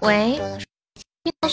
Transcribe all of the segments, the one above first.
喂。听到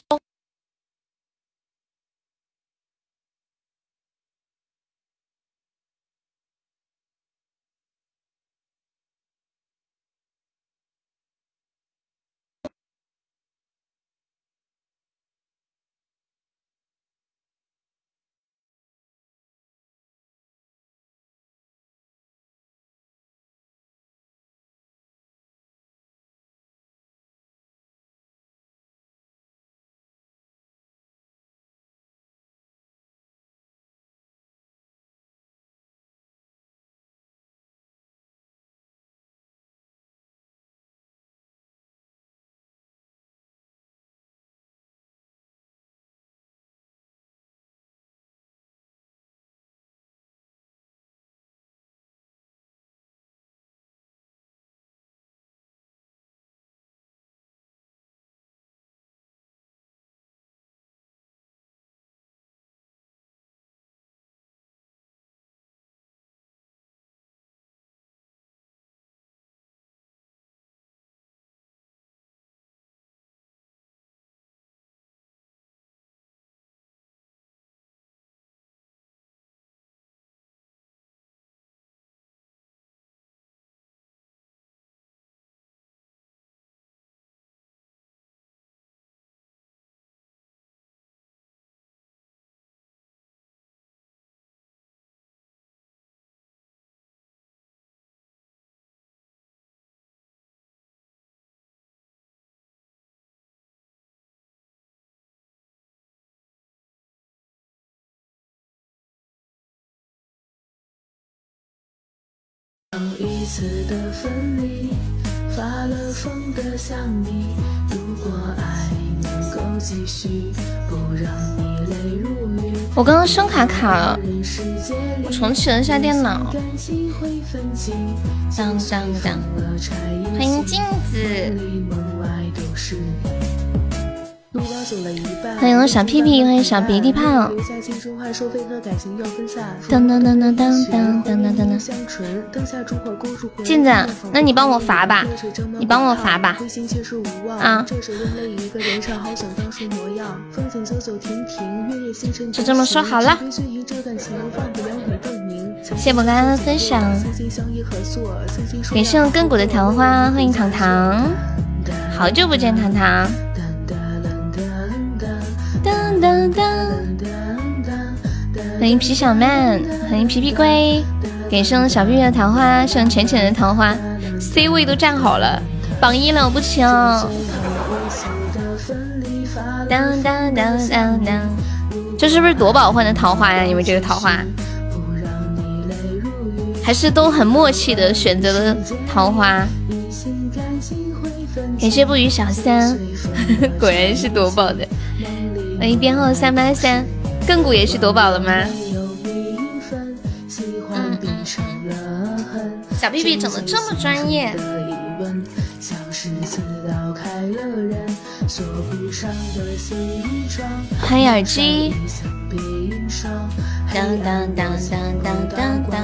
一次的分离，发了疯的想你。如果爱能够继续，不让你泪如雨。我刚刚声卡卡了，我重启了一下电脑。当当当，欢迎镜子。欢迎小屁屁，欢迎小鼻涕胖。当当当当当当当当当。镜子，那你帮我罚吧，你帮我罚吧。啊。就这么说好了。谢谢我刚刚的分享。感谢我亘古的桃花，欢迎糖糖。好久不见，糖糖。欢迎皮小曼，欢迎皮皮龟，感谢我小屁屁的桃花，谢我浅浅的桃花，C 位都站好了，榜一了不起哦！当当当当当，这是不是夺宝换的桃花呀？你们这个桃花，还是都很默契的选择了桃花？感谢不语小三，果然是夺宝的。欢迎编号三八三，亘古也是夺宝了吗？小屁屁整的这么专业。欢迎耳机。当当当当当当当。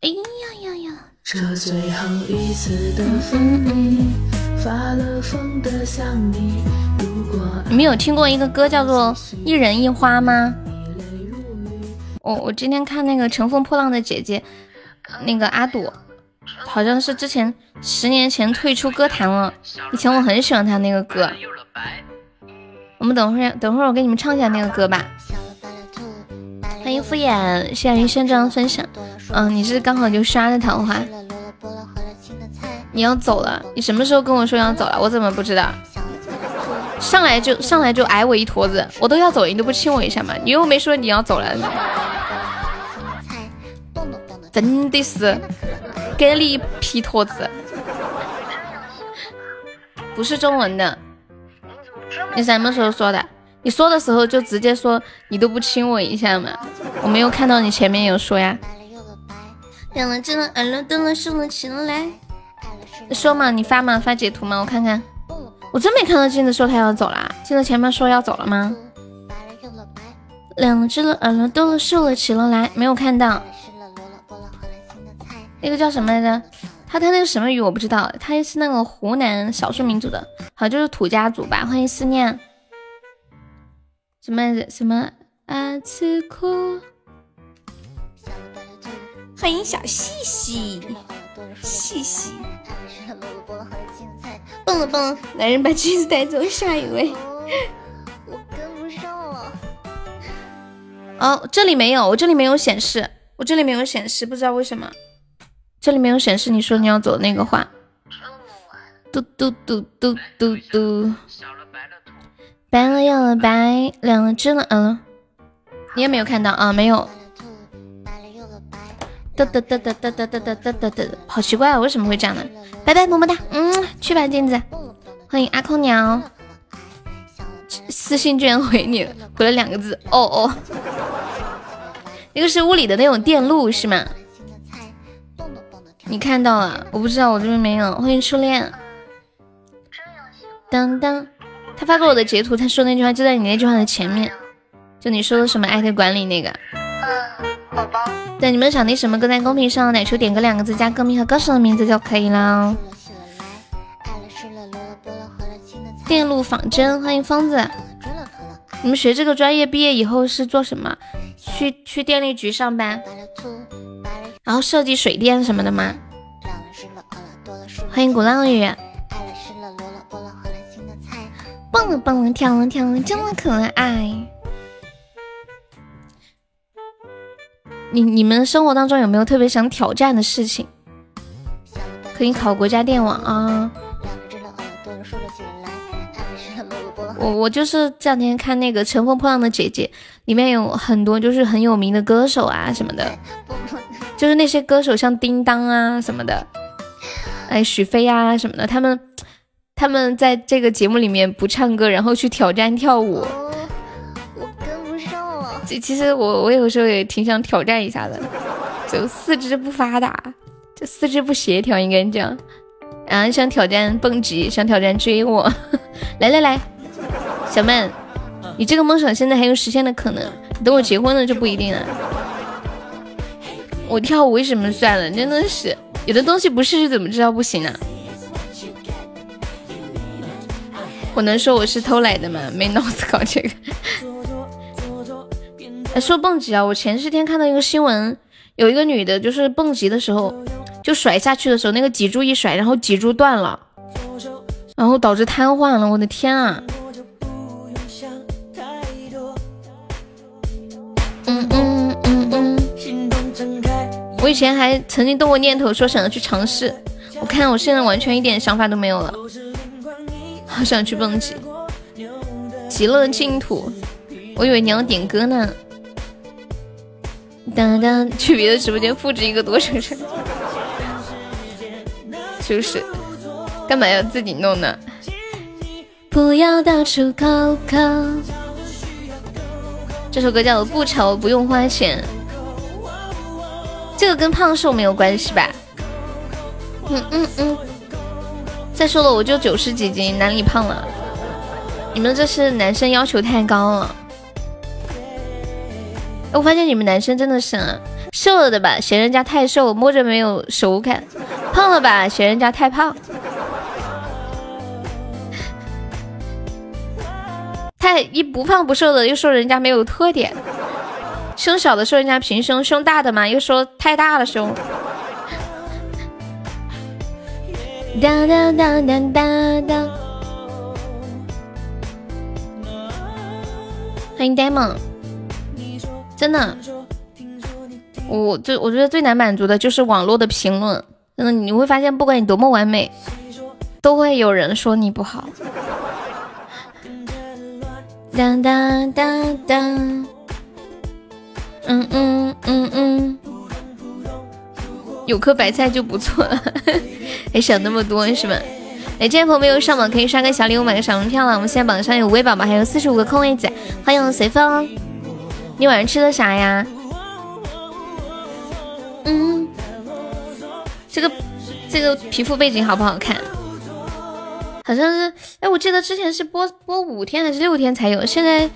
哎呀呀呀！这最后一次的分离。发了疯的想你。如果你们有听过一个歌叫做《一人一花》吗？我我今天看那个《乘风破浪的姐姐》，那个阿朵，好像是之前十年前退出歌坛了。以前我很喜欢她那个歌。我们等会儿等会儿我给你们唱一下那个歌吧。欢迎敷衍，谢谢云轩这样分享。嗯，你是刚好就刷的桃花。你要走了？你什么时候跟我说要走了？我怎么不知道？上来就上来就挨我一坨子，我都要走，你都不亲我一下吗？你又没说你要走了。真的是给你一批坨子，不是中文的。你什么时候说的？你说的时候就直接说你都不亲我一下吗？我没有看到你前面有说呀。亮了灯了，耳了灯了，收了起来。说嘛，你发嘛，发截图嘛？我看看，我真没看到镜子说他要走啦。镜子前面说要走了吗？两只了，耳了，多了，瘦了，起了来，没有看到。那个叫什么来着？他他那个什么鱼我不知道，他是那个湖南少数民族的，好像就是土家族吧。欢迎思念，什么什么啊？吃苦，欢迎小细细，细细，蹦了蹦，男人把橘子带走，下一位。我跟不上了。哦，这里没有，我这里没有显示，我这里没有显示，不知道为什么。这里没有显示你说你要走那个话，嘟嘟嘟嘟嘟嘟，白了又了白，亮了真了嗯，你也没有看到啊？没有，哒哒哒哒哒哒哒哒哒哒哒，好奇怪啊，为什么会这样呢？拜拜么么哒，嗯，去吧镜子，欢迎阿空鸟，私信居然回你了，回了两个字，哦哦，那个是屋里的那种电路是吗？你看到了，我不知道，我这边没有。欢迎初恋。当当，他发给我的截图，他说那句话就在你那句话的前面，就你说的什么艾特管理那个。嗯，好吧。对，你们想听什么歌，在公屏上奶球点个两个字，加歌名和歌手的名字就可以了。电路仿真，欢迎疯子。你们学这个专业毕业以后是做什么？去去电力局上班？然后设计水电什么的吗？欢迎鼓浪屿。蹦了蹦了跳了跳了，真的可爱。你你们生活当中有没有特别想挑战的事情？可以考国家电网啊。我我就是这两天看那个《乘风破浪的姐姐》，里面有很多就是很有名的歌手啊什么的。就是那些歌手，像叮当啊什么的，哎，许飞啊什么的，他们他们在这个节目里面不唱歌，然后去挑战跳舞。其其实我我有时候也挺想挑战一下的，就四肢不发达，就四肢不协调，应该这样。然啊，想挑战蹦极，想挑战追我。来来来，小曼，你这个梦想现在还有实现的可能，等我结婚了就不一定了。我跳舞为什么算了？真的是有的东西不试试怎么知道不行呢？我能说我是偷来的吗？没脑子搞这个。哎，说蹦极啊，我前些天看到一个新闻，有一个女的，就是蹦极的时候，就甩下去的时候，那个脊柱一甩，然后脊柱断了，然后导致瘫痪了。我的天啊！嗯嗯。我以前还曾经动过念头，说想要去尝试。我看我现在完全一点想法都没有了，好想去蹦极。极乐净土，我以为你要点歌呢。当当，去别的直播间复制一个多省事。就是，干嘛要自己弄呢？不要到处抠抠。这首歌叫《不愁不用花钱》。这个跟胖瘦没有关系吧？嗯嗯嗯。再说了，我就九十几斤，哪里胖了？你们这是男生要求太高了。我发现你们男生真的是瘦了的吧，嫌人家太瘦，摸着没有手感；胖了吧，嫌人家太胖。太一不胖不瘦的，又说人家没有特点。胸小的说人家平胸，胸大的嘛又说太大了胸。哒哒哒哒哒哒。欢迎呆萌真的，我最我觉得最难满足的就是网络的评论，真的你会发现，不管你多么完美，都会有人说你不好。当当当当。嗯嗯嗯嗯，有颗白菜就不错了，还想那么多是吧？来，这些朋友没有上榜可以刷个小礼物，买个小门票了。我们现在榜上有五位宝宝，还有四十五个空位子，欢迎随风。你晚上吃的啥呀？嗯，这个这个皮肤背景好不好看？好像是，哎，我记得之前是播播五天还是六天才有，现在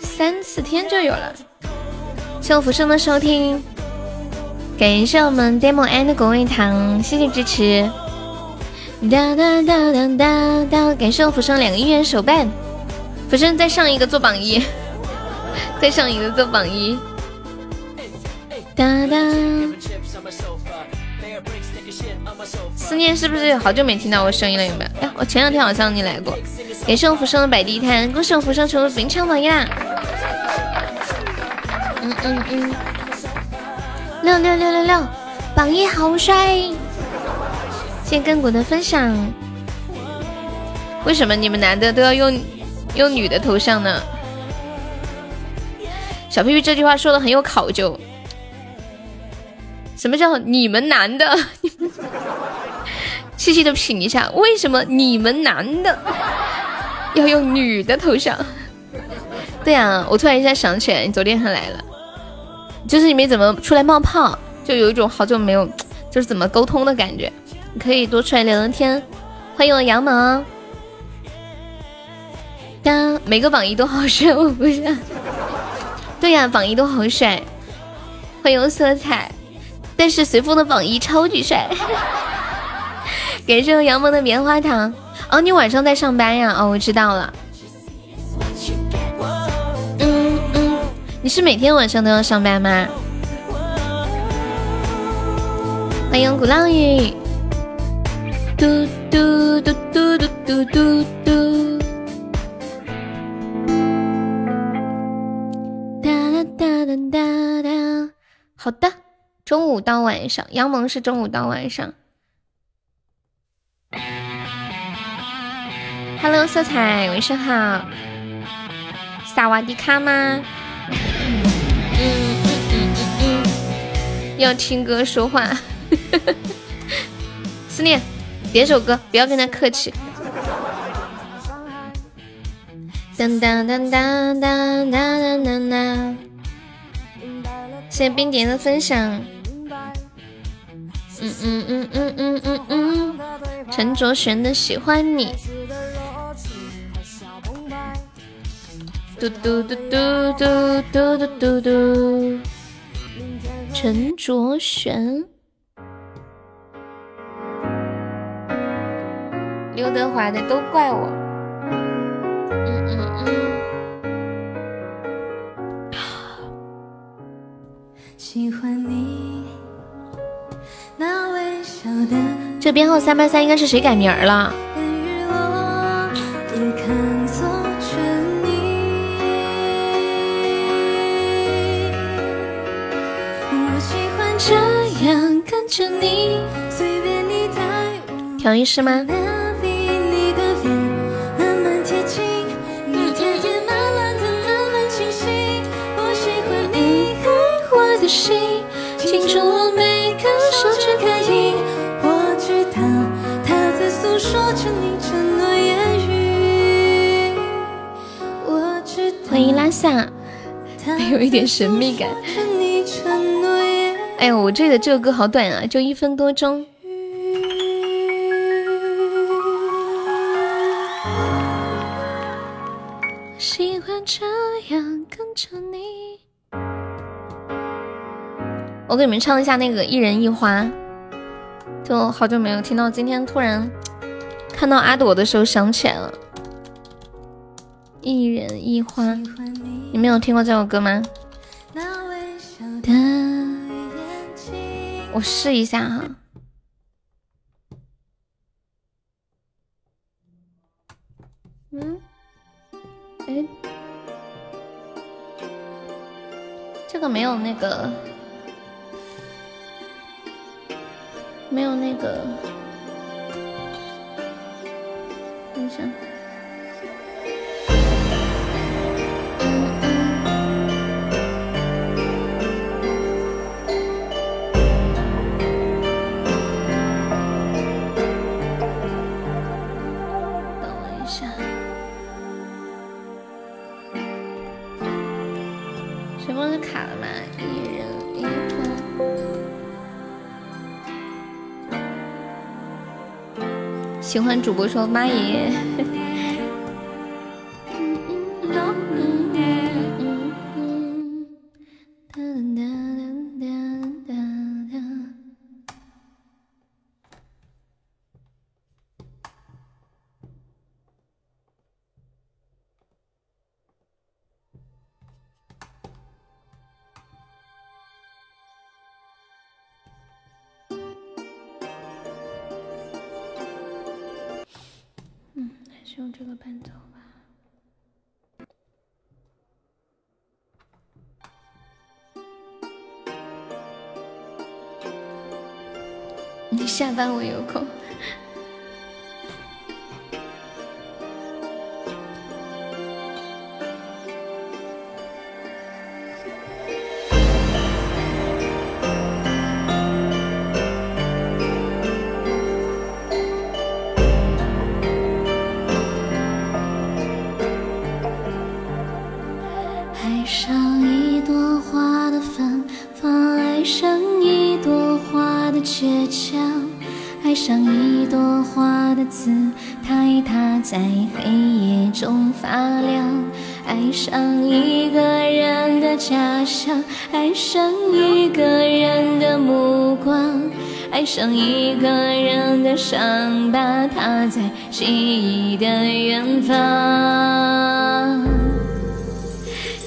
三四天就有了。谢我浮生的收听，感谢我们 demo and 果味糖，谢谢支持。哒哒哒哒哒哒，感谢我浮生两个一元手办，浮生再上一个做榜一，再上一个做榜一。哒哒。思念是不是好久没听到我声音了？有没有？哎，我前两天好像你来过。感谢我浮生的摆地摊，恭喜我浮生成为名场榜一啦！嗯嗯嗯。六六六六六，榜一好帅！谢谢亘古的分享。为什么你们男的都要用用女的头像呢？小屁屁这句话说的很有考究。什么叫你们男的？细细的品一下，为什么你们男的要用女的头像？对呀，我突然一下想起来，你昨天还来了，就是你没怎么出来冒泡，就有一种好久没有，就是怎么沟通的感觉。你可以多出来聊聊天。欢迎我杨萌。当每个榜一都好帅，我不是。对呀，榜一都好帅。欢迎色彩。但是随风的榜一超级帅，感谢我杨萌的棉花糖。哦，你晚上在上班呀？哦，我知道了。嗯嗯，你是每天晚上都要上班吗？欢迎鼓浪屿。嘟嘟嘟嘟嘟嘟嘟嘟。哒哒。好的。中午到晚上，杨萌是中午到晚上。Hello，色彩，晚上好。萨瓦迪卡吗？嗯嗯嗯嗯嗯。要听歌说话。思念，点首歌，不要跟他客气。当当当当当当当当。谢冰蝶的分享。嗯嗯嗯嗯嗯嗯嗯，陈卓璇的喜欢你。嘟嘟嘟嘟嘟嘟嘟嘟嘟。陈卓璇。刘德华的都怪我。嗯嗯嗯。喜欢你那微笑的。这编号三八三应该是谁改名了？调音师吗？心，我每手指感应，我知道在诉说着你承诺言语。我知道欢迎拉萨，有一点神秘感。哎呦，我这的这歌好短啊，就一分多钟。喜欢这样更真。我给你们唱一下那个《一人一花》，就好久没有听到，今天突然看到阿朵的时候想起来了。一人一花，你没有听过这首歌吗？我试一下哈。嗯，哎，这个没有那个，没有那个，等一下，等我一下，谁光是卡了？喜欢主播说妈耶。用这个伴奏吧。你下班我有空。记忆的远方。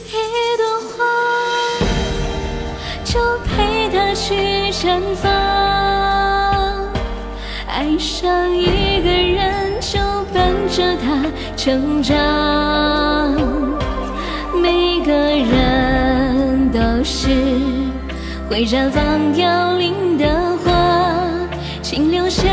一朵花，就陪它去绽放。爱上一个人，就伴着他成长。每个人都是会绽放凋零的花，请留下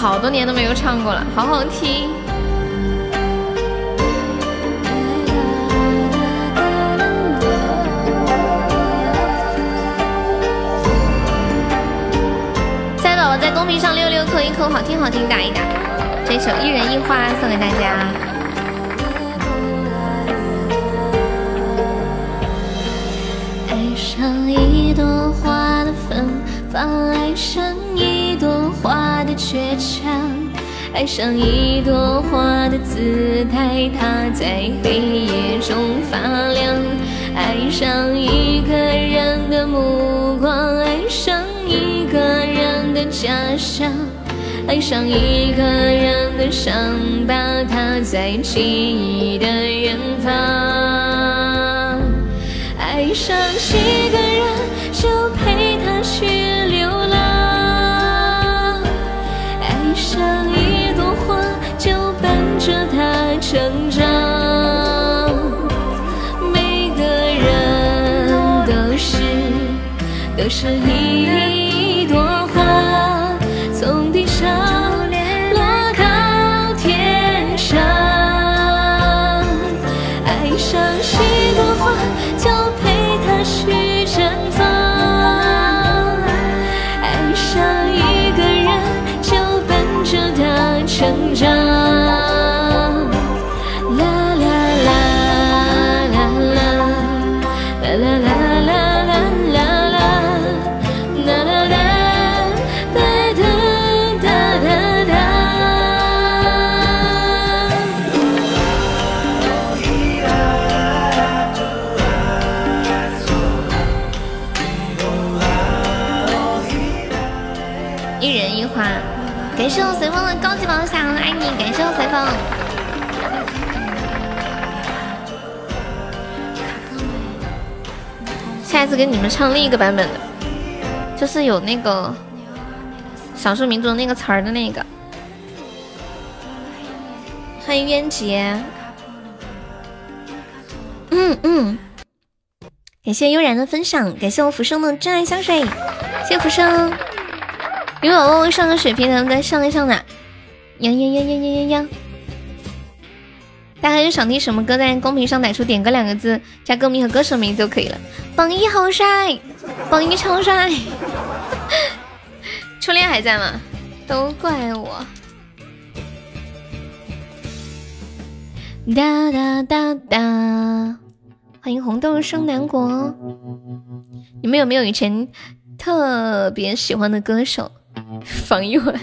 好多年都没有唱过了，好好听。在宝宝在公屏上六六扣一扣，好听好听打一打，这首一人一花送给大家。爱上一朵花的芬芳，爱上花的倔强，爱上一朵花的姿态，它在黑夜中发亮。爱上一个人的目光，爱上一个人的假象，爱上一个人的伤疤，它在记忆的远方。爱上一个人，下次给你们唱另一个版本的，就是有那个少数民族那个词儿的那个。欢迎渊杰。嗯嗯。感谢悠然的分享，感谢我浮生的真爱香水，谢谢浮生。有宝宝上个水瓶，咱们再上一上呢。呀呀呀呀呀呀呀！大家有想听什么歌，在公屏上打出“点歌”两个字，加歌名和歌手名就可以了。榜一好帅，榜一超帅。初恋还在吗？都怪我。哒哒哒哒！欢迎红豆生南国。你们有没有以前？特别喜欢的歌手，方一文。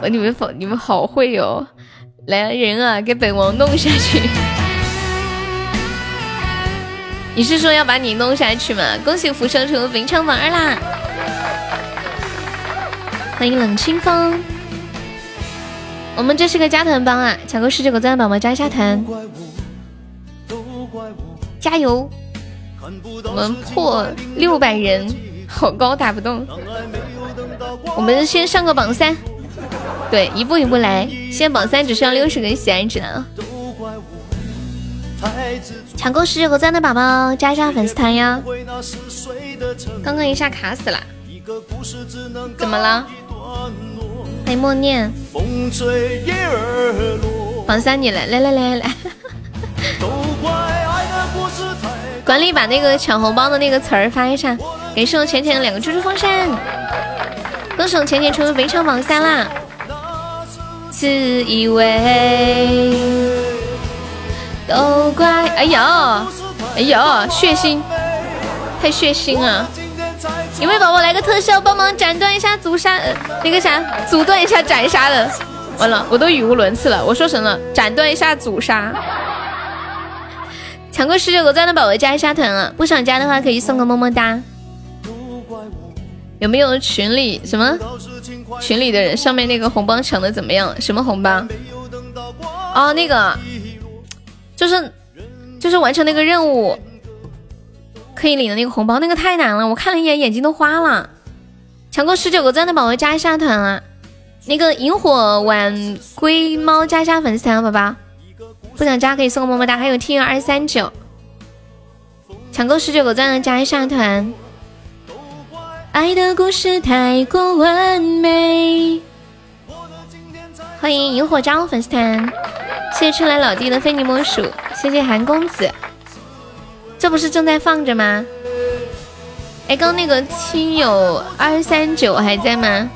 我你们好，你们好会哦！来人啊，给本王弄下去！你是说要把你弄下去吗？恭喜浮生成非常榜二啦！欢迎冷清风。我们这是个加团帮啊！抢够十九个赞的宝宝加一下团，加油！我们破六百人，好高打不动。我们先上个榜三，对，一步一步来。现在榜三只需要六十个喜爱值了。抢够十九个赞的宝宝加一下粉丝团呀！刚刚一下卡死了，怎么了？欢迎默念。榜三你来，来来来来。管理把那个抢红包的那个词儿发一下，给送浅浅的两个猪猪风扇。恭喜浅浅成为围场榜三啦！自以为都怪……哎呦，哎呦，血腥，太血腥了！有没有宝宝来个特效，帮忙斩断一下阻杀？那个啥，阻断一下斩杀的。完了，我都语无伦次了。我说什么？斩断一下阻杀。抢过十九个赞的宝宝加一下团啊！不想加的话可以送个么么哒。有没有群里什么群里的人上面那个红包抢的怎么样？什么红包？哦，那个就是就是完成那个任务可以领的那个红包，那个太难了，我看了一眼眼睛都花了。抢够十九个赞的宝宝加一下团啊！那个萤火晚归猫加一下粉丝团，宝宝。不想加可以送个么么哒，还有 T 二三九，抢够十九个赞的加一下团。爱的故事太过完美，欢迎萤火加入粉丝团，谢谢春来老弟的非你莫属，谢谢韩公子，这不是正在放着吗？哎，刚那个亲友二三九还在吗？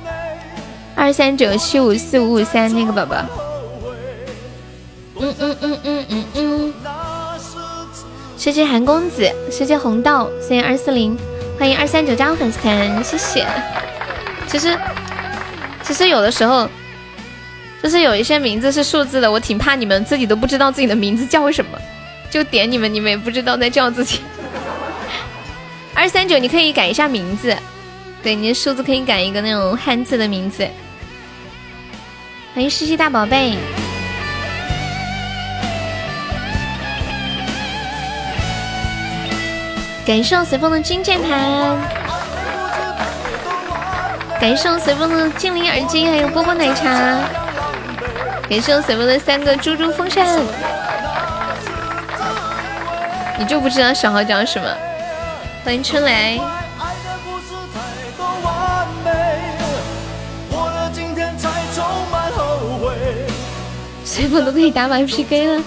二三九七五四五五三那个宝宝。嗯嗯嗯嗯嗯嗯，谢谢韩公子，谢谢红豆，谢谢二四零，欢迎二三九加入粉丝团，谢谢。其实，其实有的时候，就是有一些名字是数字的，我挺怕你们自己都不知道自己的名字叫什么，就点你们，你们也不知道在叫自己。二三九，你可以改一下名字，对，你的数字可以改一个那种汉字的名字。欢迎西西大宝贝。感谢我随风的金键盘，感谢我随风的精灵耳机，还有波波奶茶，感谢我随风的三个猪猪风扇。你就不知道小号叫什么？欢迎春来。随风都可以打把 PK 了。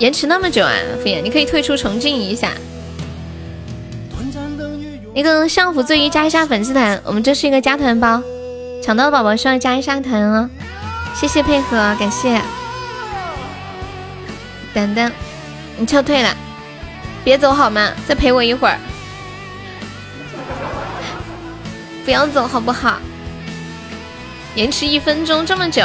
延迟那么久啊，敷衍，你可以退出重进一下。那个相府醉鱼加一下粉丝团，我们这是一个加团包，抢到的宝宝需要加一下团哦。谢谢配合，感谢。等等，你撤退了，别走好吗？再陪我一会儿，不要走好不好？延迟一分钟，这么久。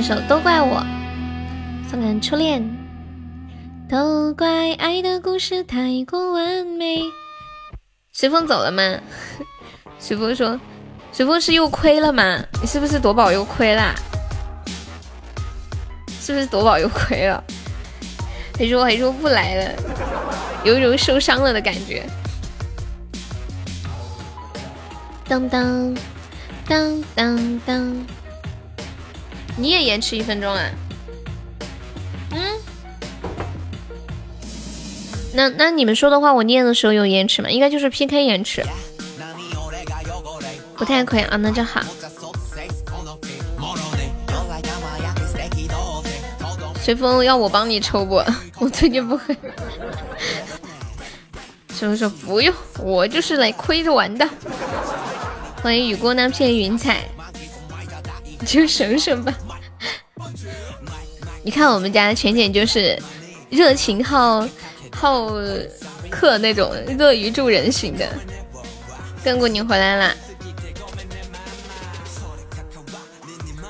这首都怪我，送给初恋。都怪爱的故事太过完美。随风走了吗？随风说：“随风是又亏了吗？你是不是夺宝又亏了？是不是夺宝又亏了？还说还说不来了，有一种受伤了的感觉。”当当当当当。你也延迟一分钟啊？嗯，那那你们说的话，我念的时候有延迟吗？应该就是 PK 延迟，不太亏啊，那就好。随风要我帮你抽不？我最近不会。随风说不用？我就是来亏着玩的。欢迎雨过那片云彩，就省省吧。你看我们家浅浅就是热情好好客那种，乐于助人型的。干过你回来啦！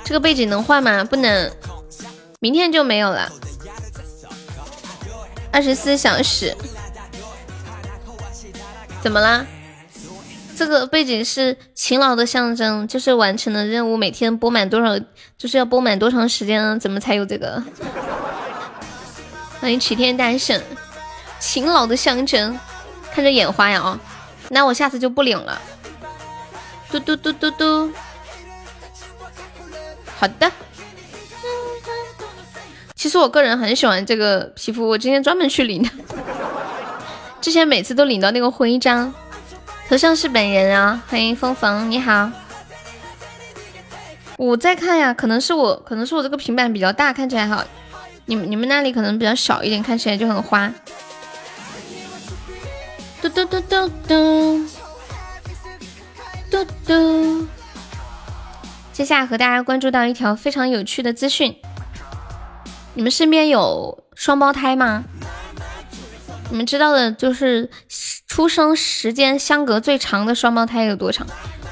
这个背景能换吗？不能，明天就没有了。二十四小时，怎么啦？这个背景是勤劳的象征，就是完成的任务。每天播满多少，就是要播满多长时间啊？怎么才有这个？欢迎齐天大圣，勤劳的象征，看着眼花呀！哦，那我下次就不领了。嘟嘟嘟嘟嘟，好的。其实我个人很喜欢这个皮肤，我今天专门去领的。之前每次都领到那个徽章，头像是本人啊！欢迎风风，你好。我在看呀，可能是我，可能是我这个平板比较大，看起来好。你们你们那里可能比较小一点，看起来就很花。嘟嘟嘟嘟嘟嘟嘟。接下来和大家关注到一条非常有趣的资讯。你们身边有双胞胎吗？你们知道的就是出生时间相隔最长的双胞胎有多长？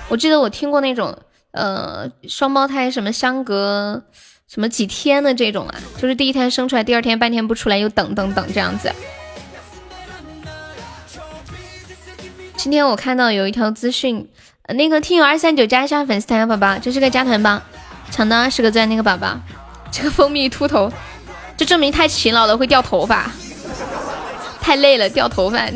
我记得我听过那种，呃，双胞胎什么相隔什么几天的这种啊，就是第一天生出来，第二天半天不出来，又等等等这样子。今天我看到有一条资讯，那个听友二三九加一下粉丝团宝宝，这是个加团吧，抢到二十个钻那个宝宝，这个蜂蜜秃头。就证明太勤劳了会掉头发，太累了掉头发。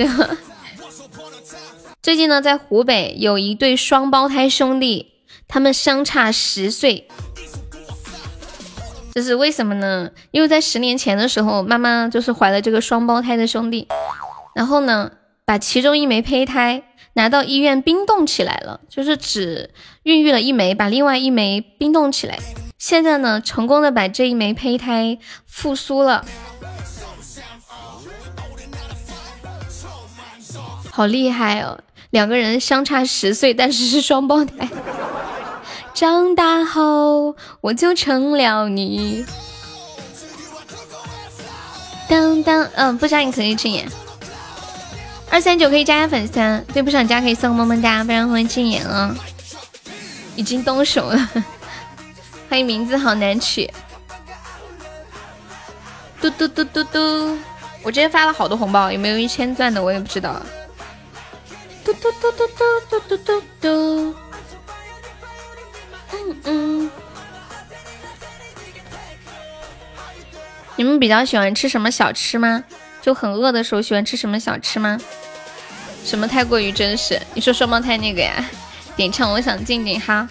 最近呢，在湖北有一对双胞胎兄弟，他们相差十岁，这是为什么呢？因为在十年前的时候，妈妈就是怀了这个双胞胎的兄弟，然后呢，把其中一枚胚胎拿到医院冰冻起来了，就是只孕育了一枚，把另外一枚冰冻起来。现在呢，成功的把这一枚胚胎复苏了，好厉害哦！两个人相差十岁，但是是双胞胎。长大后我就成了你。当当，嗯，不加你可以禁言。二三九可以加加粉丝团，对不想加可以送个么么哒，不然会禁言啊。已经动手了。欢迎名字好难取，嘟嘟嘟嘟嘟！我今天发了好多红包，有没有一千钻的？我也不知道。嘟嘟嘟嘟嘟嘟嘟嘟嘟。嗯嗯。你们比较喜欢吃什么小吃吗？就很饿的时候喜欢吃什么小吃吗？什么太过于真实？你说双胞胎那个呀？点唱我想静静哈。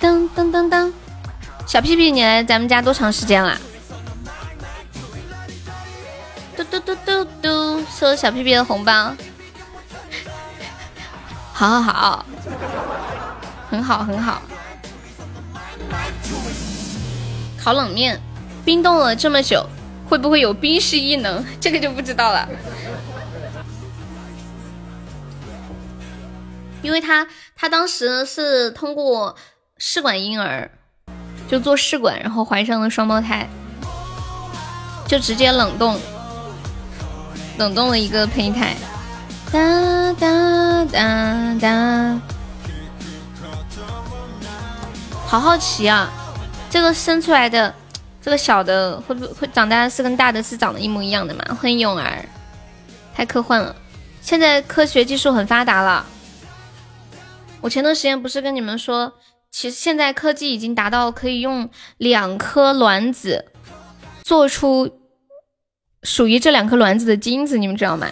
噔噔噔噔，小屁屁，你来咱们家多长时间了？嘟嘟嘟嘟嘟，收小屁屁的红包，好 好好，很好很好。烤冷面，冰冻了这么久，会不会有冰释异能？这个就不知道了，因为他他当时是通过。试管婴儿就做试管，然后怀上了双胞胎，就直接冷冻，冷冻了一个胚胎。哒哒哒哒，好好奇啊！这个生出来的这个小的会不会长大是跟大的是长得一模一样的吗？欢迎勇儿，太科幻了！现在科学技术很发达了，我前段时间不是跟你们说？其实现在科技已经达到可以用两颗卵子做出属于这两颗卵子的精子，你们知道吗？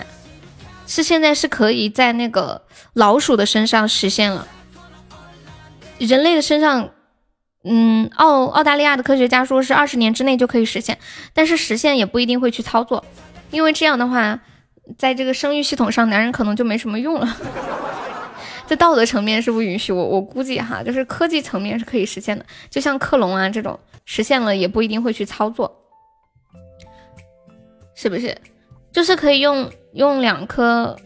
是现在是可以在那个老鼠的身上实现了，人类的身上，嗯，澳澳大利亚的科学家说是二十年之内就可以实现，但是实现也不一定会去操作，因为这样的话，在这个生育系统上，男人可能就没什么用了。在道德层面是不允许我，我估计哈，就是科技层面是可以实现的，就像克隆啊这种，实现了也不一定会去操作，是不是？就是可以用用两颗，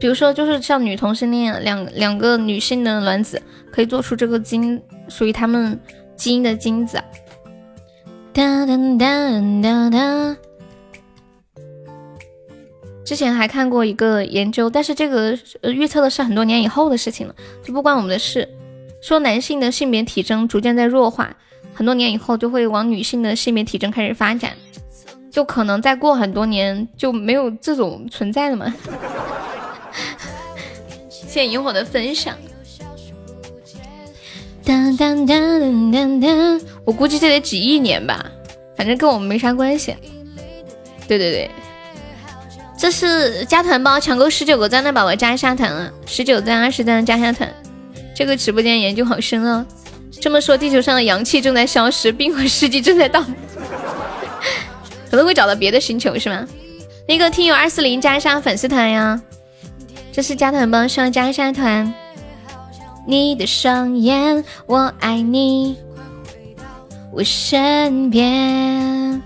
比如说就是像女同性恋，两两个女性的卵子可以做出这个基因属于他们基因的精子。哒哒哒哒哒。之前还看过一个研究，但是这个预测的是很多年以后的事情了，就不关我们的事。说男性的性别体征逐渐在弱化，很多年以后就会往女性的性别体征开始发展，就可能再过很多年就没有这种存在了嘛。谢谢萤火的分享。当当当当当当，我估计这得几亿年吧，反正跟我们没啥关系。对对对。这是加团包，抢够十九个赞的宝宝加一下团啊！十九赞、二十赞加下团。这个直播间研究好深哦。这么说，地球上的阳气正在消失，冰河世纪正在到，可能会找到别的星球是吗？那个听友二四零加一下粉丝团呀。这是加团包，需要加一下团。你的双眼，我爱你，我身边。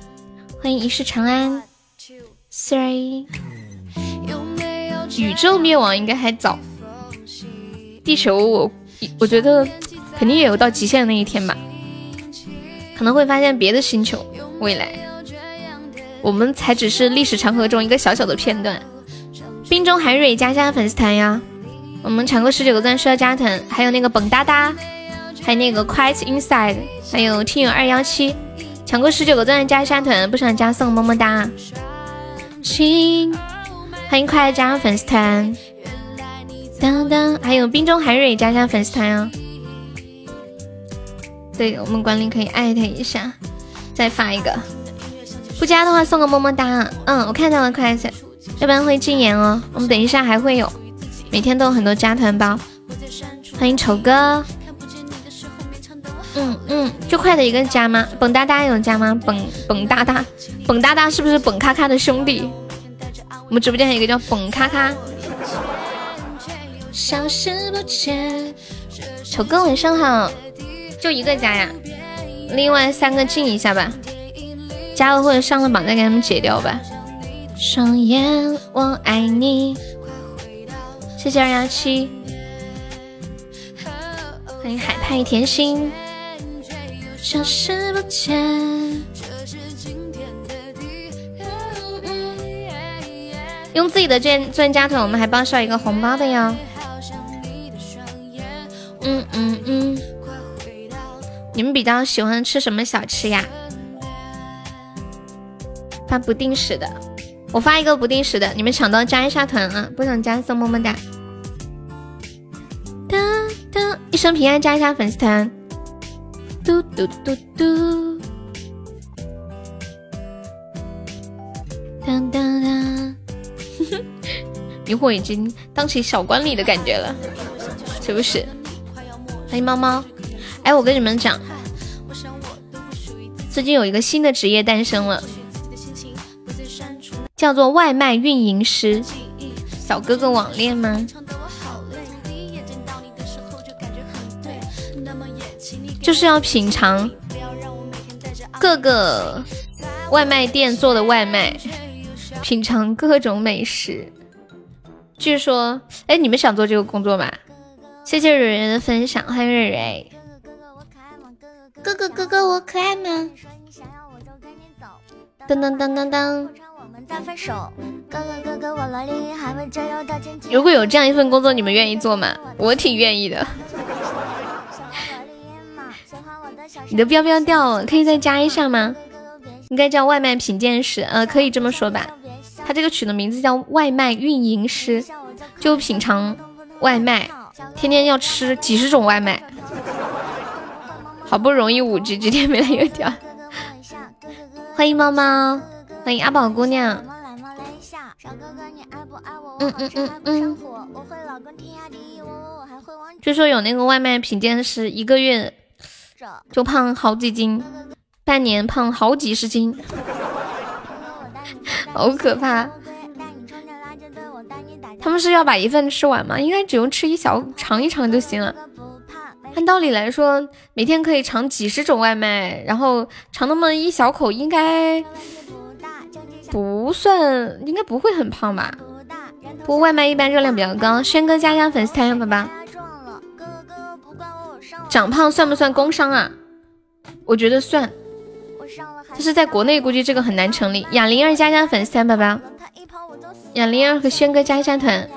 欢迎一世长安。Three，宇宙灭亡应该还早，地球我我觉得肯定也有到极限的那一天吧，可能会发现别的星球。未来，我们才只是历史长河中一个小小的片段。冰中海蕊加加粉丝团呀，我们抢够十九个钻需要加团，还有那个蹦哒哒，还有那个 Quiet Inside，还有听友二幺七，抢够十九个钻加一下团，不想加送么么哒。亲，欢迎快来加入粉丝团，当当，还有冰中海蕊加加粉丝团哦。对我们管理可以艾特一下，再发一个。不加的话送个么么哒。嗯，我看到了，快点，要不然会禁言哦。我们等一下还会有，每天都有很多加团包。欢迎丑哥。嗯嗯，就快的一个加吗？蹦哒哒有加吗？蹦蹦哒哒，蹦哒哒是不是蹦咔咔的兄弟？我们直播间还有一个叫蹦咔咔。消失不见。丑哥晚上好，就一个加呀，另外三个进一下吧，加了或者上了榜再给他们解掉吧。双眼，我爱你。谢谢二幺七，欢迎海派甜心。消失不见。用自己的钻钻加团，我们还报销一个红包的哟。嗯嗯嗯。你们比较喜欢吃什么小吃呀？发不定时的，我发一个不定时的，你们抢到加一下团啊！不想加送么么哒。哒哒，一生平安，加一下粉丝团。嘟嘟嘟嘟，当当当，一会已经当起小管理的感觉了，是不是？欢迎猫猫。哎，我跟你们讲，最近有一个新的职业诞生了，叫做外卖运营师。小哥哥网恋吗？就是要品尝各个外卖店做的外卖，品尝各种美食。据说，哎，你们想做这个工作吗？谢谢蕊蕊的分享，欢迎蕊蕊。哥哥哥哥我可爱吗？噔噔噔噔噔。如果有这样一份工作，你们愿意做吗？我挺愿意的。你的标标掉了，可以再加一下吗？应该叫外卖品鉴师，呃，可以这么说吧。他这个取的名字叫外卖运营师，就品尝外卖，天天要吃几十种外卖。好不容易五级，今天没来又掉。欢迎猫猫，欢迎阿宝姑娘。嗯嗯嗯嗯。据说有那个外卖品鉴师，一个月。就胖好几斤，半年胖好几十斤，好可怕！他们是要把一份吃完吗？应该只用吃一小尝一尝就行了。按道理来说，每天可以尝几十种外卖，然后尝那么一小口，应该不算，应该不会很胖吧？不过外卖一般热量比较高。轩哥加加粉丝团，宝宝。长胖算不算工伤啊？我觉得算。就是在国内估计这个很难成立。哑铃儿加加粉丝团，宝宝。哑铃儿和轩哥加加团。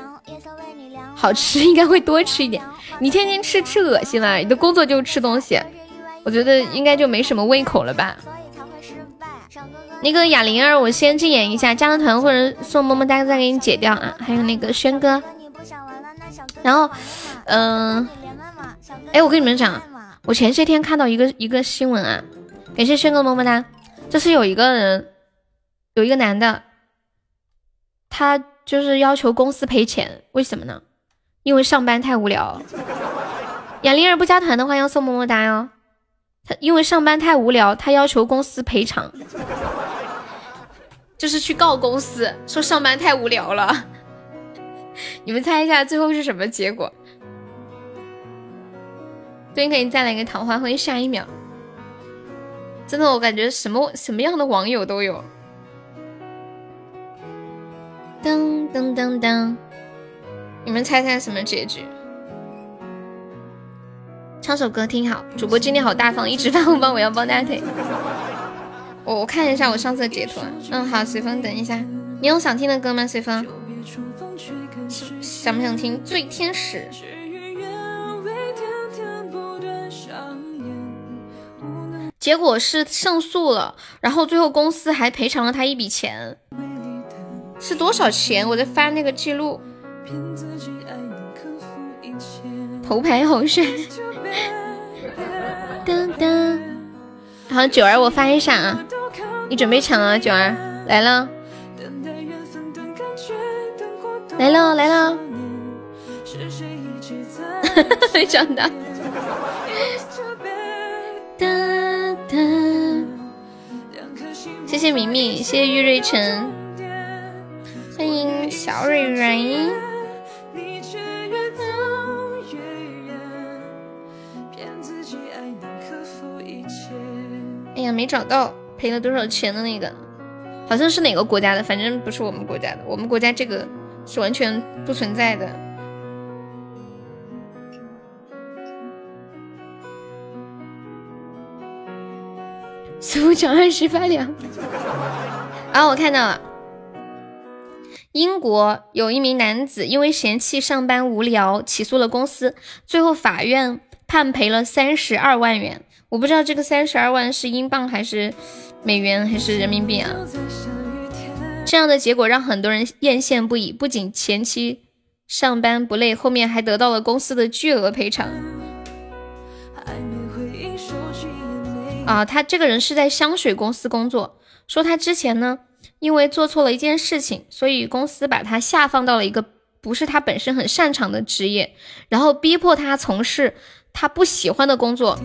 好吃应该会多吃一点。你天天吃吃恶心了，你的工作就吃东西，我觉得应该就没什么胃口了吧。那个哑铃儿，我先禁言一下，加个团或者送么么哒再给你解掉啊。还有那个轩哥，然后，嗯，哎，我跟你们讲，我前些天看到一个一个新闻啊，感谢轩哥么么哒，就是有一个人，有一个男的，他就是要求公司赔钱，为什么呢？因为上班太无聊。哑铃儿不加团的话要送么么哒哟。他因为上班太无聊，他要求公司赔偿。就是去告公司，说上班太无聊了。你们猜一下最后是什么结果？对，可以再来一个桃花灰，下一秒。真的，我感觉什么什么样的网友都有。噔噔噔噔，你们猜猜什么结局？唱首歌听好，主播今天好大方，一直发红包，我要抱大腿。我我看一下我上次的截图，嗯，好，随风，等一下，你有想听的歌吗？随风，想不想听《醉天使》？结果是胜诉了，然后最后公司还赔偿了他一笔钱，是多少钱？我在翻那个记录。头牌好帅。噔噔。好，九儿，我翻一下啊！你准备抢啊，九儿来了，来了来了，没抢到。谢谢明明，谢谢玉瑞晨，欢迎小蕊蕊。哎呀，没找到赔了多少钱的那个，好像是哪个国家的，反正不是我们国家的。我们国家这个是完全不存在的。似乎讲二十八两。啊，我看到了，英国有一名男子因为嫌弃上班无聊，起诉了公司，最后法院判赔了三十二万元。我不知道这个三十二万是英镑还是美元还是人民币啊？这样的结果让很多人艳羡不已。不仅前期上班不累，后面还得到了公司的巨额赔偿。啊，他这个人是在香水公司工作，说他之前呢因为做错了一件事情，所以公司把他下放到了一个不是他本身很擅长的职业，然后逼迫他从事他不喜欢的工作。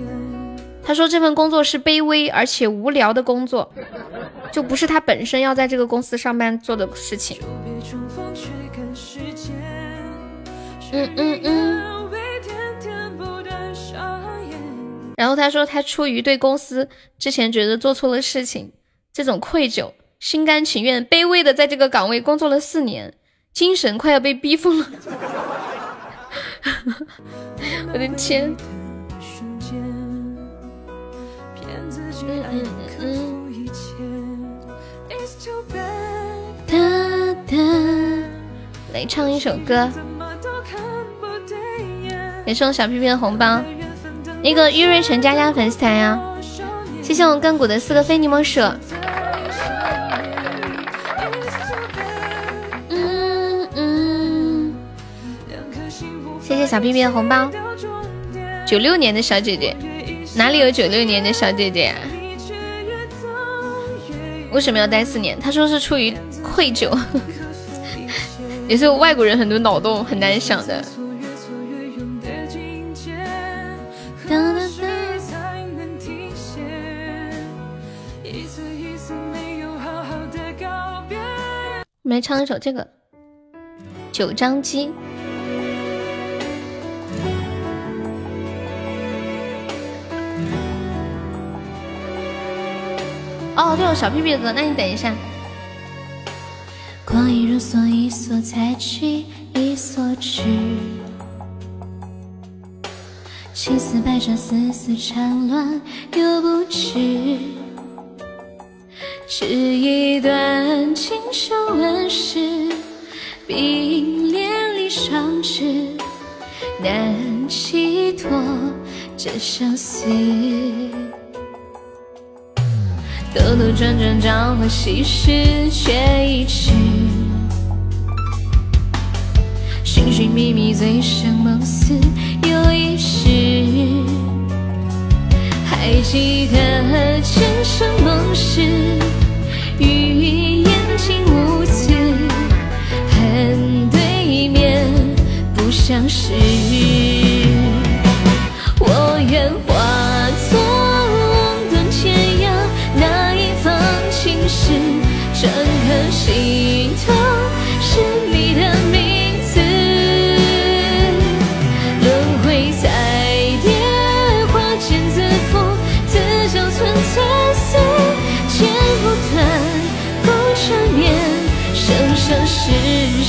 他说这份工作是卑微而且无聊的工作，就不是他本身要在这个公司上班做的事情。嗯嗯嗯。然后他说他出于对公司之前觉得做错了事情这种愧疚，心甘情愿、卑微的在这个岗位工作了四年，精神快要被逼疯了。我的天！来唱一首歌，也送小屁屁的红包。那个玉瑞成加加粉丝团呀，谢谢我们亘古的四个非你莫属。嗯嗯，谢谢小屁屁的红包。九六年的小姐姐，哪里有九六年的小姐姐？为什么要待四年？他说是出于愧疚，也是外国人很多脑洞很难想的。我们来唱一首这个《九张机》。哦，对，有小屁屁的歌，那你等一下。光阴如梭，一梭才去，一梭去。青丝白纱，丝丝缠乱又不知。织一段锦绣万世，冰莲离霜枝，难寄托这相思。兜兜转转，朝花夕拾，却已迟。寻寻觅觅，醉生梦死，又一世。还记得前生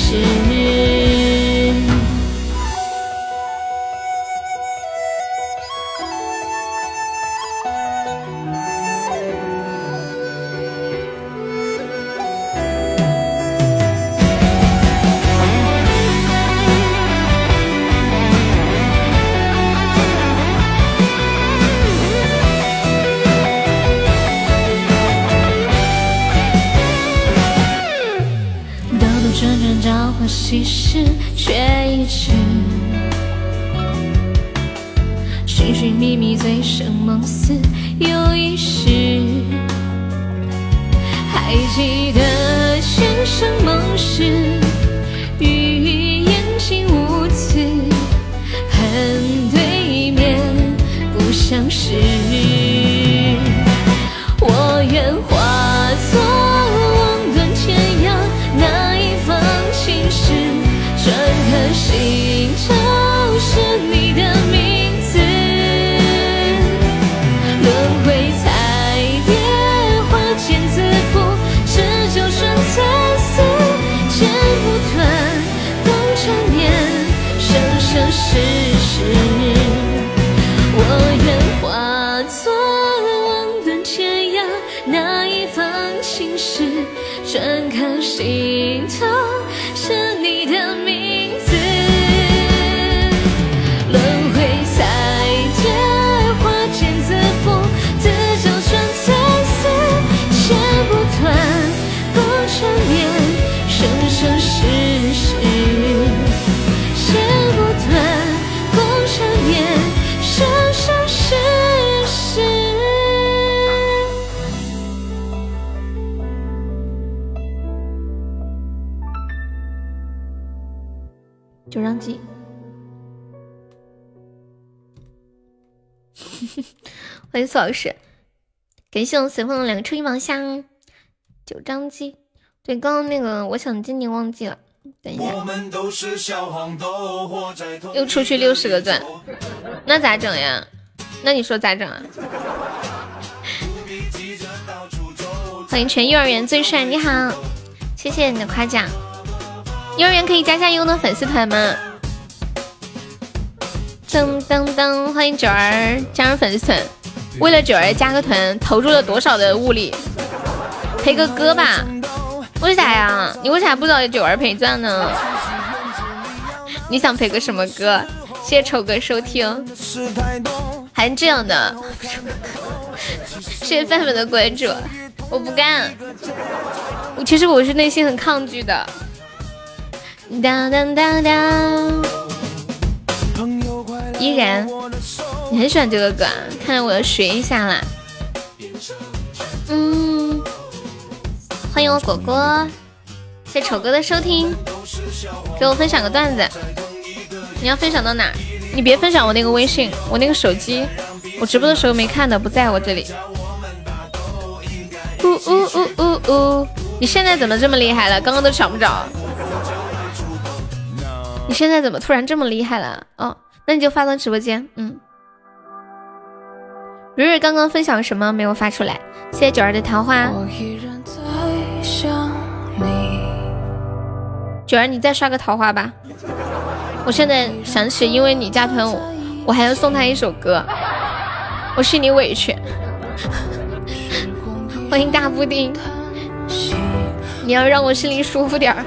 世谢我随风的两个初一宝箱，九张机。对，刚刚那个我想见你忘记了，等一下。又出去六十个钻，那咋整呀？那你说咋整啊？欢迎全幼儿园最帅，你好，谢谢你的夸奖。幼儿园可以加下优的粉丝团吗？噔噔噔，欢迎九儿加入粉丝团。为了九儿加个团，投入了多少的物力？陪个歌吧？为啥呀？你为啥不找九儿陪钻呢？你想陪个什么歌？谢谢丑哥收听。还是这样的？谢谢范范的关注。我不干。我其实我是内心很抗拒的。当当当当，依然，你很喜欢这个歌，看来我要学一下啦。嗯，欢迎我果果，谢丑哥的收听，给我分享个段子。你要分享到哪？你别分享我那个微信，我那个手机，我直播的时候没看的，不在我这里。呜呜呜呜呜！你现在怎么这么厉害了？刚刚都抢不着。你现在怎么突然这么厉害了？哦，那你就发到直播间。嗯，蕊蕊刚刚分享什么没有发出来？谢谢九儿的桃花。九儿，你再刷个桃花吧。我现在想起，因为你加团，我我还要送他一首歌，我心里委屈。欢迎大布丁，你要让我心里舒服点儿。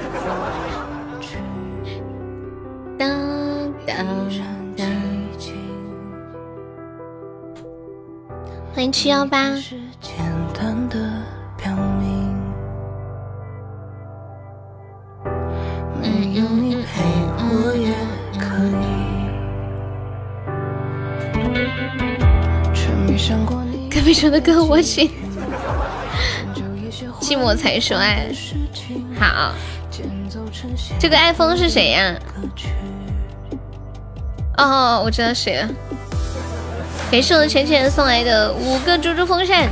当当欢迎七幺八。隔壁说的歌我行，寂寞才说爱。好，这个爱风是谁呀？哦，我知道谁了。感谢我的浅浅送来的五个猪猪风扇。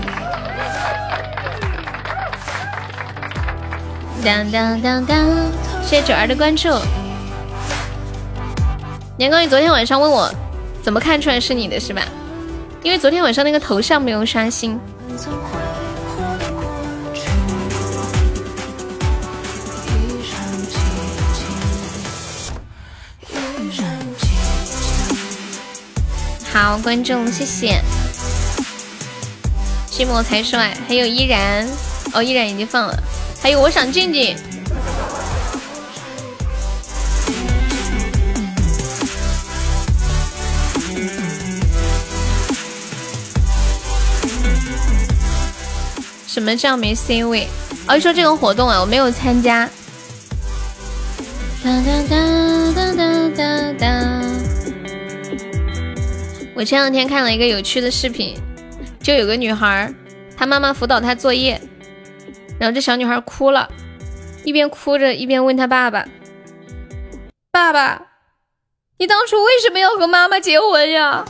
当当当当，谢谢九儿的关注。年糕，你昨天晚上问我怎么看出来是你的，是吧？因为昨天晚上那个头像没有刷新。好，观众，谢谢。寂寞才帅，还有依然，哦，依然已经放了，还有我想静静。什么叫没 C 位？哦，说这个活动啊，我没有参加。哒哒哒我前两天看了一个有趣的视频，就有个女孩，她妈妈辅导她作业，然后这小女孩哭了，一边哭着一边问她爸爸：“爸爸，你当初为什么要和妈妈结婚呀？”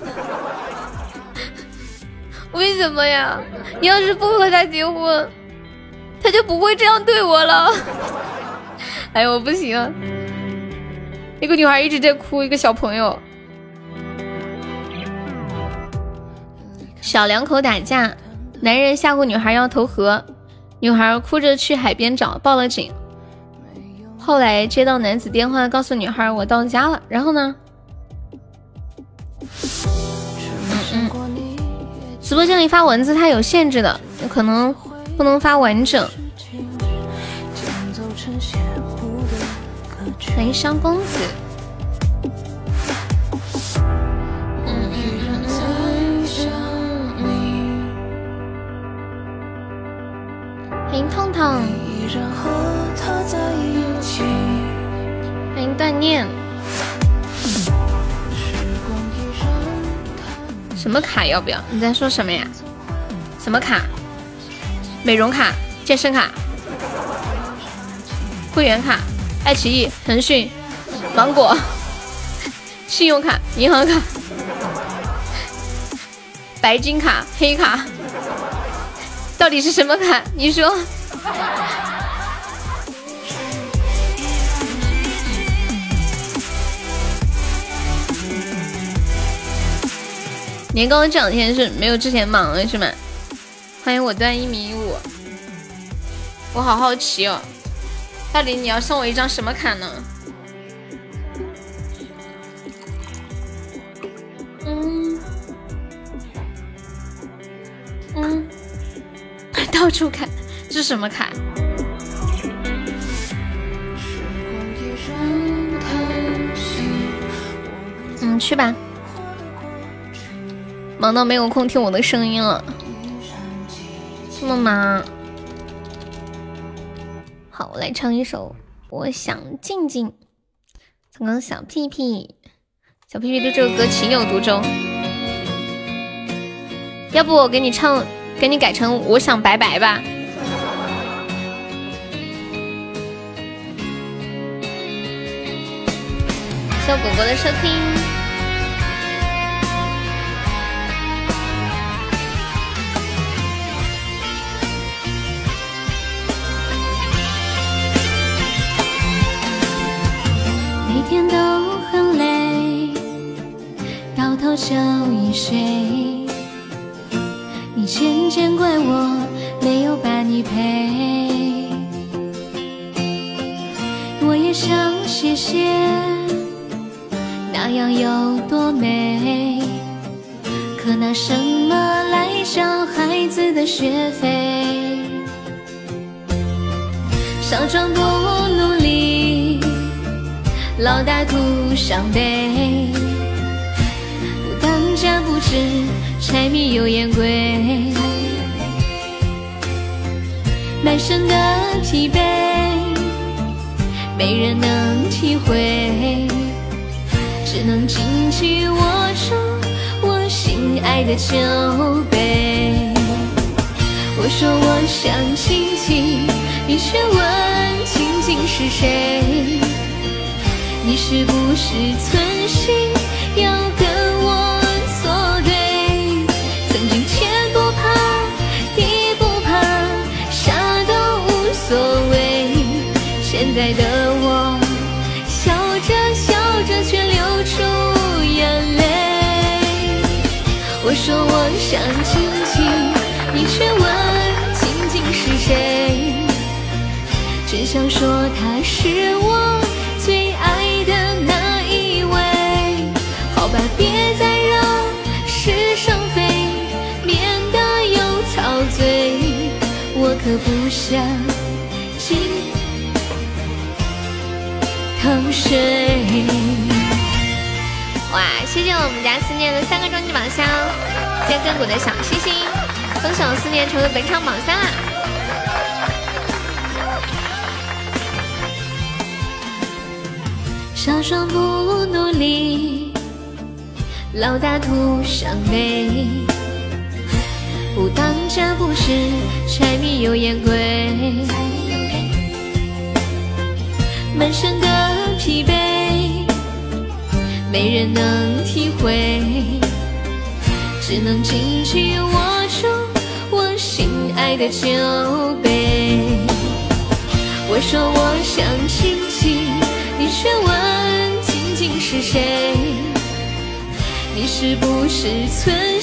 为什么呀？你要是不和她结婚，她就不会这样对我了。哎呦，我不行！那个女孩一直在哭，一个小朋友。小两口打架，男人吓唬女孩要投河，女孩哭着去海边找，报了警。后来接到男子电话，告诉女孩我到家了。然后呢？直播间里发文字它有限制的，可能不能发完整。欢迎商公子。欢迎痛痛。欢迎锻炼。什么卡要不要？你在说什么呀？什么卡？美容卡、健身卡、会员卡、爱奇艺、腾讯、芒果、信用卡、银行卡、白金卡、黑卡，到底是什么卡？你说。年糕这两天是没有之前忙了是吗？欢迎我端一米五，我好好奇哦，到底你要送我一张什么卡呢？嗯嗯，到处看，这是什么卡？嗯，去吧。忙到没有空听我的声音了，这么忙。好，我来唱一首《我想静静》，刚刚小屁屁，小屁屁对这首歌情有独钟。要不我给你唱，给你改成《我想拜拜》吧。谢果果的收听。每天都很累，到头就一睡。你渐渐怪我没有把你陪，我也想谢谢，那样有多美？可拿什么来交孩子的学费？少壮不努力，老大徒伤悲。不当家不知柴米油盐贵，满身的疲惫，没人能体会，只能紧紧握住我心爱的酒杯。我说我想亲亲。你却问仅仅是谁？你是不是存心要跟着笑着却流出眼泪。我说我想亲亲，你却问仅仅是谁？只想说他是我最爱的那一位，好吧，别再让是生非免得又陶醉，我可不想偷睡。哇，谢谢我们家思念的三个终极宝箱，谢谢根骨的小星星，恭喜思念成为本场榜三啦！少壮不努力，老大徒伤悲。不当家不知柴米油盐贵，满身的疲惫，没人能体会，只能紧紧握住我心爱的酒杯。我说我想亲亲。你却问仅仅是谁？你是不是存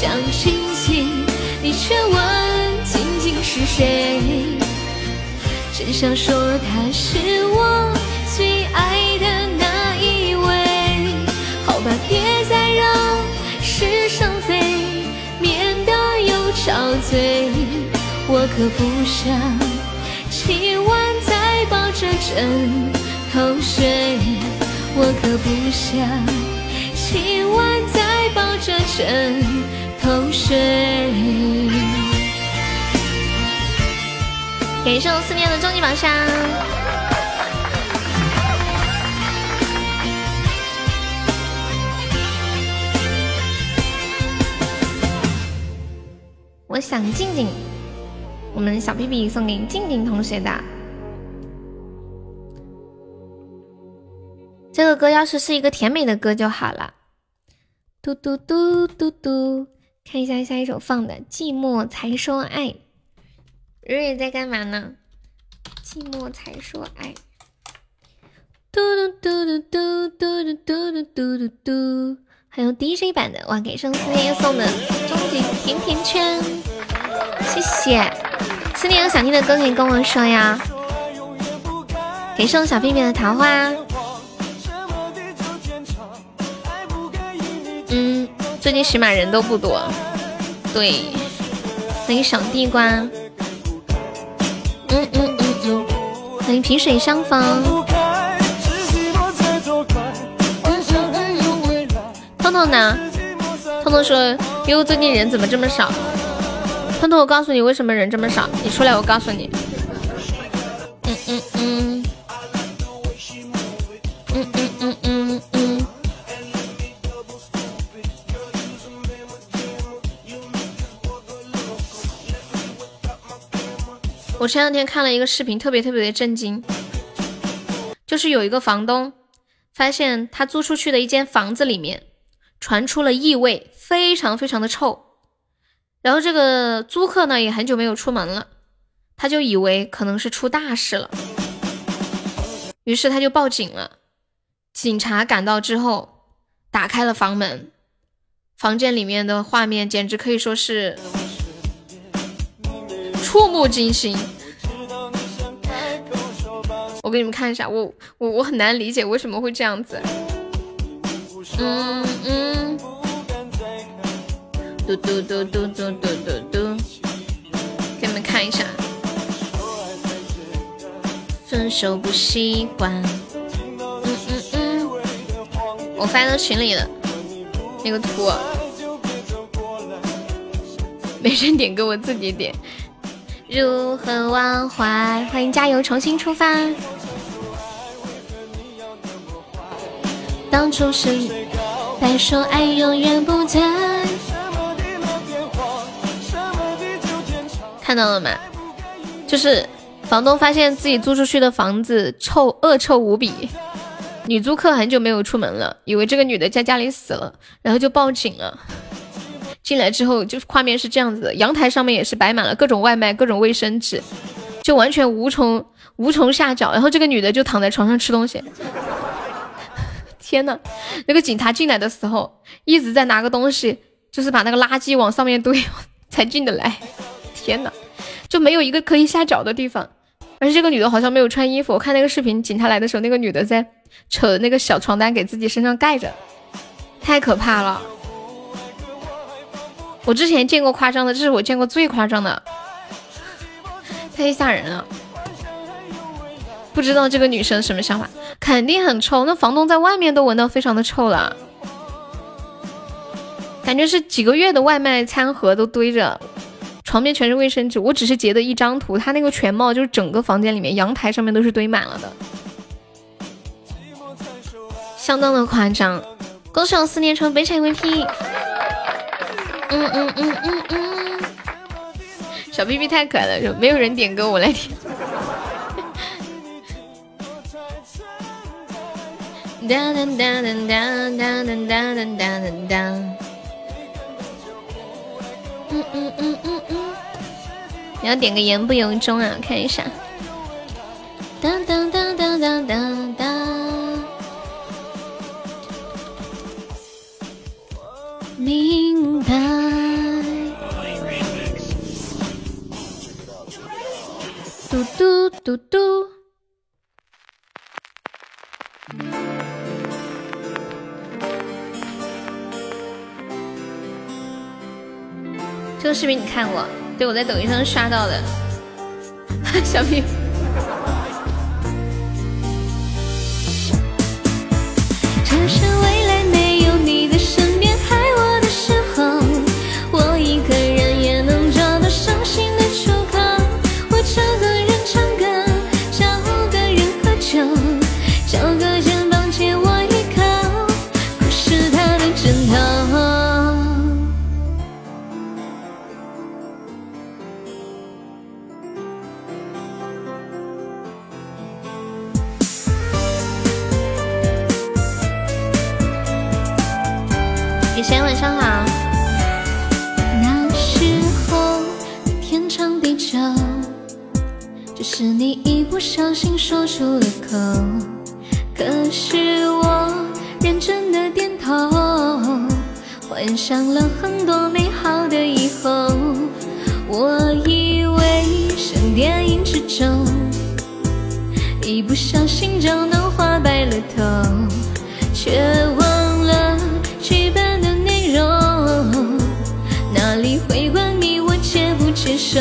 想亲亲，你却问静静是谁？只想说他是我最爱的那一位，好吧，别再让是生非免得有陶醉，我可不想今晚再抱着枕头睡，我可不想今晚再抱着枕口水。感谢我思念的终极宝箱。我想静静，我们小屁屁送给静静同学的。这个歌要是是一个甜美的歌就好了。嘟嘟嘟嘟嘟，看一下下一首放的《寂寞才说爱》。瑞瑞在干嘛呢？寂寞才说爱。嘟嘟嘟嘟嘟嘟嘟嘟嘟嘟嘟，还有 DJ 版的哇！给上思念送的终极甜甜圈，谢谢。思念有想听的歌可以跟我说呀。给送小屁屁的桃花。嗯，最近喜马人都不多。对，欢迎小地瓜。嗯嗯嗯嗯，欢迎萍水相逢。彤彤呢？彤彤说：“因为最近人怎么这么少？”彤彤，我告诉你为什么人这么少，你出来，我告诉你。嗯嗯嗯。我前两天看了一个视频，特别特别的震惊，就是有一个房东发现他租出去的一间房子里面传出了异味，非常非常的臭。然后这个租客呢也很久没有出门了，他就以为可能是出大事了，于是他就报警了。警察赶到之后，打开了房门，房间里面的画面简直可以说是触目惊心。我给你们看一下，我我我很难理解为什么会这样子。嗯嗯，嘟嘟嘟嘟嘟嘟嘟嘟，给你们看一下。分手不习惯。嗯嗯，我发到群里了那个图，没人点歌，我自己点。如何忘怀？欢迎加油，重新出发。当初是白说爱永远不在。看到了吗？就是房东发现自己租出去的房子臭，恶臭无比。女租客很久没有出门了，以为这个女的在家里死了，然后就报警了。进来之后，就是画面是这样子的，阳台上面也是摆满了各种外卖、各种卫生纸，就完全无从无从下脚。然后这个女的就躺在床上吃东西。天呐，那个警察进来的时候一直在拿个东西，就是把那个垃圾往上面堆才进得来。天呐，就没有一个可以下脚的地方。而且这个女的好像没有穿衣服，我看那个视频，警察来的时候，那个女的在扯那个小床单给自己身上盖着，太可怕了。我之前见过夸张的，这是我见过最夸张的，太吓人了。不知道这个女生什么想法，肯定很臭。那房东在外面都闻到非常的臭了，感觉是几个月的外卖餐盒都堆着，床边全是卫生纸。我只是截的一张图，他那个全貌就是整个房间里面阳台上面都是堆满了的，相当的夸张。恭喜我四年成本场 MVP。嗯嗯嗯嗯嗯，小屁屁太可爱了，没有人点歌，我来点。哒哒哒哒哒哒哒哒哒哒哒。嗯嗯嗯嗯嗯，你要点个言不由衷啊？看一下。哒哒哒哒哒哒哒。明白。嘟嘟嘟嘟。这个视频你看过？对，我在抖音上刷到的。小屁。这是未来是你一不小心说出了口。可是我认真的点头，幻想了很多美好的以后。我以为像电影之中，一不小心就能画白了头，却忘了剧本的内容。哪里会管你我接不接受？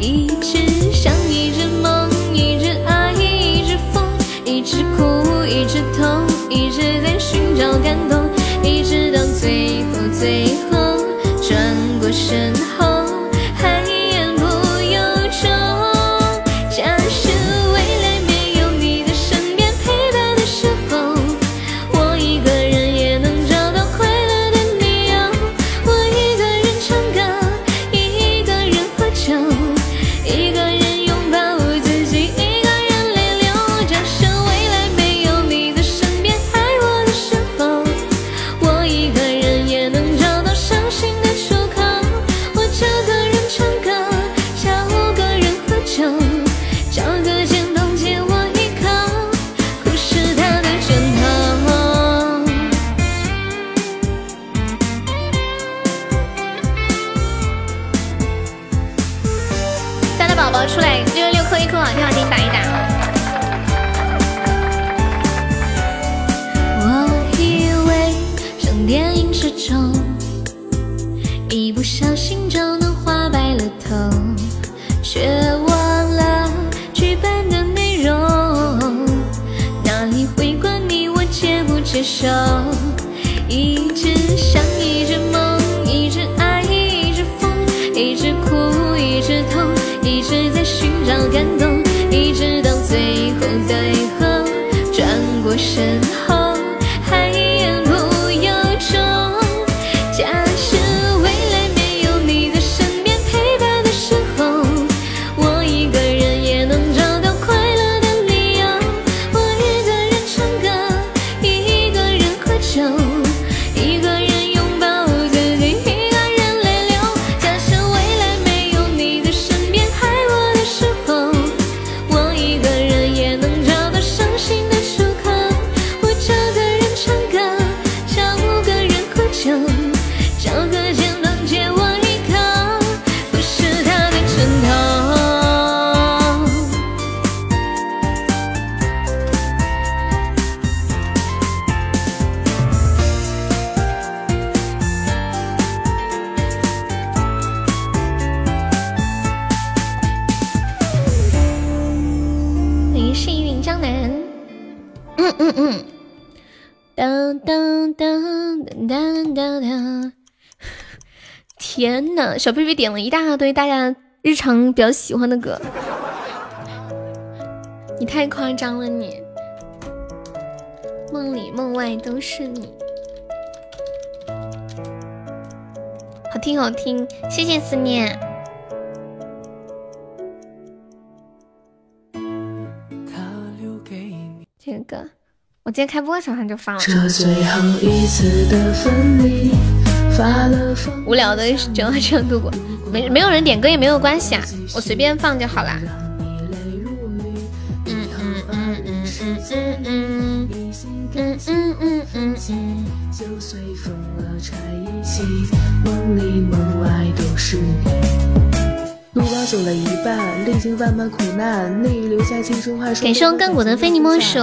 一直想，一直梦，一直爱，一直疯，一直哭，一直痛，一直在寻找感动，一直到最后，最后转过身后。天呐，小屁屁点了一大堆大家日常比较喜欢的歌，你太夸张了你！梦里梦外都是你，好听好听，谢谢思念。这个歌我今天开播的时候就放了。无聊的就要这样度过，没没有人点歌也没有关系啊，我随便放就好啦。嗯嗯嗯嗯嗯嗯嗯嗯嗯嗯。嗯感谢亘古的非你莫属。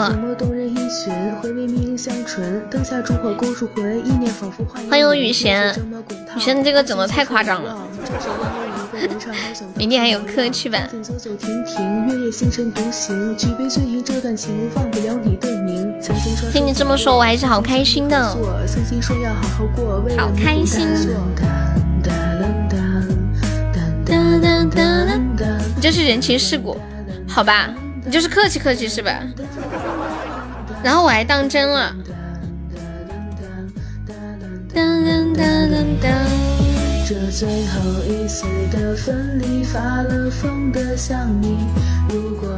欢迎雨贤，雨贤这个整的太夸张了。明天还有课去吧。听你这么说，我还是好开心的。好开心。你这是人情世故，好吧？你就是客气客气是吧？然后我还当真了。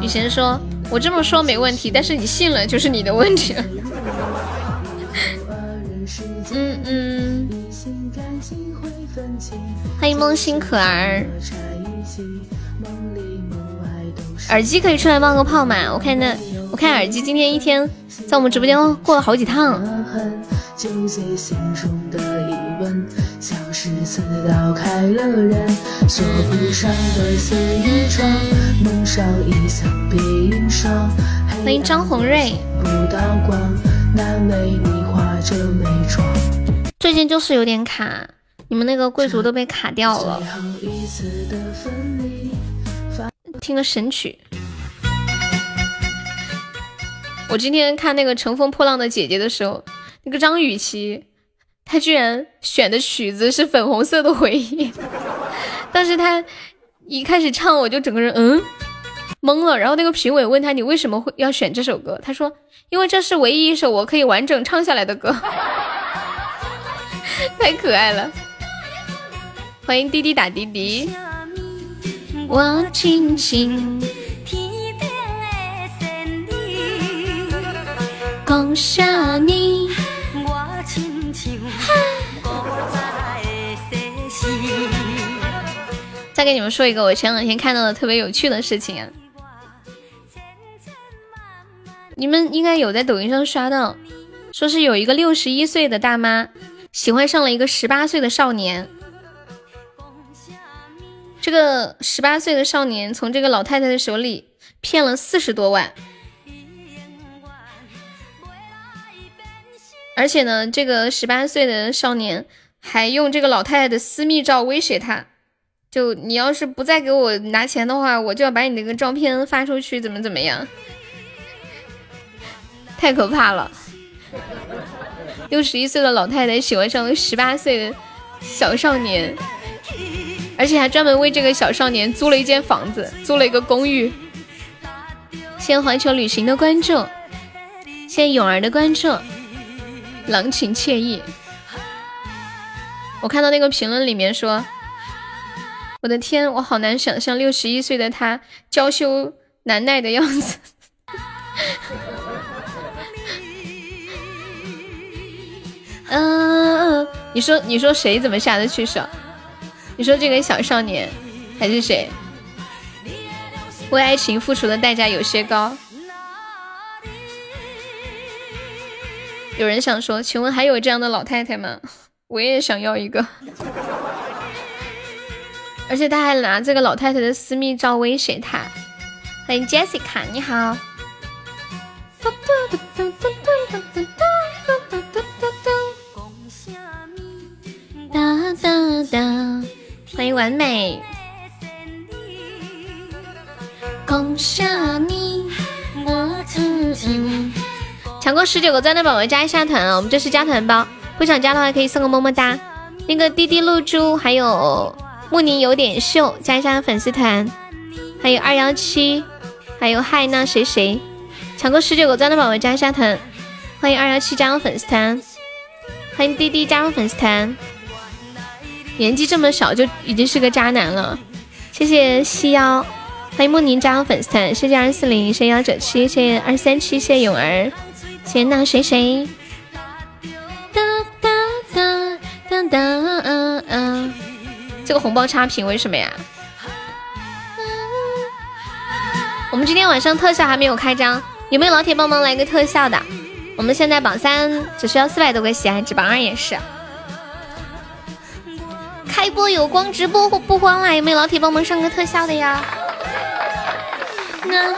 雨贤说：“我这么说没问题，但是你信了就是你的问题了。”嗯嗯。欢迎梦心可儿。耳机可以出来冒个泡嘛？我看那，我看耳机今天一天在我们直播间过了好几趟。欢迎张红瑞。最近就是有点卡，你们那个贵族都被卡掉了。听个神曲。我今天看那个《乘风破浪的姐姐》的时候，那个张雨绮，她居然选的曲子是《粉红色的回忆》。但是她一开始唱，我就整个人嗯懵了。然后那个评委问她：“你为什么会要选这首歌？”她说：“因为这是唯一一首我可以完整唱下来的歌。”太可爱了！欢迎滴滴打滴滴。我轻轻讲啥呢？再给你们说一个我前两天看到的特别有趣的事情啊！你们应该有在抖音上刷到，说是有一个六十一岁的大妈喜欢上了一个十八岁的少年。这个十八岁的少年从这个老太太的手里骗了四十多万，而且呢，这个十八岁的少年还用这个老太太的私密照威胁他，就你要是不再给我拿钱的话，我就要把你那个照片发出去，怎么怎么样？太可怕了！六十一岁的老太太喜欢上了十八岁的小少年，而且还专门为这个小少年租了一间房子，租了一个公寓。谢谢环球旅行的关注，谢谢勇儿的关注，郎情惬意。我看到那个评论里面说：“我的天，我好难想象六十一岁的他娇羞难耐的样子。”嗯，你说你说谁怎么下得去手？你说这个小少年还是谁？为爱情付出的代价有些高。有人想说，请问还有这样的老太太吗？我也想要一个。而且他还拿这个老太太的私密照威胁他。欢迎 Jessica，你好。哒哒哒，欢迎完美。恭喜你，我嗯嗯。抢过十九个钻的宝宝加一下团啊！我们这是加团包，不想加的话可以送个么么哒。那个滴滴露珠还有慕宁有点秀加一下粉丝团，还有二幺七，还有嗨那谁谁。抢过十九个钻的宝宝加一下团，欢迎二幺七加入粉丝团，欢迎滴滴加入粉丝团。年纪这么小就已经是个渣男了，谢谢西幺，欢迎慕宁加入粉丝团，谢谢二四零，谢谢幺九七，谢谢二三七，谢谢勇儿，谢谢那谁谁。哒哒哒哒哒，这个红包差评为什么呀？我们今天晚上特效还没有开张，有没有老铁帮忙来个特效的？我们现在榜三只需要四百多个喜爱值，榜二也是。开播有光，直播不慌啦！有没有老铁帮忙上个特效的呀？哪里？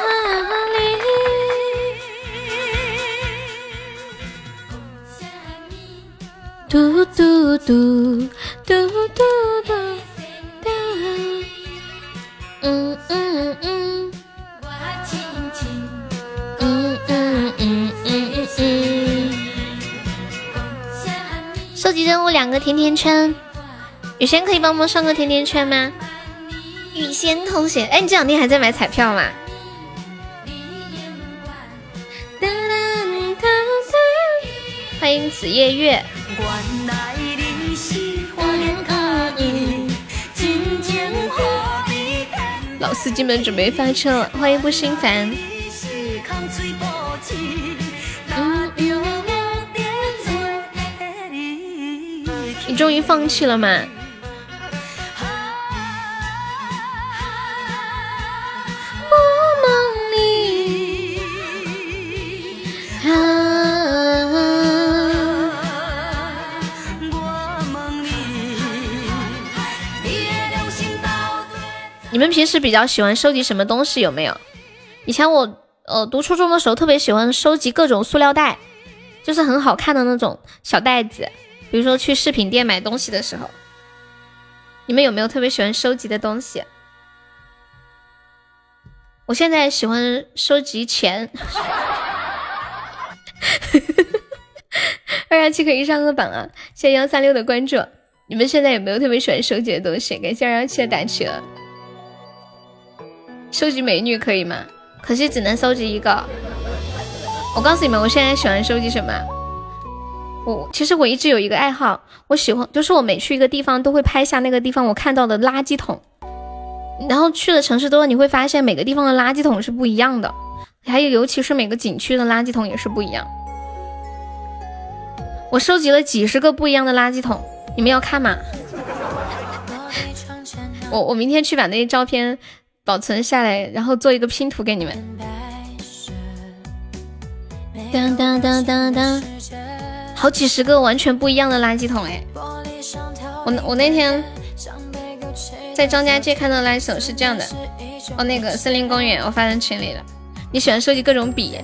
嘟嘟嘟嘟嘟嘟嘟。嗯嗯嗯。嗯嗯嗯嗯嗯。收集任务两个甜甜圈。雨仙可以帮忙上个甜甜圈吗？雨仙同学，哎，你这两天还在买彩票吗？欢迎紫夜月。老司机们准备发车了，欢迎不心烦。你终于放弃了吗？你们平时比较喜欢收集什么东西？有没有？以前我呃读初中的时候特别喜欢收集各种塑料袋，就是很好看的那种小袋子。比如说去饰品店买东西的时候，你们有没有特别喜欢收集的东西？我现在喜欢收集钱。二幺七可以上个榜啊！谢谢幺三六的关注。你们现在有没有特别喜欢收集的东西？感谢二幺七的打气了。收集美女可以吗？可惜只能收集一个。我告诉你们，我现在喜欢收集什么？我其实我一直有一个爱好，我喜欢就是我每去一个地方都会拍下那个地方我看到的垃圾桶。然后去的城市多了，你会发现每个地方的垃圾桶是不一样的，还有尤其是每个景区的垃圾桶也是不一样。我收集了几十个不一样的垃圾桶，你们要看吗？我我明天去把那些照片。保存下来，然后做一个拼图给你们。当当当当当，好几十个完全不一样的垃圾桶哎！我我那天在张家界看到垃圾桶是这样的，哦，那个森林公园我发在群里了。你喜欢收集各种笔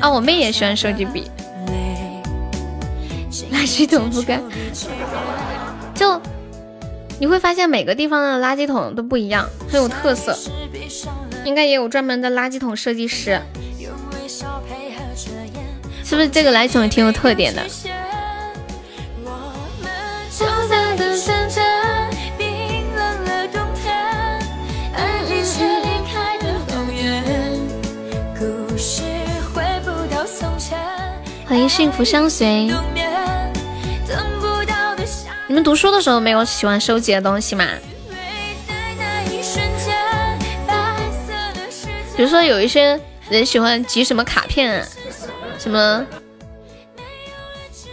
啊？我妹也喜欢收集笔。垃圾桶不干，就。你会发现每个地方的垃圾桶都不一样，很有特色，应该也有专门的垃圾桶设计师。是不是这个来总挺有特点的？欢迎幸福相随。你们读书的时候没有喜欢收集的东西吗？比如说有一些人喜欢集什么卡片，什么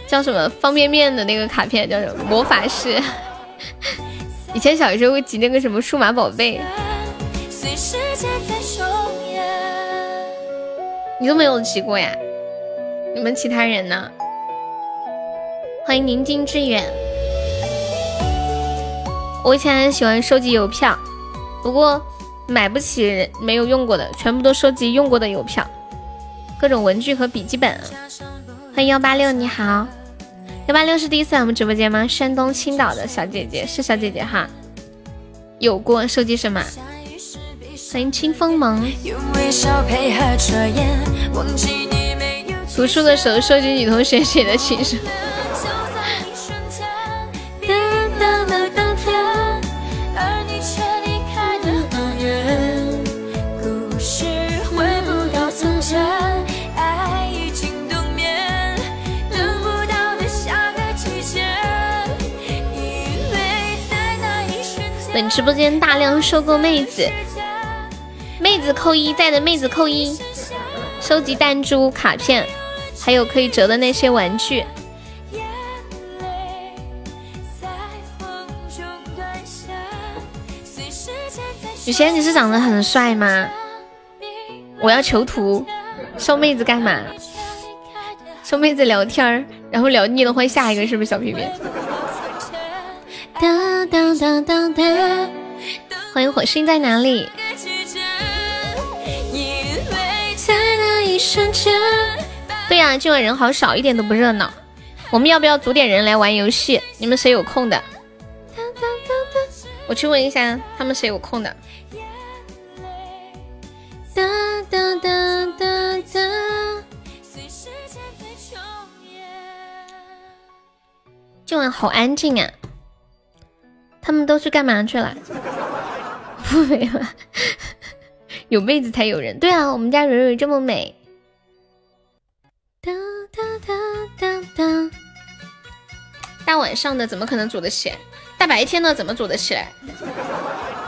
叫什么方便面的那个卡片，叫什么魔法师。以前小时候会集那个什么数码宝贝。你都没有集过呀？你们其他人呢？欢迎宁静致远。我以前很喜欢收集邮票，不过买不起没有用过的，全部都收集用过的邮票，各种文具和笔记本。欢迎幺八六，你好，幺八六是第一次来我们直播间吗？山东青岛的小姐姐是小姐姐哈。有过收集什么？欢迎清风萌。读书的时候收集女同学写的情书。直播间大量收购妹子，妹子扣一，在的妹子扣一，收集弹珠卡片。还有可以折的那些玩具。雨轩，你是长得很帅吗？我要求图，收妹子干嘛？收妹子聊天，然后聊腻了换下一个，是不是小皮皮？当当当当当，欢迎火星在哪里？在那一瞬间。对呀，今晚人好少，一点都不热闹。我们要不要组点人来玩游戏？你们谁有空的？我去问一下他们谁有空的。哒哒哒哒哒今晚好安静啊！他们都去干嘛去了？不美了，有妹子才有人。对啊，我们家蕊蕊这么美。哒哒哒哒哒！大晚上的怎么可能组得起来？大白天的怎么组得起来？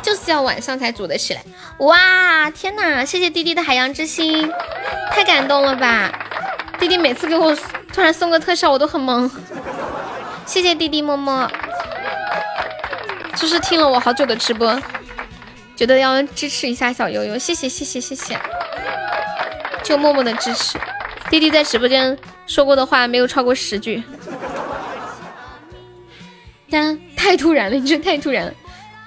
就是要晚上才组得起来。哇，天哪！谢谢弟弟的海洋之心，太感动了吧！弟弟每次给我突然送个特效，我都很懵。谢谢弟弟么么，就是听了我好久的直播，觉得要支持一下小悠悠。谢谢谢谢谢谢，就默默的支持。弟弟在直播间说过的话没有超过十句，但太突然了，你这太突然了，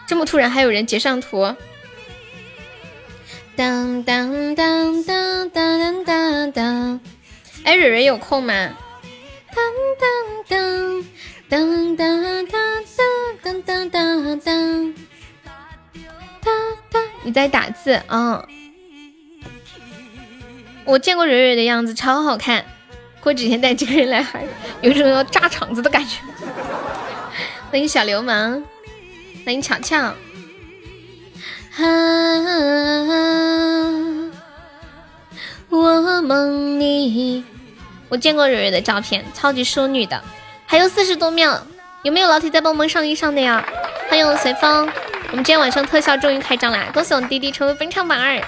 这么突然还有人截上图。当当当当当当当，哎，蕊蕊有空吗？当当当当当当当当当当，当，你在打字啊？我见过蕊蕊的样子，超好看。过几天带几个人来，还有种要炸场子的感觉。欢迎小流氓，欢迎巧巧。啊我梦里，我见过蕊蕊的照片，超级淑女的。还有四十多秒，有没有老铁在帮忙上一上的呀？欢迎随风，我们今天晚上特效终于开张啦！恭喜我们滴滴成为本场榜二。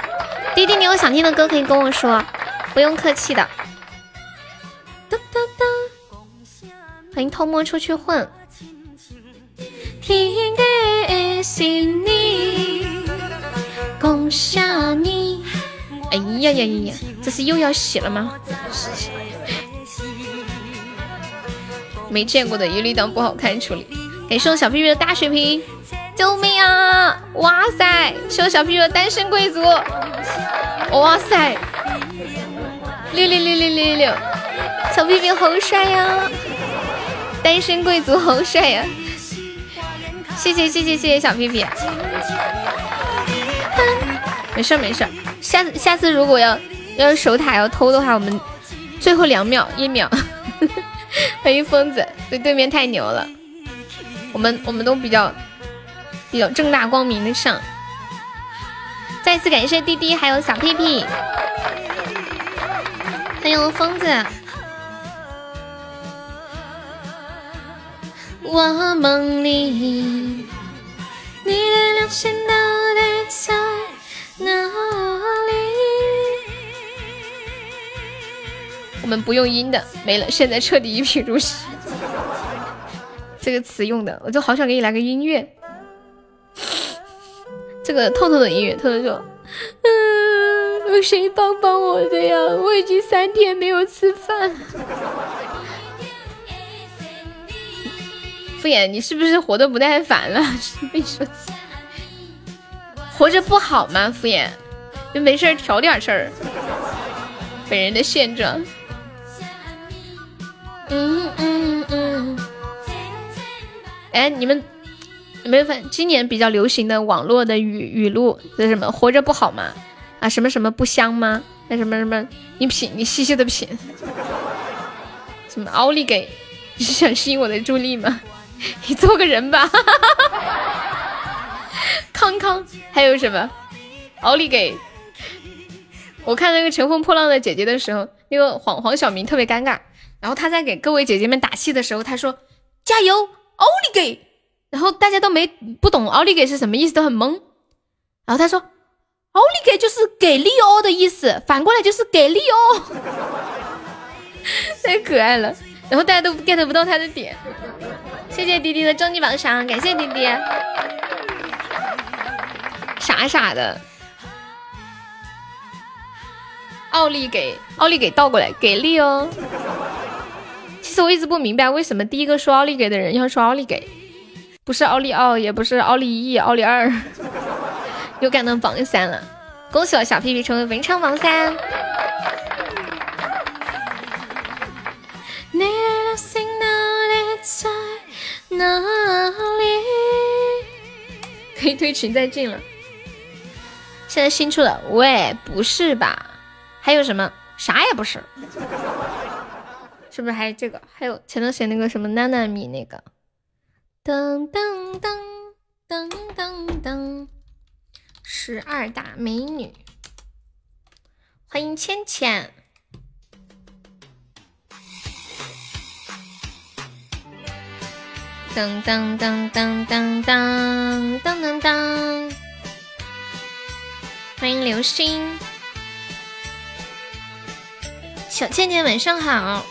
滴滴，你有想听的歌可以跟我说，不用客气的。哒哒哒，欢迎偷摸出去混。恭喜你！哎呀呀呀呀，这是又要洗了吗？没见过的一律当不好看处理。感谢我小屁屁的大血瓶。救命啊！哇塞，谢小屁屁的单身贵族，哇塞，六六六六六六，小屁屁好帅呀！单身贵族好帅呀！谢谢谢谢谢谢小屁屁，没事没事，下次下次如果要要是守塔要偷的话，我们最后两秒一秒，欢迎疯子，对对面太牛了，我们我们都比较比较正大光明的上。再次感谢滴滴还有小屁屁，欢迎疯子。我梦里，你的流星到底在哪里？我们不用音的，没了，现在彻底一贫如洗。这个词用的，我就好想给你来个音乐。这个透透的音乐，透透说：“嗯，有谁帮帮我的呀？我已经三天没有吃饭。”敷衍，你是不是活的不耐烦了？被说活着不好吗？敷衍，就没事挑点事儿。本人的现状。嗯嗯嗯。哎，你们。没有分，今年比较流行的网络的语语录是什么？活着不好吗？啊，什么什么不香吗？那什么什么，你品，你细细的品。什么奥利给？你是想吸引我的注意力吗？你做个人吧。康康，还有什么？奥利给？我看那个乘风破浪的姐姐的时候，那个黄黄晓明特别尴尬，然后他在给各位姐姐们打气的时候，他说：“加油，奥利给！”然后大家都没不懂奥利给是什么意思，都很懵。然后他说，奥利给就是给力哦的意思，反过来就是给力哦，太可爱了。然后大家都 get 不到他的点。谢谢滴滴的终极榜上，感谢滴滴。傻傻的，奥利给奥利给倒过来给力哦。我一直不明白，为什么第一个说奥利给的人要说奥利给。不是奥利奥，也不是奥利一、奥利二，又干到榜三了，恭喜我小屁屁成为文昌榜三。可以退群再进了。现在新出的，喂，不是吧？还有什么？啥也不是。是不是还有这个？还有前段时间那个什么娜娜米那个？噔噔噔噔噔噔，十二大美女，欢迎倩倩。噔噔噔噔噔噔噔噔噔，欢迎流星，小倩倩晚上好。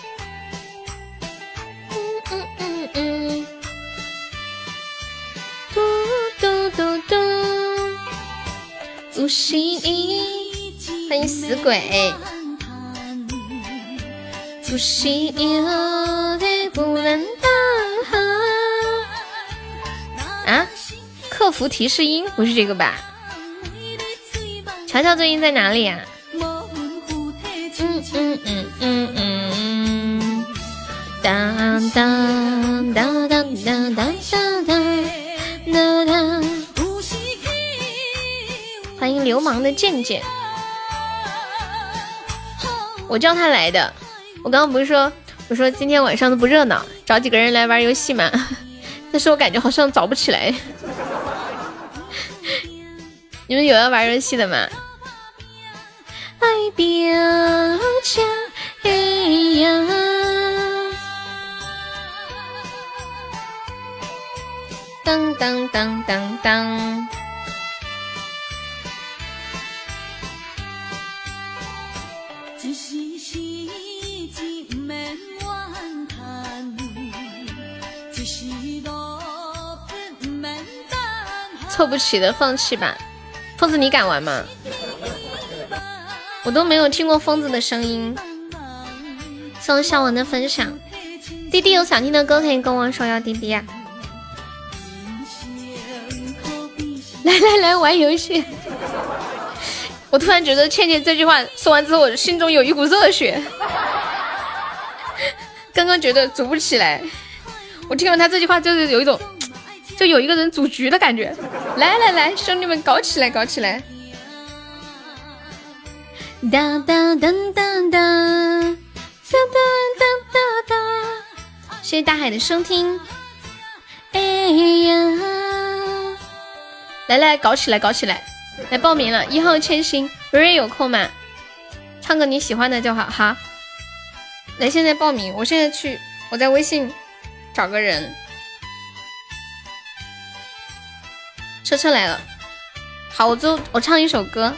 欢迎死鬼！啊，客服提示音不是这个吧？乔乔最近在哪里呀？嗯嗯嗯嗯嗯，当当当当当当当当。欢迎流氓的贱贱，我叫他来的。我刚刚不是说，我说今天晚上都不热闹，找几个人来玩游戏嘛。但是我感觉好像找不起来。你们有要玩游戏的吗？爱表家嘿呀，当当当当当。凑不齐的放弃吧，疯子你敢玩吗？我都没有听过疯子的声音。送小王的分享，弟弟有想听的歌可以跟我说哟，弟弟。来来来玩游戏。我突然觉得倩倩这句话说完之后，我心中有一股热血。刚刚觉得组不起来，我听完他这句话就是有一种。就有一个人组局的感觉，来来来，兄弟们搞起来，搞起来！哒哒哒哒哒哒哒哒哒谢谢大海的收听。哎呀，来来，搞起来，搞起来！来报名了，一号千星，蕊蕊有空吗？唱个你喜欢的就好哈。来，现在报名，我现在去，我在微信找个人。车车来了，好，我就我唱一首歌，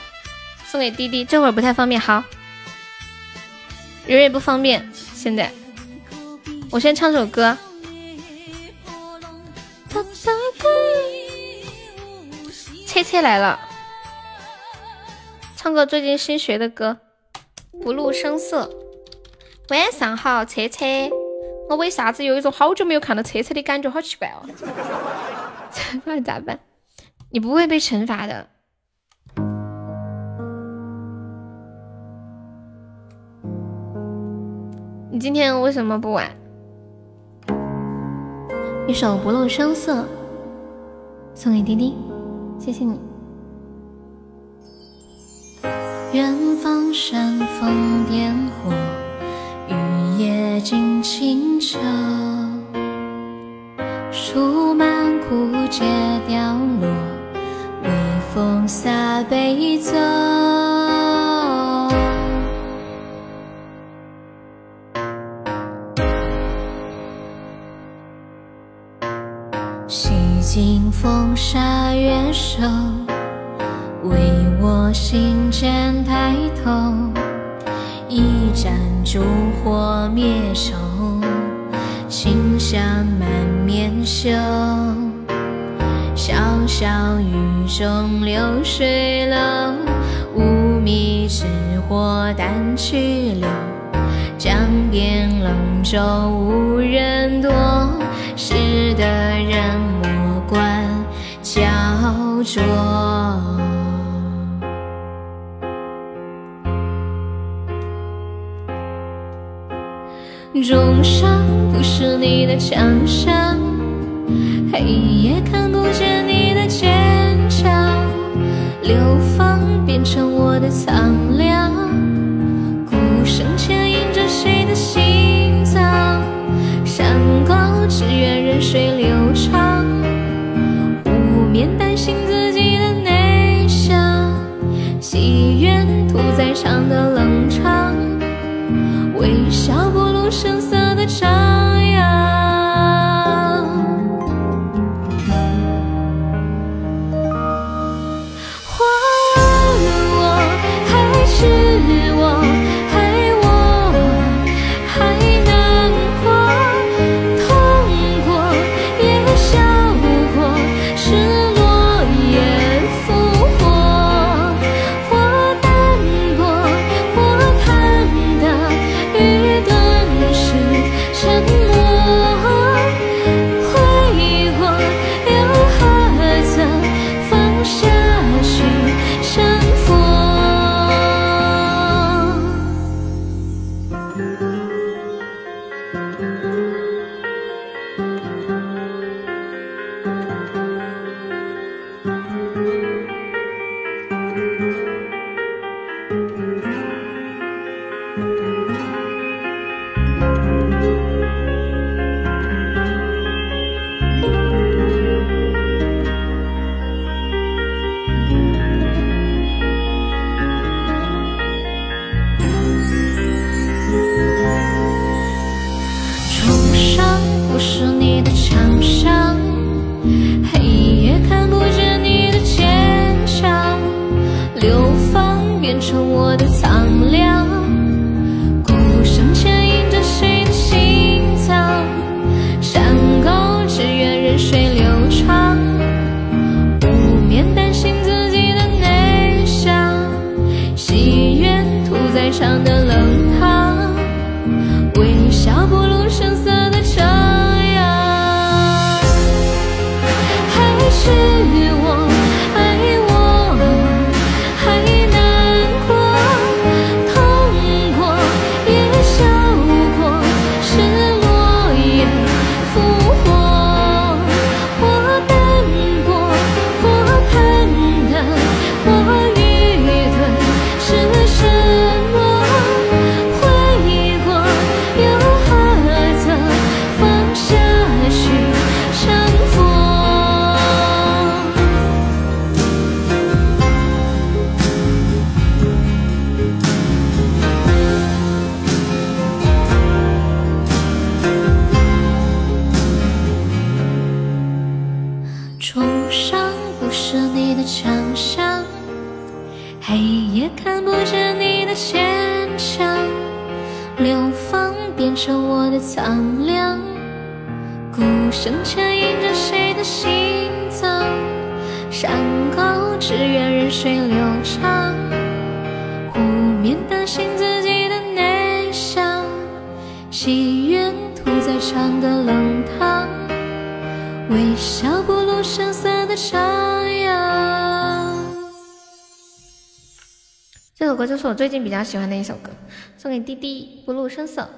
送给弟弟，这会儿不太方便，好。蕊蕊不方便，现在，我先唱首歌。切切来了，唱个最近新学的歌，不露声色。晚上好，切切，我为啥子有一种好久没有看到切切的感觉？好奇怪哦，那咋办？你不会被惩罚的。你今天为什么不玩？一首不露声色，送给滴滴，谢谢你。远方煽风点火，雨夜惊清澈，树满枯竭凋落，风洒悲奏。洗尽风沙月瘦，为我心间抬头。一盏烛火灭愁，清香满面羞。小小雨中流水流，无觅之火淡去留。江边冷舟无人渡。识得人莫管焦灼，重伤不是你的强项，黑夜看流放变成我的苍凉，鼓声牵引着谁的心脏？山高只愿任水流较喜欢的一首歌，送给滴滴不露声色。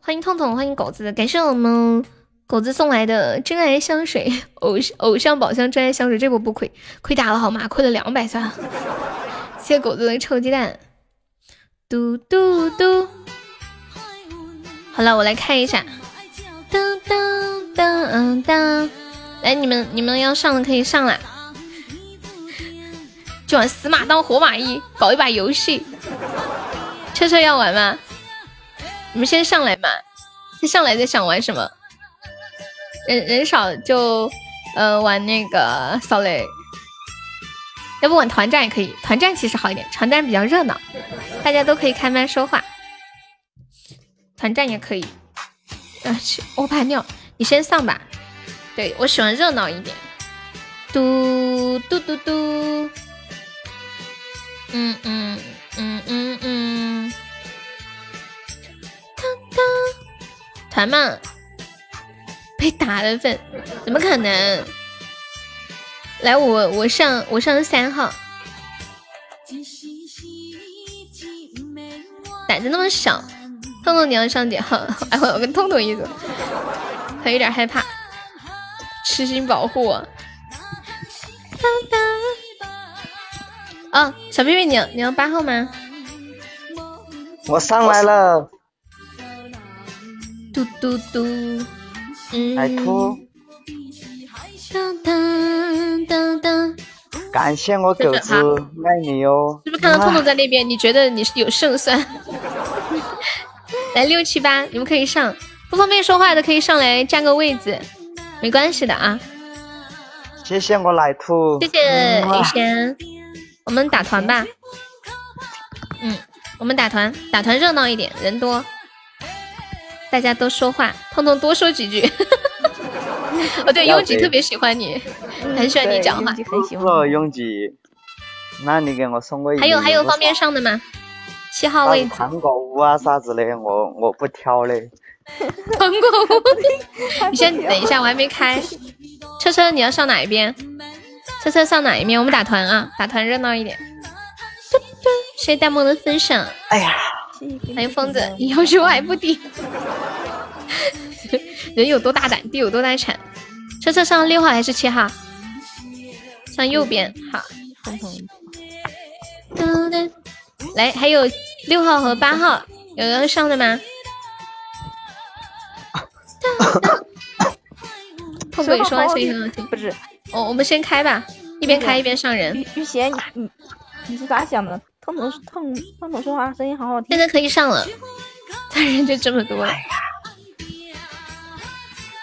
欢迎痛痛，欢迎狗子，感谢我们狗子送来的真爱香水，偶偶像宝箱真爱香水，这波不亏，亏大了好吗？亏了两百三。谢谢狗子的臭鸡蛋。嘟嘟嘟。好了，我来看一下。当当当当，来，你们你们要上的可以上来。就玩死马当活马医，搞一把游戏。车车要玩吗？你们先上来嘛，先上来再想玩什么。人人少就呃玩那个扫雷，要不玩团战也可以。团战其实好一点，团战比较热闹，大家都可以开麦说话。团战也可以。啊去，我怕尿，你先上吧。对我喜欢热闹一点。嘟嘟嘟嘟。嗯嗯嗯嗯嗯，当当，团嘛，被打的份，怎么可能？来，我我上我上三号，胆子那么小，痛痛你要上几号？哎，我跟痛痛一组，他有点害怕，痴心保护我。当当。啊，小屁屁，你你要八号吗？我上来了。嘟嘟嘟，嗯。来兔。当当当当。感谢我狗子，爱你哟。是不是看到兔兔在那边？你觉得你是有胜算？来六七八，你们可以上。不方便说话的可以上来占个位置，没关系的啊。谢谢我奶兔。谢谢雨贤。我们打团吧，嗯，我们打团，打团热闹一点，人多，大家都说话，痛痛多说几句。哦，对，拥挤特别喜欢你，很喜欢你讲话，很喜欢。拥挤，那你给我送个。还有还有方便上的吗？七号位置。糖果屋啊啥子的，我我不挑嘞。糖果屋，你先等一下，我还没开。车车，你要上哪一边？车车上哪一面？我们打团啊，打团热闹一点。谢谢弹幕的分享。哎呀，欢迎疯子，要求还不低。人有多大胆，地有多大产。车车上六号还是七号？上右边。好。来，还有六号和八号，有人上的吗？痛鬼说话声音很好听，不是。哦，我们先开吧，一边开一边上人。玉贤，你你是咋想的？彤彤彤彤彤说话声音好好听。现在可以上了，咱人就这么多。哎，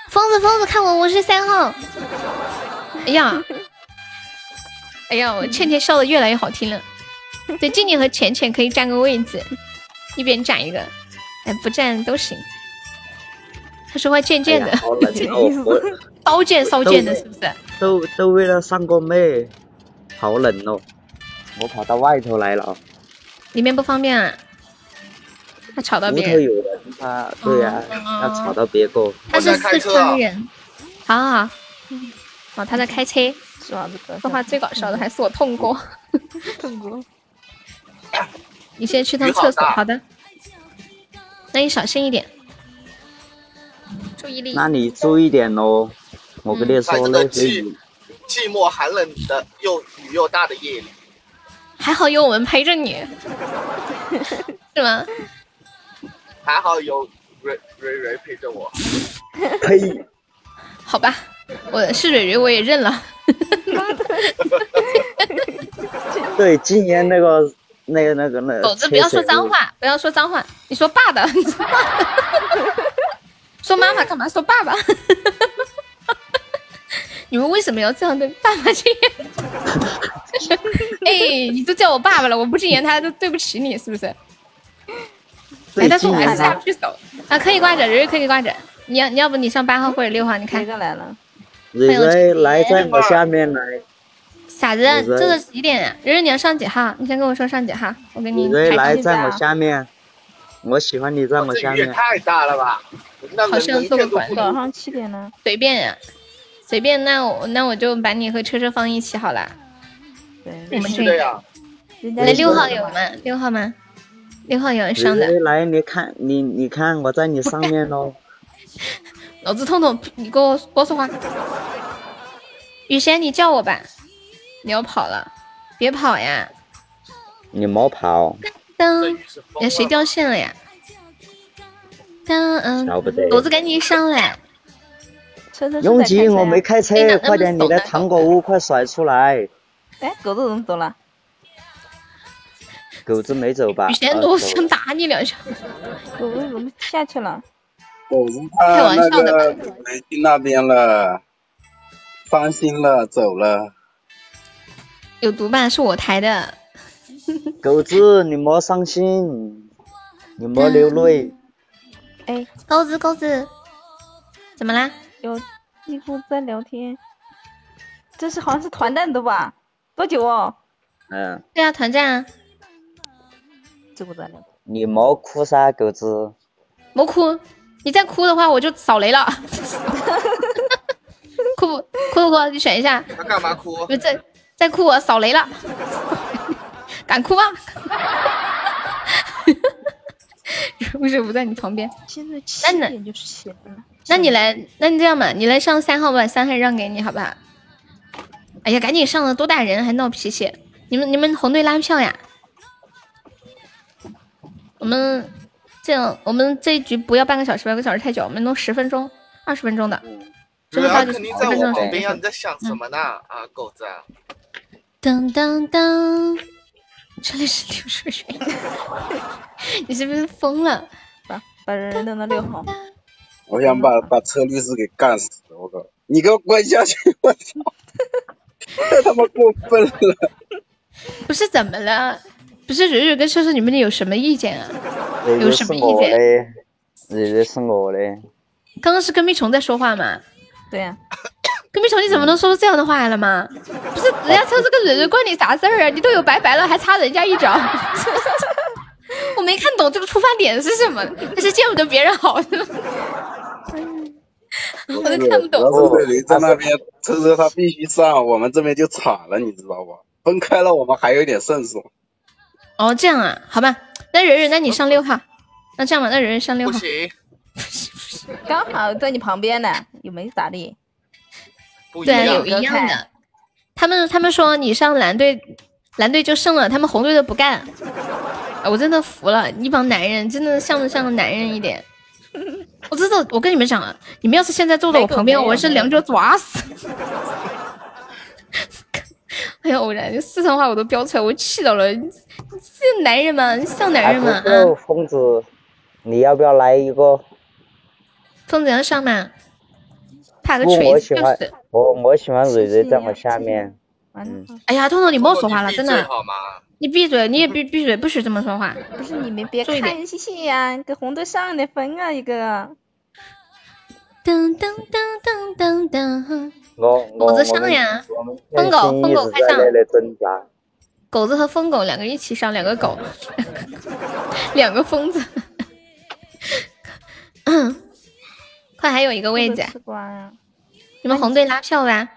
疯子疯子，看我，我是三号。哎呀，哎呀，我倩倩笑的越来越好听了。对，静静和浅浅可以占个位置，一边占一个，哎，不占都行。他说话贱贱的，刀剑骚剑的，是不是？都都为了上个妹，好冷哦！我跑到外头来了。里面不方便啊，他吵到别人。屋头有人，他对呀，要吵到别个。他是四川人。好好好。哦，他在开车。说话最搞笑的还是我痛哥。痛哥。你先去趟厕所，好的。那你小心一点。注意力。那你注意点喽。我跟你说，那寂寂寞寒冷的又雨又大的夜里，还好有我们陪着你，是吗？还好有蕊蕊蕊陪着我。呸！好吧，我是蕊蕊，我也认了。对，今年那个那个那个那狗子不要说脏话，不要说脏话，你说爸的，说 妈妈干嘛？说爸爸。你们为什么要这样对爸爸这样？哎，你都叫我爸爸了，我不禁言他都对不起你，是不是？哎，但是我还是下不去手啊，可以挂着，人人可以挂着。你要你要不你上八号或者六号，你看。来了。蕊蕊来在我下面来。傻子，这个几点呀？瑞瑞你要上几号？你先跟我说上几号，我给你。瑞瑞来在我下面，我喜欢你在我下面。太大了吧？好像做个广告。早上七点呢。随便呀，随便。那我那我就把你和车车放一起好了。对，我们这样。来六号有吗？六号吗？六号有人上的。来，你看你你看我在你上面喽。老子痛痛，你给我多说话。雨贤，你叫我吧。你要跑了，别跑呀。你莫跑。噔，哎，谁掉线了呀？噔嗯，狗子赶紧上来。永吉，我没开车，快点，你的糖果屋快甩出来。哎，狗子怎么走了？狗子没走吧？雨贤，我想打你两下。狗子怎么下去了？狗子他那个没去那边了，伤心了，走了。有毒吧？是我抬的。狗子，你莫伤心，你莫流泪。哎，狗子，狗子，怎么啦？有几乎在聊天。这是好像是团战的吧？多久哦？嗯。对啊，团战啊。这不在聊。你莫哭噻，狗子。莫哭，你再哭的话我就扫雷了。哭不哭不哭？你选一下。他干嘛哭？不是。再哭我扫雷了，敢哭吗？为什么不在你旁边？现在七点就是七那你来，那你这样吧，你来上三号吧，三号让给你，好不好？哎呀，赶紧上了，多打人还闹脾气！你们你们红队拉票呀！我们这样，我们这一局不要半个小时，半个小时太久，我们弄十分钟、二十分钟的。对啊，肯定在我旁边呀！你在想什么呢？啊，狗子！当当当，这里是流水水，你是不是疯了？把把人扔到六号。我想把把车律师给干死！我靠，你给我滚下去！我操，太他妈过分了！不是怎么了？不是蕊蕊跟车车，你们有什么意见啊？有什么意见？蕊蕊是我的。刚刚是跟蜜虫在说话吗？对呀。隔壁虫，你怎么能说出这样的话来了吗？不是，人家车这个蕊蕊关你啥事儿啊？你都有白白了，还插人家一脚。我没看懂这个出发点是什么，他是见不得别人好。我都看不懂。主要是你在那边，车车他必须上，我们这边就惨了，你知道吧？分开了，我们还有点胜算。哦，这样啊，好吧，那蕊蕊，那你上六号。那这样吧，那蕊蕊上六号。不行，不行不行，刚好在你旁边呢，又没咋地。对，有一样的。他们他们说你上蓝队，蓝队就胜了，他们红队的不干。我真的服了，一帮男人真的像不像个男人一点？我真的，我跟你们讲啊，你们要是现在坐在我旁边，我是两脚抓死。哎呀，偶然四川话我都飙出来，我气到了。是男人吗？像男人吗？啊，疯子，你要不要来一个？疯子要上吗？不，我喜欢我我喜欢蕊蕊在我下面。嗯。哎呀，彤彤，你莫说话了，真的。你闭嘴，你也闭闭嘴，不许这么说话。不是你们别看谢谢呀，给红队上点分啊，一个。噔噔噔噔噔噔。我狗子上呀，疯狗疯狗快上。狗子和疯狗两个一起上，两个狗，两个疯子。嗯。快还有一个位置，你们红队拉票吧。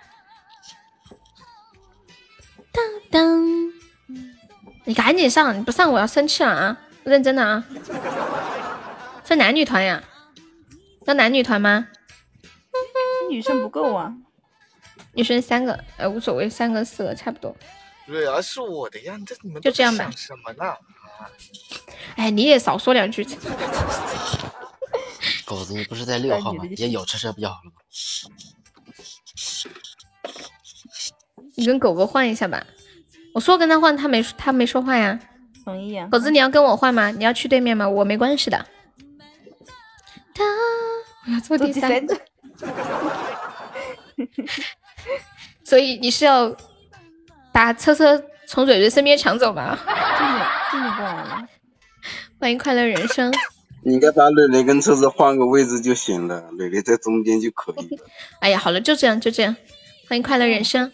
当当，你赶紧上，你不上我要生气了啊！认真的啊，分男女团呀？要男女团吗？女生不够啊，女生三个，呃，无所谓，三个四个差不多。对啊，是我的呀，这你们就这样吧。什么呢？哎，你也少说两句。狗子，你不是在六号吗？也有车车不就好了吗？你跟狗狗换一下吧。我说跟他换，他没他没说话呀。同意啊。狗子，你要跟我换吗？你要去对面吗？我没关系的。他，我要做第三。所以你是要把车车从蕊蕊身边抢走吧。静静静静过来了，欢迎快乐人生。你应该把蕊蕊跟车子换个位置就行了，磊磊在中间就可以了。哎呀，好了，就这样，就这样。欢迎快乐人生。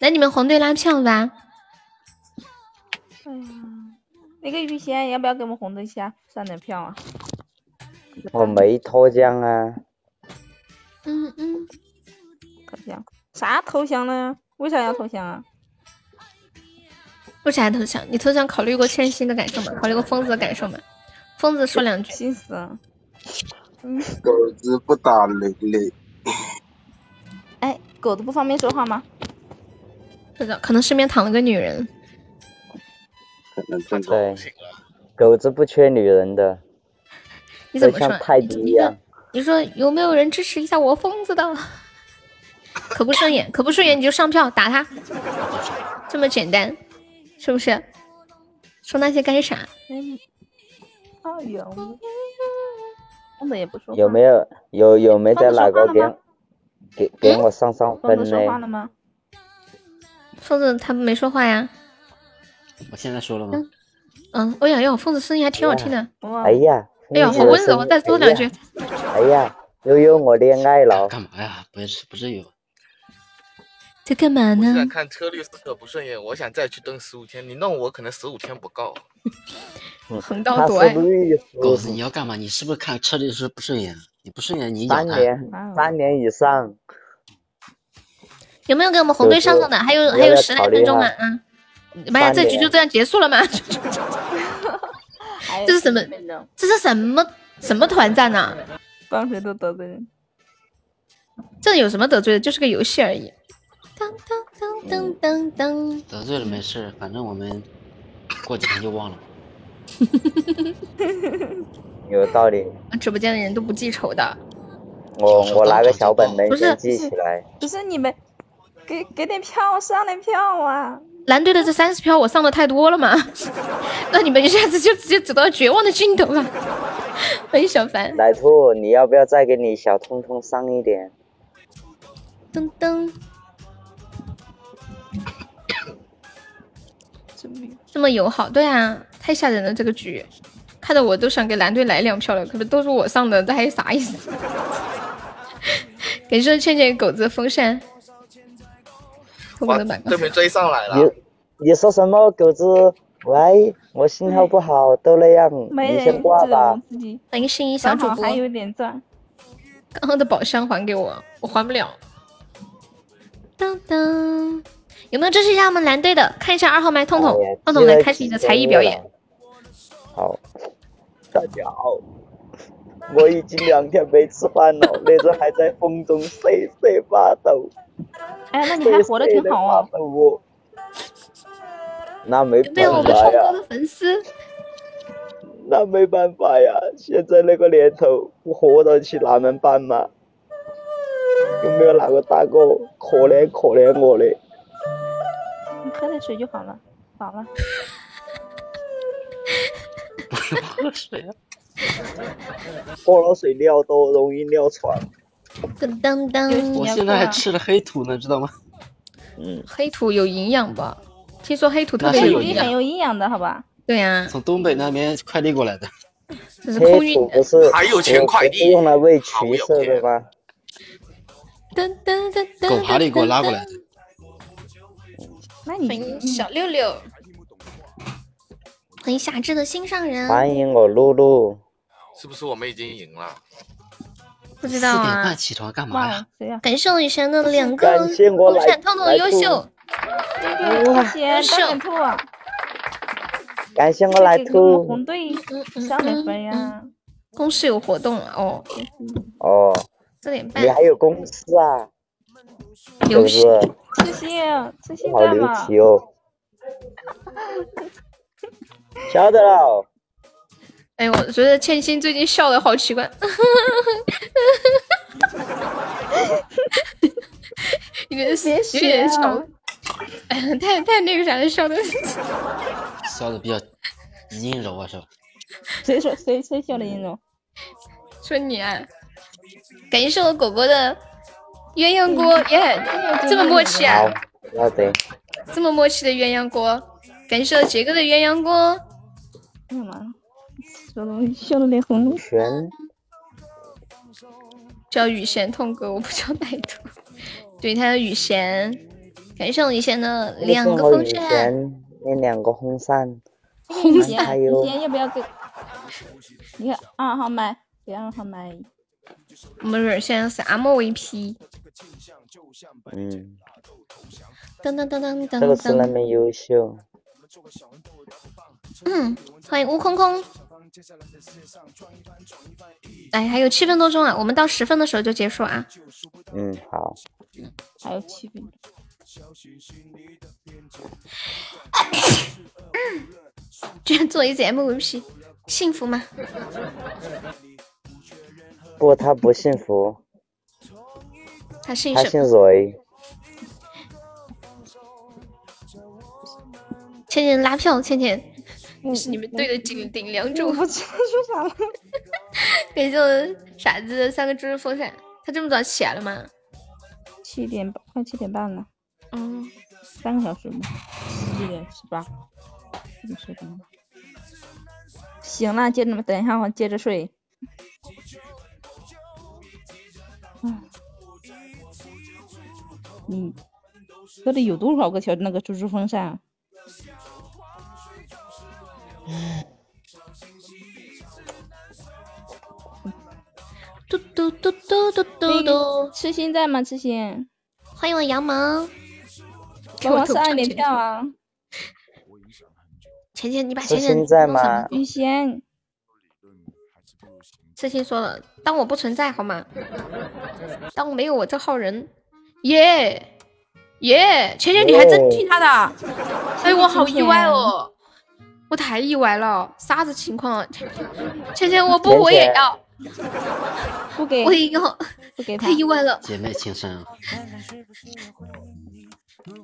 来，你们红队拉票吧。哎呀，那个雨仙要不要给我们红队下上点票啊？我没脱缰啊。嗯嗯。投降？啥投降呢？为啥要投降啊？为啥要投降？你投降考虑过千心的感受吗？考虑过疯子的感受吗？疯子说两句。气死。嗯。狗子不打雷雷。哎，狗子不方便说话吗？是的，可能身边躺了个女人。可能正在。狗子不缺女人的。你怎么说？泰迪一样。你说有没有人支持一下我疯子的？可不顺眼，可不顺眼你就上票打他，这么简单，是不是？说那些干啥？啊有，疯子也不说。有没有有有没在哪个给给给我上上分呢？说话了吗？疯子他没说话呀。我现在说了吗？嗯，哎呀哟，疯子声音还挺好听的。哎呀。哎呀，好温柔，再说两句。哎呀，悠悠，我恋爱了。干嘛呀？不是，不是有。在干嘛呢？我想看车律师可不顺眼，我想再去蹲十五天。你弄我可能十五天不够。横刀夺爱。狗子，你要干嘛？你是不是看车律师不顺眼？你不顺眼，你三年，三年以上。有没有给我们红队上上的？还有还有十来分钟啊！嗯。妈呀，这局就这样结束了吗？这是什么？这是什么什么团战呢？帮谁都得罪人。这有什么得罪的？就是个游戏而已。当当当当当。得罪了没事，反正我们过几天就忘了。有道理。直播间的人都不记仇的。我我拿个小本本先记起来。不是你们给给点票上点票啊！蓝队的这三十票我上的太多了嘛？那你们一下子就直接走到绝望的尽头了。欢迎小凡。奶兔，你要不要再给你小通通上一点？噔噔。这么友好，对啊，太吓人了这个局，看得我都想给蓝队来两票了。可是都是我上的，这还有啥意思？感谢倩倩狗子风扇。对面追上来了！你你说什么狗子？喂，我信号不好，都那样，你先挂吧。欢迎心仪小主播。还有点钻。刚刚的宝箱还给我，我还不了。噔噔，有没有支持一下我们蓝队的？看一下二号麦，痛痛，痛痛来开始你的才艺表演。好，大家好，我已经两天没吃饭了，那时候还在风中瑟瑟发抖。哎，那你还活得挺好啊！那没办法呀。粉丝。那没办法呀，现在那个年头，不活得起哪门办嘛？有没有哪个大哥可怜可怜我嘞？你喝点水就好了，好了。喝水啊！喝了水尿多，容易尿床。噔噔噔！我现在还吃了黑土呢，知道吗？嗯，黑土有营养吧？听说黑土特别有营养，很有营养的，好吧？对呀，从东北那边快递过来的。这是空运的，还有钱快递用来喂橘色的吧？噔噔噔噔！狗爬里给我拉过来的。那你小六六，欢迎夏至的心上人，欢迎我露露。是不是我们已经赢了？不知道啊！四点半起床干嘛呀？感谢我雨神的两个感谢我来通通优秀，优秀！感谢我来兔红队上点分呀！公司有活动了哦哦，四点半你还有公司啊？游戏，吃心吃心好离奇哦！晓得了。哎，我觉得千心最近笑的好奇怪，有点有点笑，哎，太太那个啥了，笑的，笑的比较阴柔啊，是吧？谁说谁谁笑的阴柔？说你啊！感谢我果果的鸳鸯锅，耶，这么默契啊！好的，这么默契的鸳鸯锅，感谢杰哥的鸳鸯锅。干嘛？说的笑的脸红。全叫雨贤痛哥，我不叫奶头。对，他叫雨贤。感谢我雨贤的两个风扇。那两个风扇。红伞。雨贤要不要给？你看二号麦，给二号麦。我们热线是 MVP。嗯。噔噔噔噔噔。这个是那么优秀。嗯，欢迎悟空空。哎，还有七分多钟啊，我们到十分的时候就结束啊。嗯，好。还有七分。居然做一次 MVP，幸福吗？不，他不幸福。他姓他姓蕊。倩倩拉票，倩倩是你们队的顶顶梁柱。我不知道说啥了。感谢我傻子三个猪风扇，他这么早起来了吗？七点半，快七点半了。嗯，三个小时吗？七点十八。你睡行了，接着等一下，我接着睡。嗯，你到底有多少个小那个猪猪风扇？嘟嘟嘟嘟嘟嘟嘟，痴心在吗？痴心，欢迎我杨萌，给我上一点票啊！浅浅，你把浅浅弄在吗？雨仙，痴心说了，当我不存在好吗？当我没有我这号人，耶耶，浅浅你还真听他的，哎，我好意外哦。我太意外了，啥子情况？芊芊，我不，我也要，不给，我也要，不给，太意外了。姐妹情深啊！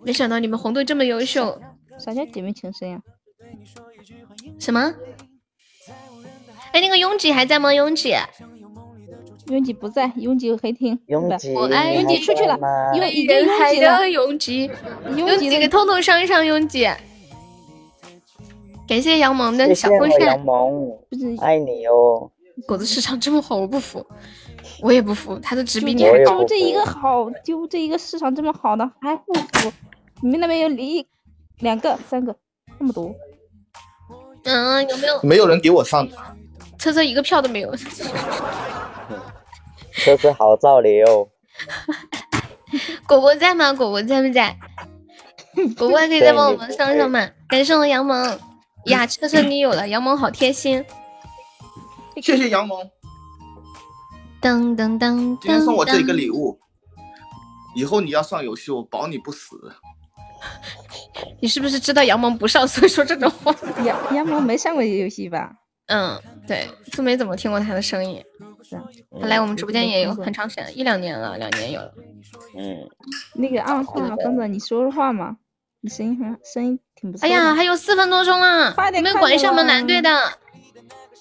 没想到你们红队这么优秀。啥叫姐妹情深呀？什么？哎，那个拥挤还在吗？拥挤？拥挤不在，拥挤黑厅。拥挤，我爱拥挤出去了，拥挤人海的拥挤，拥挤给通通上一上拥挤。感谢杨萌的小风扇，杨萌，爱你哦。果子市场这么好，我不服，我也不服，他的值比你还高。就这一个好，就这一个市场这么好的还不服？你们那边有一两个、三个，那么多。嗯，有没有？没有人给我上。车车一个票都没有。车车好造流。果果在吗？果果在不在？果果还可以再帮我们上上吗？感谢我杨萌。呀，车车你有了，杨萌好贴心，谢谢杨萌。噔噔噔，今天送我这一个礼物，以后你要上游戏，我保你不死。你是不是知道杨萌不上，所以说这种话？杨杨萌没上过游戏吧？嗯，对，就没怎么听过他的声音。是啊，他来我们直播间也有很长时间了，一两年了，两年有了。嗯，那个二号疯子，你说说话嘛？你声音很声音挺不错。哎呀，还有四分多钟了，你们管一下我们蓝队的，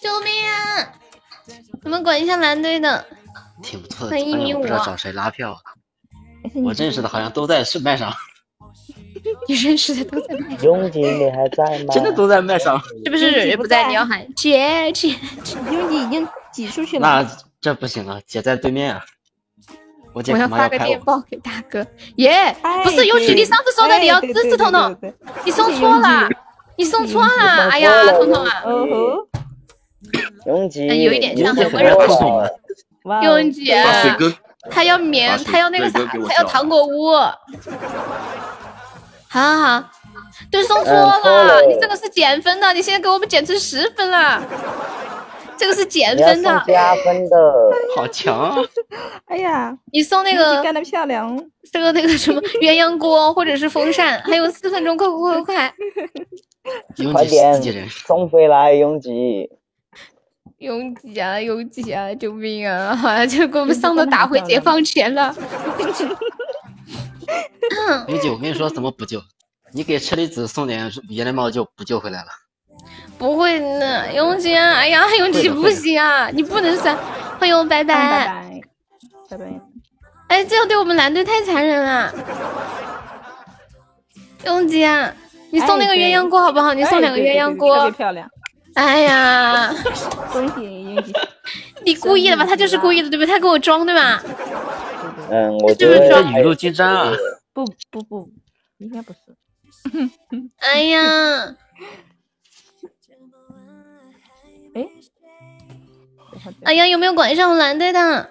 救命啊！你们管一下蓝队的。挺不错的，欢。不知道找谁拉票。我认识的好像都在是麦上。你认识的都在麦上。拥挤，你还在吗？真的都在麦上。是不是蕊蕊不在？你要喊姐姐。拥挤已经挤出去了。那这不行啊，姐在对面啊。我要发个电报给大哥，耶！不是拥挤，你上次说的你要支持彤彤，你送错了，你送错了，哎呀，彤彤啊！拥挤，有一点像很温柔的拥挤，他要棉，他要那个啥，他要糖果屋。好好好，对，送错了，你这个是减分的，你现在给我们减成十分了。这个是减分的，加分的，好强！哎呀，你送那个干得漂亮，这个那个什么鸳鸯锅或者是风扇，还有四分钟，快快快快！快点送回来，拥挤，拥挤啊，拥挤啊！救命啊！好像就给我们上头打回解放前了。拥挤，我跟你说怎么补救？你给车厘子送点野人猫就补救回来了。不会的，永吉，哎呀，永吉不行啊，你不能删。欢迎我拜拜，拜拜。哎，这样对我们蓝队太残忍了。永吉啊，你送那个鸳鸯锅好不好？你送两个鸳鸯锅，特别漂亮。哎呀，恭喜永吉！你故意的吧？他就是故意的，对不对？他给我装，对吧？嗯，我就是装雨露均沾啊。不不不，应该不是。哎呀，哎呀，有没有管上蓝队的？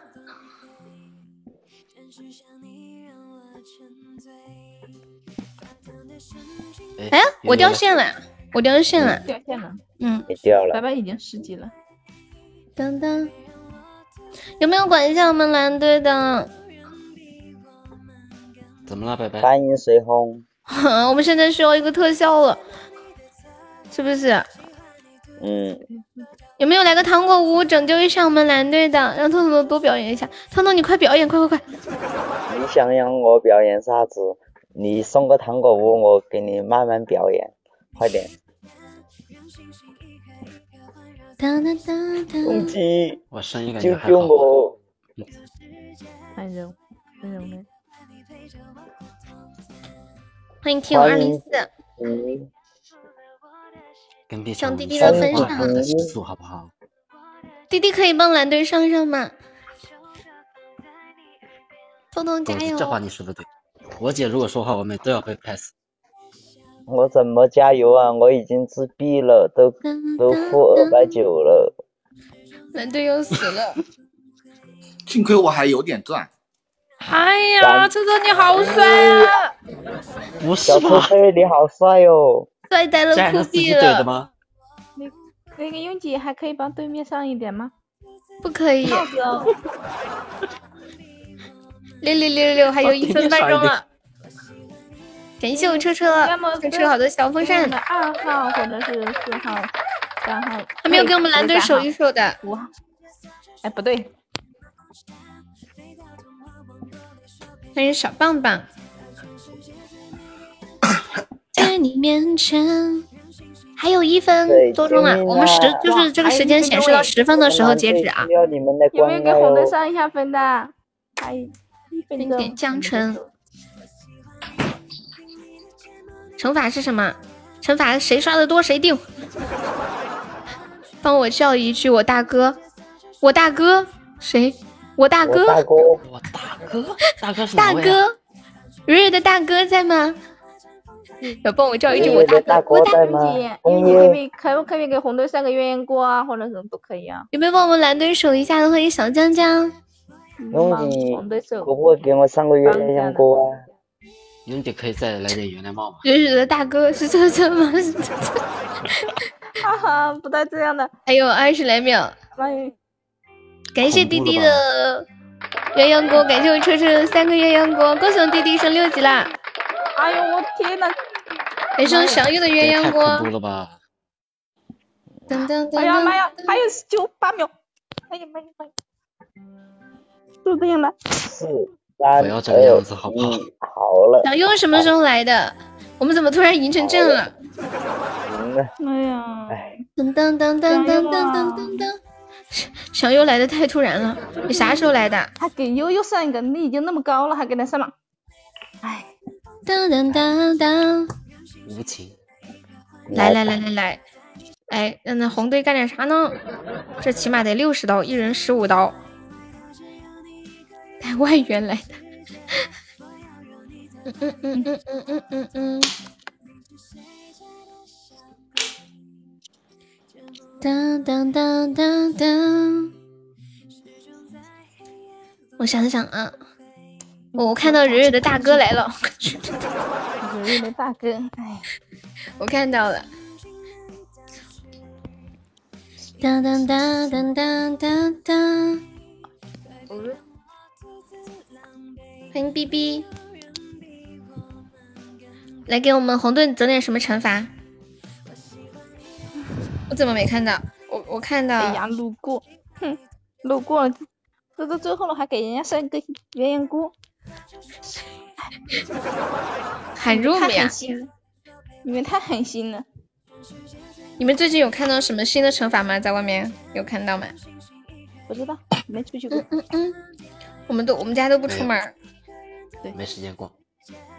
哎呀，我掉线了，我掉线了，掉线了，嗯，掉了。白白已经十级了。当当，有没有管一下我们蓝队的？怎么了，白白？欢迎随风。我们现在需要一个特效了，是不是？嗯。有没有来个糖果屋拯救一下我们蓝队的？让彤彤多表演一下。彤彤，你快表演，快快快！你想让我表演啥子？你送个糖果屋，我给你慢慢表演，快点。公鸡，我声音感觉救救我！很柔，很柔的。欢迎 T 五二零四。上弟弟的分上，好不好？弟弟可以帮蓝队上上吗？彤彤加油！这话你说的对。我姐如果说话，我们都要被拍死。我怎么加油啊？我已经自闭了，都都负二百九了。蓝队又死了。幸亏我还有点钻。哎呀，车车你好帅啊！不是吧？小车你好帅哟！帅呆了，酷毙了！那那个拥挤还可以帮对面上一点吗？不可以。六六六六，还有一分半钟了。感谢我车车，车车好的小风扇。二号或者是四号、三号，还没有给我们蓝队守一守的。五号，哎，不对。欢迎小棒棒。在你面前，还有一分多钟了。我们十就是这个时间显示到十分的时候截止啊。有没有给红队上一下分的？还一分点江城。惩罚是什么？惩罚谁刷的多谁定。帮我叫一句我大哥，我大哥谁？我大哥，我大哥，大哥是大哥，瑞瑞的大哥在吗？要帮我叫一句我大哥，我大哥。你可以可不可以给红队上个鸳鸯锅啊，或者什么都可以啊？有没有帮我们蓝队守一下的？欢迎小江江。兄弟，可不可以给我上个鸳鸯锅啊？兄弟可以再来点原谅帽吗？瑞瑞的大哥是车车吗？哈哈，不带这样的。还有二十来秒。感谢弟弟的鸳鸯锅，感谢我车车三个鸳鸯锅，恭喜我弟弟升六级啦！哎呦我天呐！感谢我小玉的鸳鸯锅。太了吧！哎呀妈呀，还有九八秒！哎呀妈呀妈呀！是这样的。四。不要这个样子，好不好？好了。小优什么时候来的？我们怎么突然赢成这样了？哎呀！噔噔噔噔噔噔噔噔！小优来的太突然了，你啥时候来的？他给悠悠上一个，你已经那么高了，还给他上了。哎！噔噔噔噔！无情。来来来来来，哎，让那红队干点啥呢？这起码得六十刀，一人十五刀。带外援来的，嗯嗯嗯嗯嗯嗯嗯嗯。当当当当当。我想想啊，我看到蕊蕊的大哥来了。蕊蕊的大哥，哎，我看到了。当当当当当当当。欢迎 B B，来给我们红队整点什么惩罚？我怎么没看到？我我看到。哎呀，路过，哼，路过了，这到最后了，还给人家上一个鸳鸯锅，喊入呀！你们太狠心了。你们最近有看到什么新的惩罚吗？在外面有看到吗？不知道，没出去过。嗯嗯嗯，我们都我们家都不出门。对没时间逛。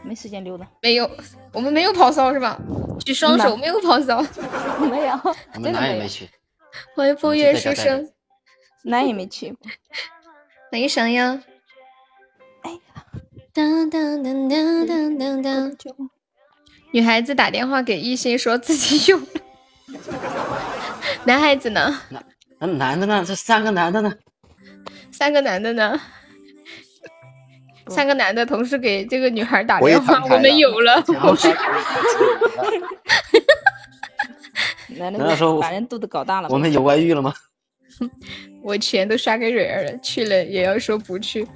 没时间溜达。没有，我们没有跑骚是吧？举双手，没有跑骚。没有，我们哪也没去。欢迎风月书生，哪也没去。欢迎闪耀。哎，当当当当当当当。女孩子打电话给异性说自己有。男孩子呢？男那男的呢？这三个男的呢？三个男的呢？三个男的同时给这个女孩打电话，我们有了。男的说把人肚子搞大了。我们有外遇了吗？我钱都刷给蕊儿了，去了也要说不去。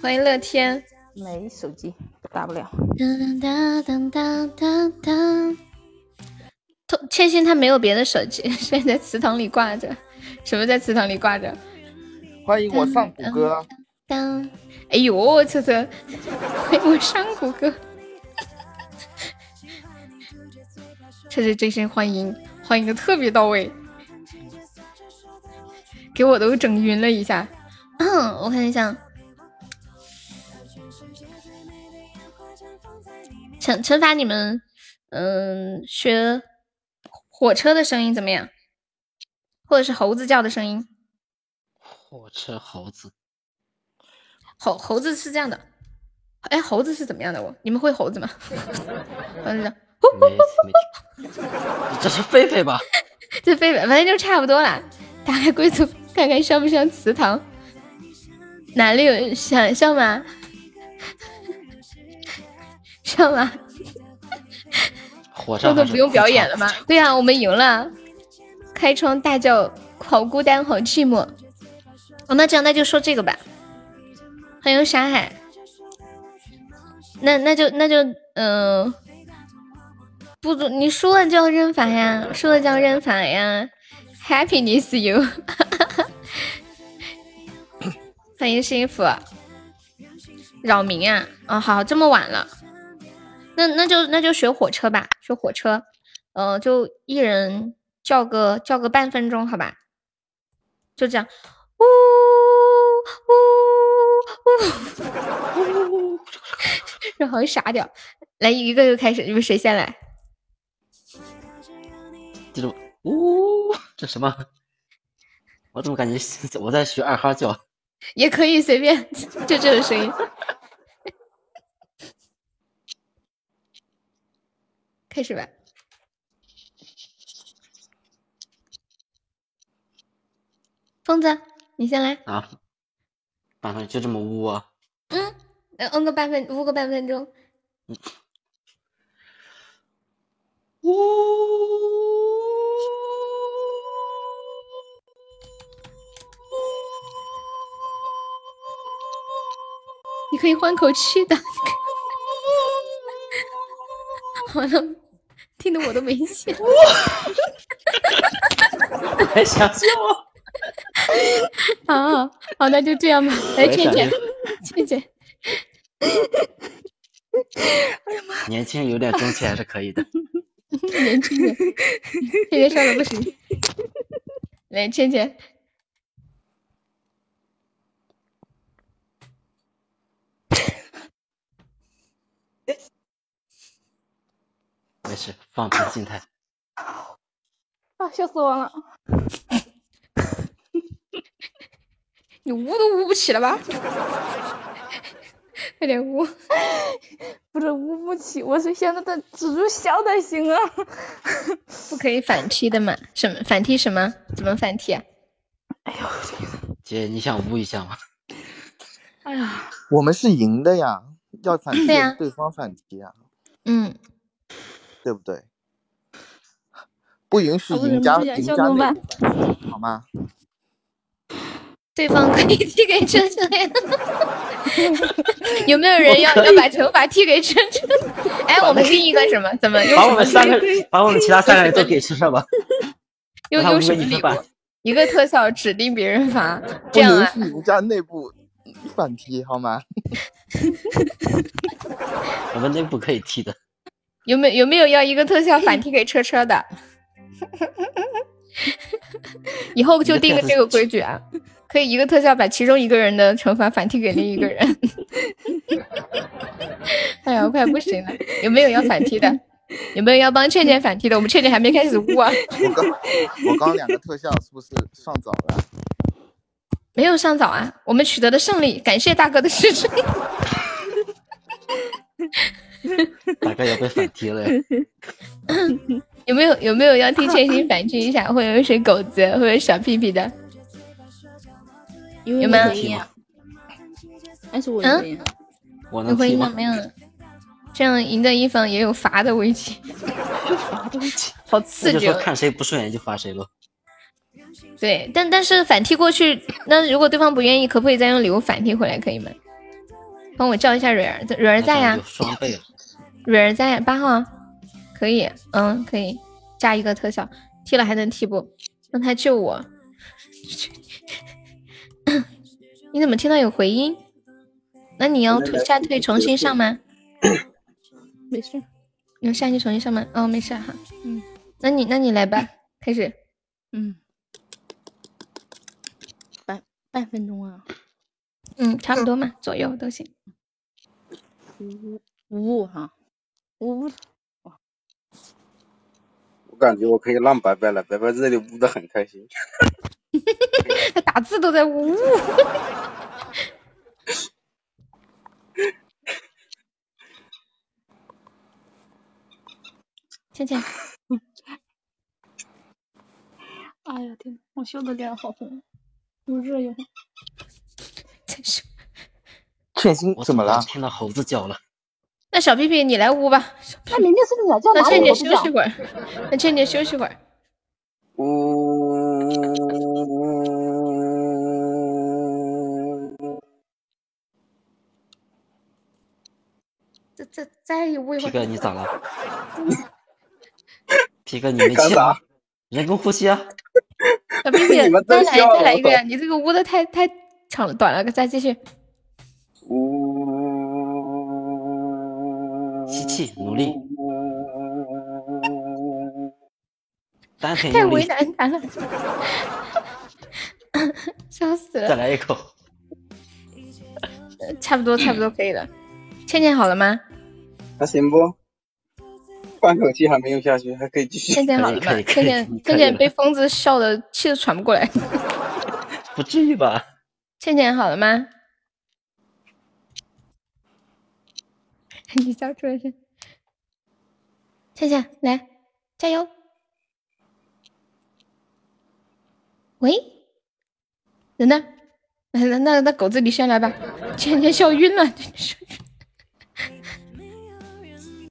欢迎乐天。没手机，打不了。千心他没有别的手机，现在祠堂里挂着。什么在祠堂里挂着？欢迎我上谷歌。当，哎呦，车车，欢迎我上谷歌。车车真心欢迎，欢迎的特别到位，给我都整晕了一下。嗯，我看一下。惩惩罚你们，嗯，学火车的声音怎么样？或者是猴子叫的声音？火车猴子，猴猴子是这样的。哎，猴子是怎么样的？我你们会猴子吗？没没这是狒狒吧？这狒狒，反正就差不多啦。打开规则看看像不像祠堂？哪里有想象吗？上吗？火车不用表演了吗？对呀，我们赢了。开窗大叫，好孤单，好寂寞。哦，那这样那就说这个吧。欢迎沙海。那那就那就嗯，不，你输了就要认罚呀，输了就要认罚呀。Happiness you。欢迎幸福。扰民啊！哦，好，这么晚了。那那就那就学火车吧，学火车，呃，就一人叫个叫个半分钟，好吧？就这样，呜呜呜，这好像傻屌。来一个一个开始，你们谁先来？记住，呜，这什么？我怎么感觉我在学二哈叫？也可以随便，就这种声音。开始吧，疯子，你先来啊！半分就这么污啊？嗯，嗯个半分，污个半分钟。呜！你可以换口气的，好了。听得我都没戏，还想笑？好好，那就这样吧。来，倩倩，倩倩。哎呀妈！年轻有点中气还是可以的。年轻人，天天笑的不行。来，倩倩。没事，放平心态。啊，笑死我了！你捂都捂不起了吧？快点捂！不是捂不起，我是现在的止住笑才行啊！不可以反踢的嘛？什么反踢什么？怎么反踢啊？哎呦，姐，你想捂一下吗？哎呀，我们是赢的呀，要反踢对方反踢啊。嗯。对不对？不允许赢家赢家内好吗？对方可以踢给车车呀？有没有人要要把惩罚踢给车车？哎，我们定一个什么？怎么？把我们三个，把我们其他三个人都给车车吧。用用什么礼物？一个特效指定别人罚，这样啊？赢家内部反踢好吗？我们内部可以踢的。有没有没有要一个特效反 踢给车车的？以后就定个这个规矩啊！可以一个特效把其中一个人的惩罚反踢给另一个人。哎呀，我快不行了！有没有要反踢的？有没有要帮倩倩反踢的？我们倩倩还没开始 污啊！我刚我刚两个特效是不是上早了？没有上早啊！我们取得的胜利，感谢大哥的支持。大哥要被反 踢了。有没有有没有要替千心反击一下？会有谁狗子，会有小屁屁的？有没有？还是我赢？我能踢吗？没有。这样赢的一方也有罚的危机 好刺激！看谁不顺眼就罚谁喽。对，但但是反踢过去，那如果对方不愿意，可不可以再用礼物反踢回来？可以吗？帮我叫一下蕊儿，蕊儿在呀。双倍了。蕊儿在八号，可以，嗯，可以加一个特效，踢了还能踢不？让他救我。你怎么听到有回音？那你要退下退重新上吗？没事，你要下去重新上吗哦，没事哈。嗯，那你那你来吧，开始。嗯，半半分钟啊。嗯，差不多嘛，左右都行。五五哈，呜哇！我感觉我可以让白白了，白白这里呜的很开心。他打字都在呜呜。倩倩，哎呀天，我笑的脸好红，又热又红。真是，倩心怎么了？听到猴子叫了。那小屁屁你来呜吧。那明明是鸟叫，那倩倩休息会儿。那倩倩休息会儿。呜。再再再呜一会儿。皮哥，你咋了？皮哥，你没气了？人工呼吸啊！小屁屁，再来再来一个呀！你这个呜的太太长了，短了，再继续。呜，吸气，努力。丹田太为难他了，笑死了！再来一口。差不多，差不多可以了。倩倩好了吗？还行不？半口气还没有下去，还可以继续。倩倩好了吗？倩倩，倩倩被疯子笑的气都喘不过来。不至于吧？倩倩好了吗？你笑出来是？倩倩来，加油！喂，人呢？那那那狗子你先来吧。倩倩笑晕了，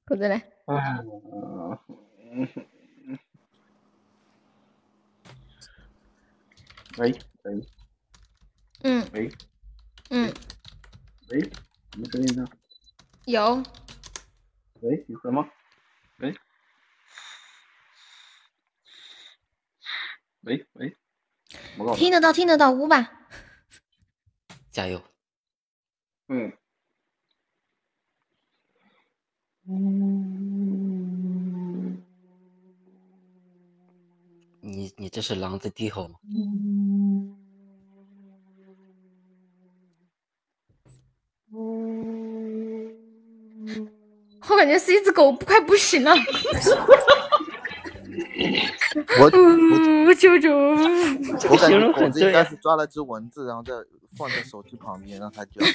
狗子来。啊，喂喂，嗯，喂，嗯，喂，什么声音呢？有。喂，有声吗？喂，喂喂，听得到，听得到，五吧。加油。嗯。嗯，你你这是狼在低吼吗？我感觉是一只狗快不行了。我我求求！我感觉狗子应该是抓了只蚊子，然后再放在手机旁边让它叫。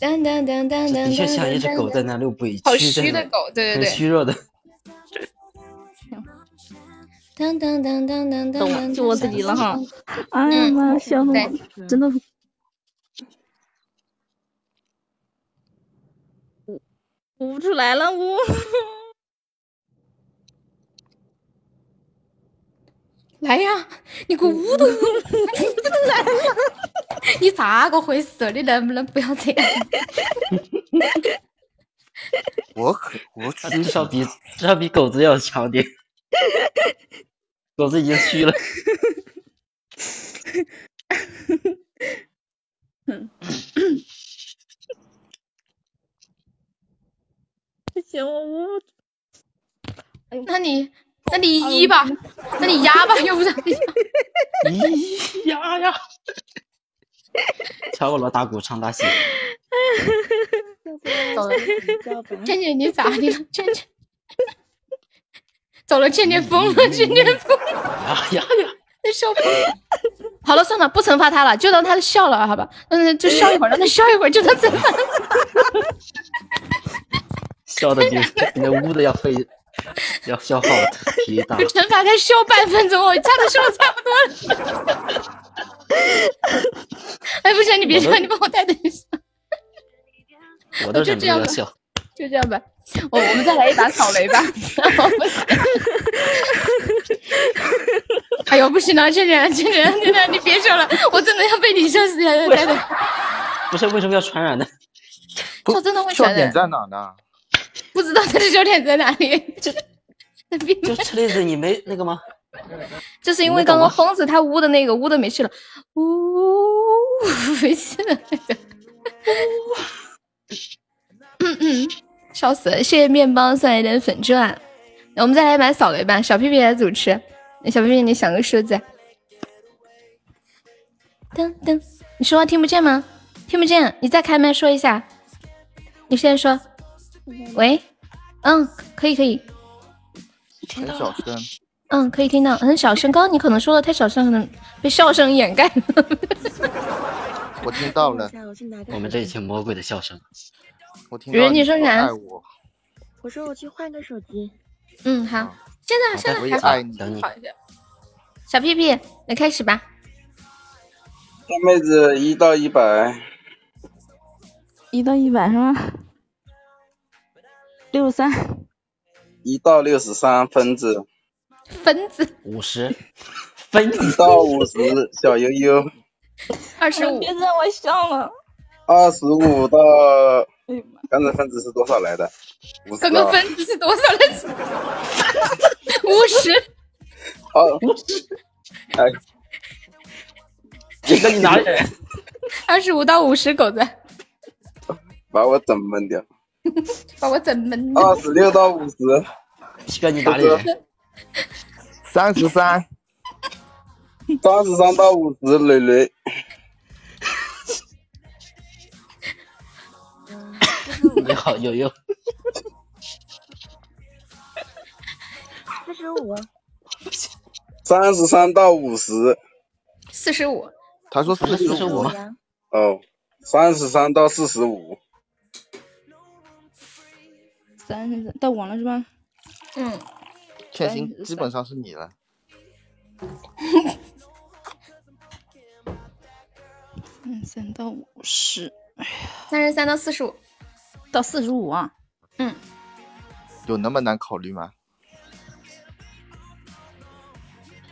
当当当当当，的确像一只狗在那里委屈好虚的狗，对对对，很虚弱的。当当当当当当，懂了，就我自己了哈。哎呀妈，笑死我，真的捂不出来了，我。来呀，你给我捂都捂不出来了。你咋个回事？你能不能不要这样？我可我至少比至少比狗子要强点。狗子已经虚了。不行，我捂。那你那你一吧，那你压吧，要不然。咦呀呀！敲锣打鼓唱大戏。走了，倩倩你咋的了？倩倩走了，倩倩疯了，倩倩疯了！呀呀呀！那笑疯了。好了，算了，不惩罚他了，就当他笑了，好吧？嗯，就笑一会儿，让他笑一会儿，就当惩罚。笑 的比那屋子要费，要消耗体力大。就惩罚他笑半分钟我，差的笑差不多了。哎，不行，你别笑，你帮我带等一下。我都忍不住笑。就这样吧，我我们再来一把扫雷吧。哎呦，不行了，倩倩，倩倩，倩倩，你别笑了，我真的要被你笑死了，带的。不是为什么要传染呢？他真的会传染。笑点在哪呢？不知道他的焦点在哪里。就 就车厘子，你没那个吗？就是因为刚刚疯子他呜的那个呜的没气了，呜，没气了那个。嗯嗯，笑死了！谢谢面包送来的粉钻，那我们再来一把扫雷吧。小屁屁来主持，小屁屁你想个数字。噔噔，你说话听不见吗？听不见，你再开麦说一下。你先说。喂，嗯，可以可以。很小声。嗯，可以听到，很小声。刚刚你可能说的太小声，可能被笑声掩盖了。我听到了。我们这一群魔鬼的笑声。我听到你说啥？我说我去换个手机。嗯，好。现在现在还好，等你。小屁屁，来开始吧。大妹子一到一百。一到一百是吗？六十三。一到六十三分子。分子。五十。分一到五十，小悠悠。二十五。别让我笑了。二十五到。刚才分子是多少来的？刚刚分子是多少来着？五十。哦。哎，你跟你哪里？二十五到五十，狗子。把我整懵掉。把我整懵。二十六到五十。七哥你哪里？三十三。三十三到五十，磊磊。你好，悠悠。四十五。三十三到五十。四十五。他说四十五。哦，三十三到四十五。三十到我了是吧？嗯。欠薪基本上是你了。嗯三到五十，哎呀，三十三到四十五。到四十五啊，嗯，有那么难考虑吗？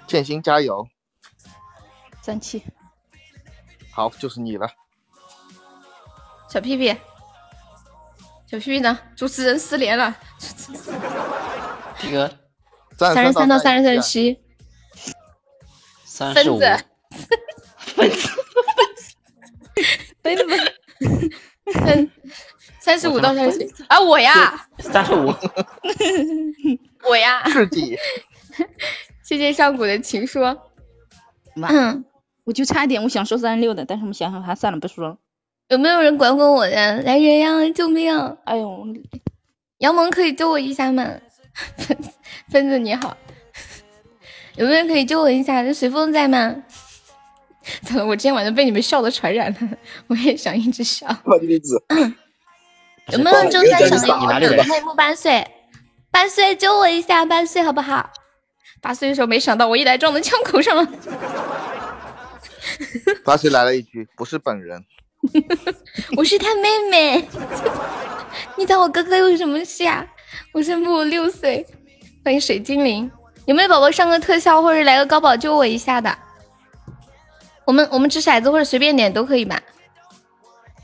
建新加油，三七，好，就是你了，小屁屁，小屁屁呢？主持人失联了，这个三十三到三十七，三十五，分子，分子，分子，分。三十五到三十七啊，我呀，三十五，我呀，是的，谢谢上古的情书，嗯，我就差一点，我想说三十六的，但是我们想想还算了，不说了。有没有人管管我呀？来人呀，救命！哎呦，杨萌可以救我一下吗？分 分子你好，有没有人可以救我一下？这随风在吗？怎么我今天晚上被你们笑的传染了？我也想一直笑。有没有周三赏个一？黑木八岁，八岁救我一下，八岁好不好？八岁的时候没想到我一来撞到枪口上了。八岁来了一句：“不是本人。” 我是他妹妹。你找我哥哥有什么事啊？我生不六岁。欢迎水精灵，有没有宝宝上个特效或者来个高保救我一下的？我们我们掷骰子或者随便点都可以吧？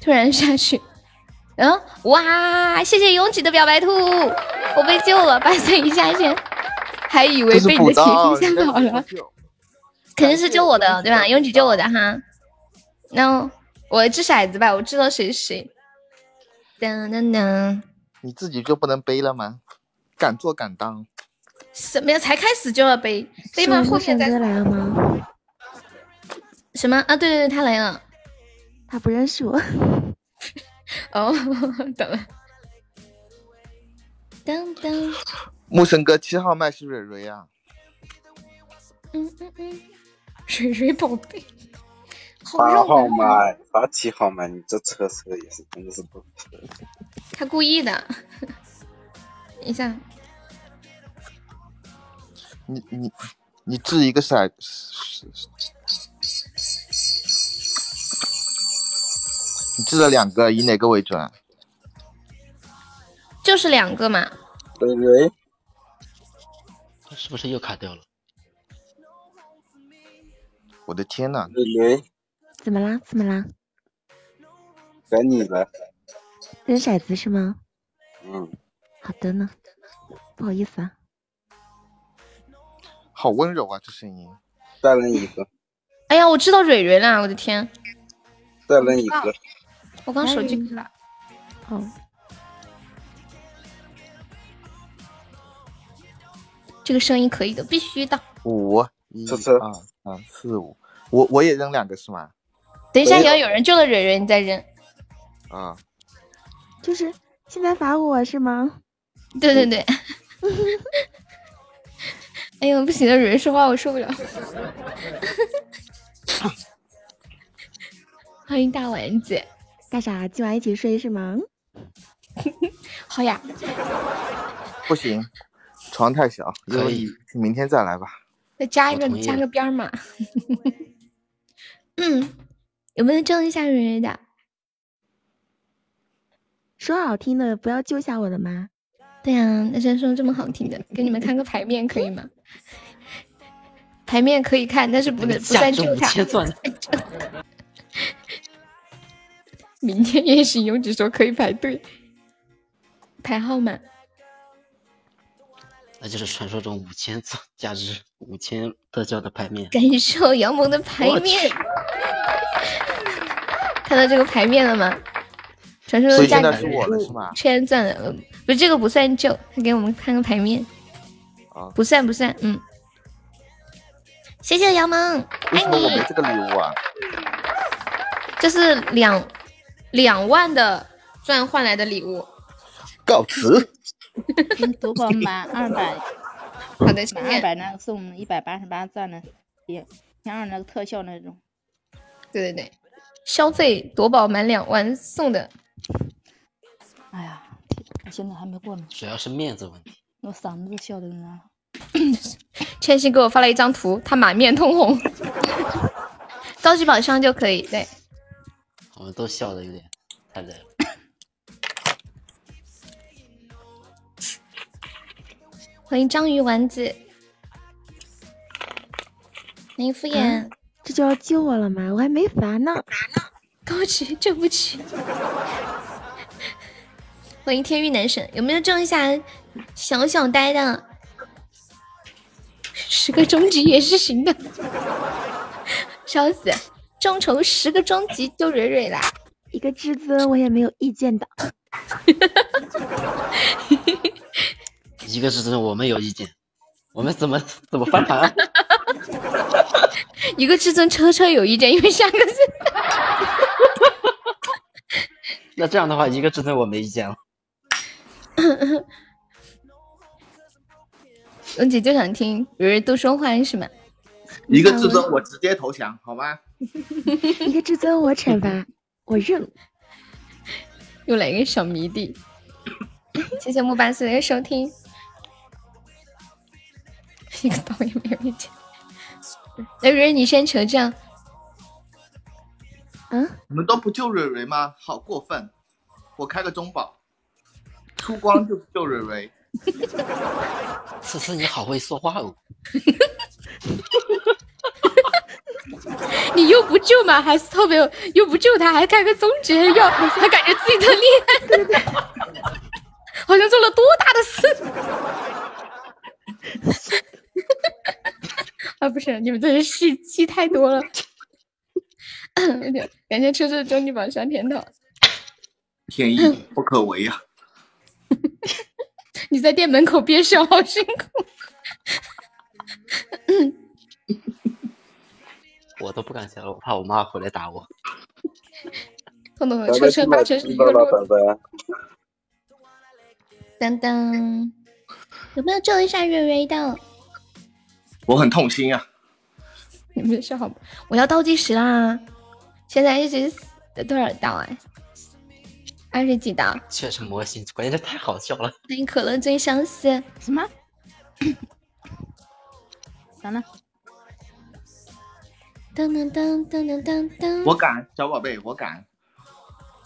突然下去。嗯，哇！谢谢拥挤的表白兔，我被救了，八岁以下先，还以为被你的情绪吓跑了，肯定是救我的，对吧？拥挤救我的哈，那我掷骰子吧，我知道谁是谁。噔噔噔，你自己就不能背了吗？敢做敢当。什么呀？才开始就要背？背吗？后面再来了吗？什么啊？对对对，他来了，他不认识我。哦，懂了。当当。木生哥七号麦是蕊蕊啊。嗯嗯嗯，蕊蕊宝贝。八号麦，八七号麦，你这车车也是真的是不错。他故意的。等 一下。你你你掷一个骰，你掷了两个，以哪个为准？就是两个嘛。喂喂，他，是不是又卡掉了？我的天呐！蕊蕊，怎么啦？怎么啦？该你了。扔骰子是吗？嗯。好的呢，不好意思啊。好温柔啊，这声音。再扔一个。哎呀，我知道蕊蕊了，我的天。再扔一个。我刚手机了。好。这个声音可以的，必须的。五，一、二、三、四、五。我我也扔两个是吗？等一下，要有人救了蕊蕊，你再扔。啊。就是现在罚我是吗？对对对。哎呦，不行了，蕊蕊说话我受不了。欢迎大丸子，干啥？今晚一起睡是吗？好呀。不行，床太小，可以，明天再来吧。再加一个，加个边嘛。嗯，有没有救一下蕊蕊的？说好听的，不要救下我的吗？对呀，那先说这么好听的，给你们看个牌面可以吗？牌面可以看，但是不能不算救他。明天夜行有只说可以排队排号码，那就是传说中五千价值五千特效的牌面。感受杨萌的牌面，看到这个牌面了吗？传说中价值五千钻的，不是这个不算旧，他给我们看个牌面，不算不算，嗯。谢谢杨萌，爱你。我没这个礼物啊？这是两两万的钻换来的礼物。告辞。夺宝满 二百，好的，满二百呢送一百八十八钻的，也前二那个特效那种。对对对，消费夺宝满两万送的。哎呀，我现在还没过呢。主要是面子问题。我嗓子都笑的呢。千玺给我发了一张图，他满面通红。高级宝箱就可以，对。我们都笑的有点太累了。欢迎章鱼丸子。欢迎敷衍。这就要救我了吗？我还没罚呢。高级救不起。欢迎天域男神，有没有中一下小小呆的？十个终极也是行的，笑死！众筹十个终极就蕊蕊啦，一个至尊我也没有意见的。一个至尊我们有意见，我们怎么怎么翻盘？一个至尊车车有意见，因为下个是。那这样的话，一个至尊我没意见了。龙姐就想听蕊蕊多说话是吗？一个至尊我直接投降，好吗？一个至尊我惩罚，我认。又来一个小迷弟，谢谢木巴斯的收听。一个刀也没有一件。那蕊蕊你先求证。嗯？你们都不救蕊蕊吗？好过分！我开个中宝，出光就救蕊蕊。思思，你好会说话哦！你又不救嘛，还是特别又不救他，还开个终极，要还感觉自己特厉害，好像做了多大的事！啊，不是，你们这是戏戏太多了。感谢车车终极宝箱甜筒，天意不可违呀！你在店门口憋笑，好辛苦。我都不敢笑了，我怕我妈回来打我。彤彤和车车八成是一个路。当当，有没有救一下蕊蕊的？我很痛心啊！你们是好，我要倒计时啦！现在一直多少道哎？二十几道。确实魔性，关键是太好笑了。欢迎可乐最相思。什么？完了。噔噔噔噔噔噔噔。我敢，小宝贝，我敢。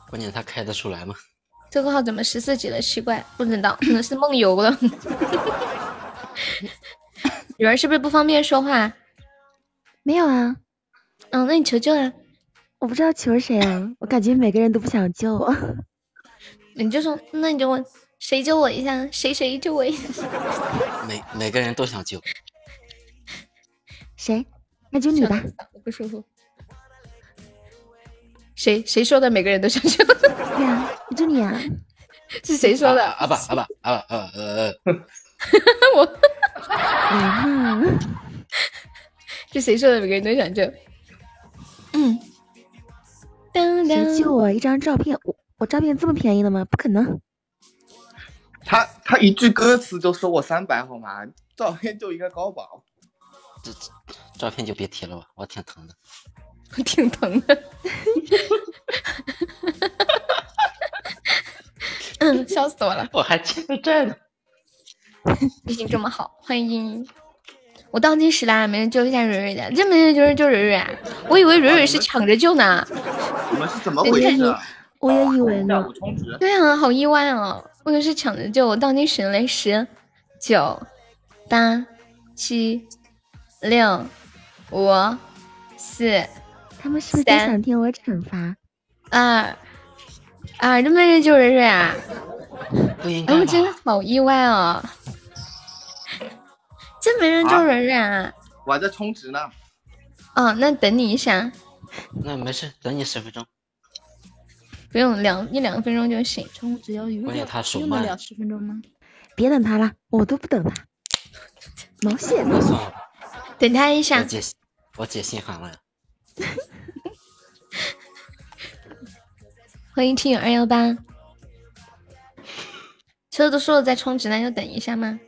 关键他开得出来吗？这个号怎么十四级了？奇怪，不知道，可能是梦游了。女儿是不是不方便说话？没有啊。嗯，那你求救啊！我不知道求谁啊，我感觉每个人都不想救我。你就说，那你就问谁救我一下？谁谁救我一下？每每个人都想救。谁？那就你吧。我不舒服。谁谁说的？每个人都想救。对啊，就你啊。是谁说的？阿爸阿爸阿爸呃呃。我。这谁说的？每个人都想救。嗯。谁救我一张照片？我我照片这么便宜的吗？不可能。他他一句歌词就收我三百，好吗？照片就一个高保。这照片就别提了吧，我挺疼的。我挺疼的。嗯，笑死我了。我还欠债呢。毕竟这么好，欢迎。我倒计时啦，没人救一下蕊蕊的，这没人救救蕊蕊啊！我以为蕊蕊是抢着救呢。你们是怎么回事？我也以为呢。对啊，好意外哦！我以为是抢着救，我倒计时嘞，十、九、八、七、六、五、四。他们是不是想听我惩罚？二、二，这没人救蕊蕊啊！不应该。我真的好意外哦。这没人救软软，我还在充值呢。哦，那等你一下。那没事，等你十分钟。不用两一两分钟就行。充值要用关他手用得了十分钟吗？别等他了，我都不等他。毛线？等他一下。我姐，我姐心寒了。欢迎听友二幺八。车都说了在充值，那就等一下吗？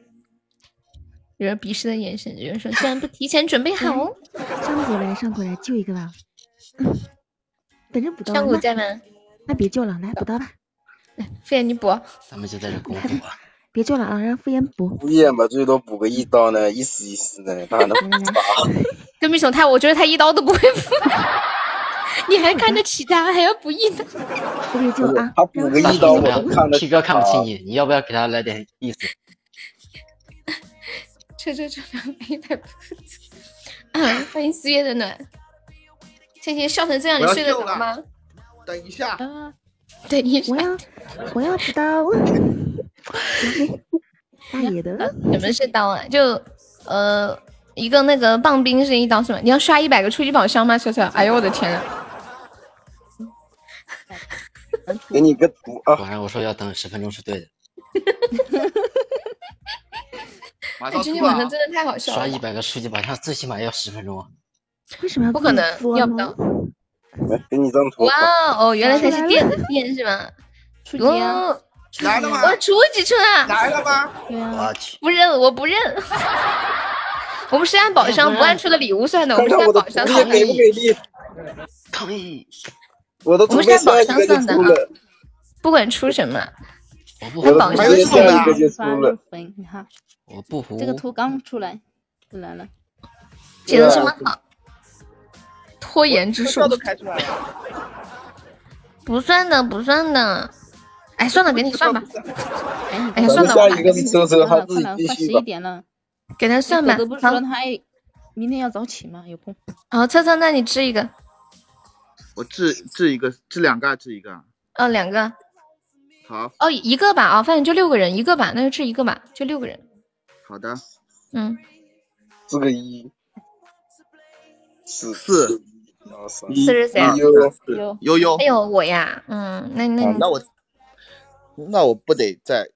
有人鄙视的眼神，有人说：“居然不提前准备好。”上古来，上古来救一个吧。嗯等着补刀。上古在吗？那别救了，来补刀吧。来，敷衍你补。咱们就在这公补啊。别救了啊，让敷衍补。敷衍吧，最多补个一刀呢，意思意思呢，他还能补吧？跟屁虫他，我觉得他一刀都不会补。你还看得起他，还要补一刀？别救啊！他补个一刀，我看得起。T 哥看不起你，你要不要给他来点意思？车车车两一台不嗯，欢迎四月的暖。倩倩笑成这样，你睡得着吗？等一下，等一下，我要我要补刀。大爷的，什么是刀啊？就呃，一个那个棒冰是一刀是吗？你要刷一百个初级宝箱吗？车车，哎呦我的天呐！给你个图啊！果然我说要等十分钟是对的。今天晚上真的太好笑了！刷一百个初级宝箱最起码要十分钟啊！为什么不可能？要不到。来，给你张图。哇哦，原来他是电的电是吗？初级啊！来了吗？我初级出了！来了吗？我去！不认，我不认。我们是按宝箱，不按出的礼物算的。我们是按宝箱算的。给不给力？抗议！我的图是按宝箱算的啊，不管出什么，按宝箱算的。你看。我不服。这个图刚出来就来了，写的什么好？拖延之术都开出来了，不算的，不算的。哎，算了，给你算吧。哎呀，算了，下一个是车车，他自己快十一点了，给他算吧。都不是说他明天要早起吗？有空。好，车车，那你吃一个。我治治一个，治两个，治一个。哦，两个。好。哦，一个吧。啊，反正就六个人，一个吧，那就治一个吧，就六个人。好的，嗯，四个一，四四，四是谁？悠悠悠悠。哎呦，我呀，嗯，那那那我，那我不得再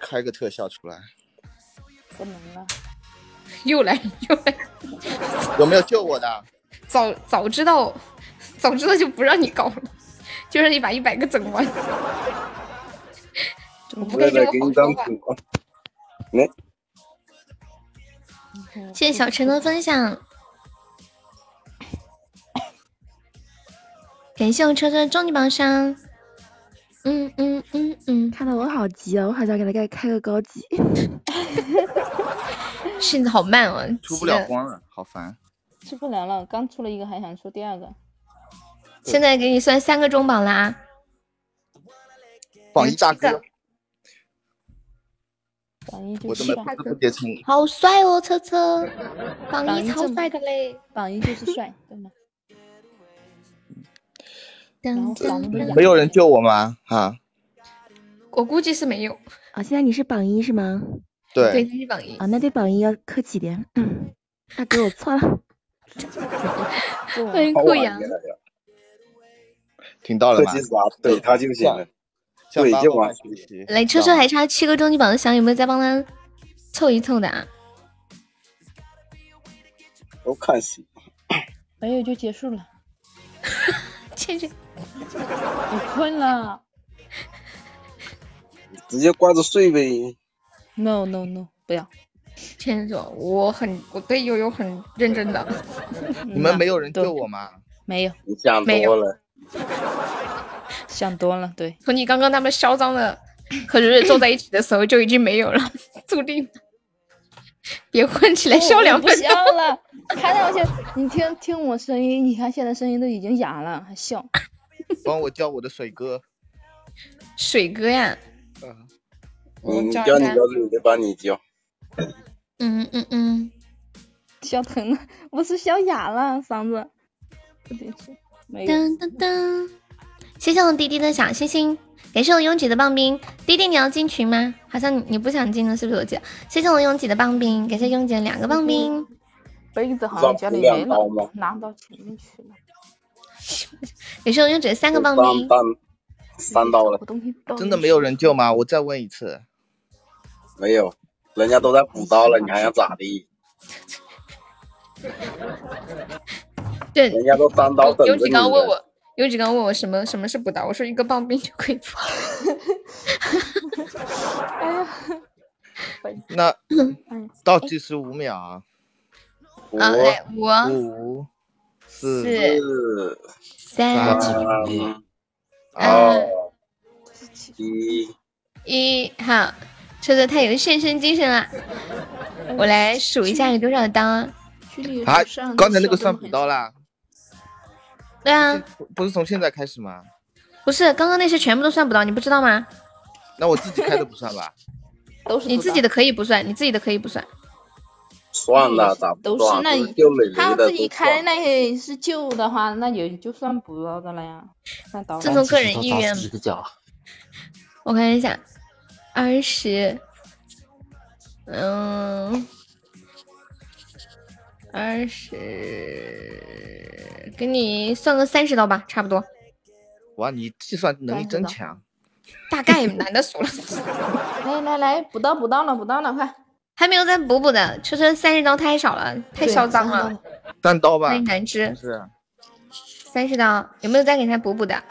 开个特效出来？不能了，又来又来，有没有救我的？早早知道，早知道就不让你搞了，就让你把一百个整完。我不该这么好说话。来，谢谢小陈的分享，感谢我车车终极榜上。嗯嗯嗯嗯，看到我好急啊，我好想给他开开个高级。性子好慢哦，出不了光了，好烦。出不了了，刚出了一个，还想出第二个。现在给你算三个中榜啦，榜一大哥。榜一就是帅，好帅哦，车车，榜一超帅的嘞，榜一就是帅，对吗？没有人救我吗？哈，我估计是没有。啊，现在你是榜一是吗？对，对，你是榜一。啊，那对榜一要客气点。嗯，大哥，我错了。欢迎酷阳。听到了吗？对他就行了。对，就完。来，车车还差七个终极榜的箱，有没有再帮他凑一凑的啊？都看戏。没有就结束了。倩倩，我困了。直接挂着睡呗。No no no，不要。倩倩说：“我很，我对悠悠很认真的。你们没有人救我吗？没有。你想多了。想多了，对。从你刚刚那么嚣张的 和蕊蕊坐在一起的时候就已经没有了，注定。别混起来，笑两不笑了。看到现，你听听我声音，你看现在声音都已经哑了，还笑。帮我叫我的水哥。水哥呀。嗯。你叫你叫你就帮你叫。嗯嗯嗯。笑疼了，不是笑哑了嗓子。不得劲。噔噔噔。谢谢我滴滴的小星星，感谢我拥挤的棒冰。滴滴，你要进群吗？好像你不想进了，是不是？我记得。谢谢我拥挤的棒冰，感谢拥挤的两个棒冰。杯子好像家里没了，拿到前面去了。感谢我拥挤的三个棒冰。三刀了。真的没有人救吗？我再问一次。没有，人家都在补刀了，你还想咋地？对，人家都三刀等着你。拥挤刚问我。有几刚问我什么什么是补刀，我说一个棒冰就可以补。哎呀，那倒计时五秒啊！五、来五、五、四、三、二、一、一。好，车车太有献身精神了。我来数一下有多少刀啊？啊，刚才那个算补刀啦。对啊，不是从现在开始吗？不是，刚刚那些全部都算不到，你不知道吗？那我自己开的不算吧？都是你自己的可以不算，你自己的可以不算。算了，咋都是那他自己开那些是旧的话，那也就算不到的了呀。尊重个人意愿。我看一下，二十，嗯。二十，给你算个三十刀吧，差不多。哇，你计算能力真强。大概懒得数了。来来来，补刀补刀了，补刀了，快！还没有再补补的，车车三十刀太少了，太嚣张了。单刀吧。欢迎南。三十刀，有没有再给他补补的？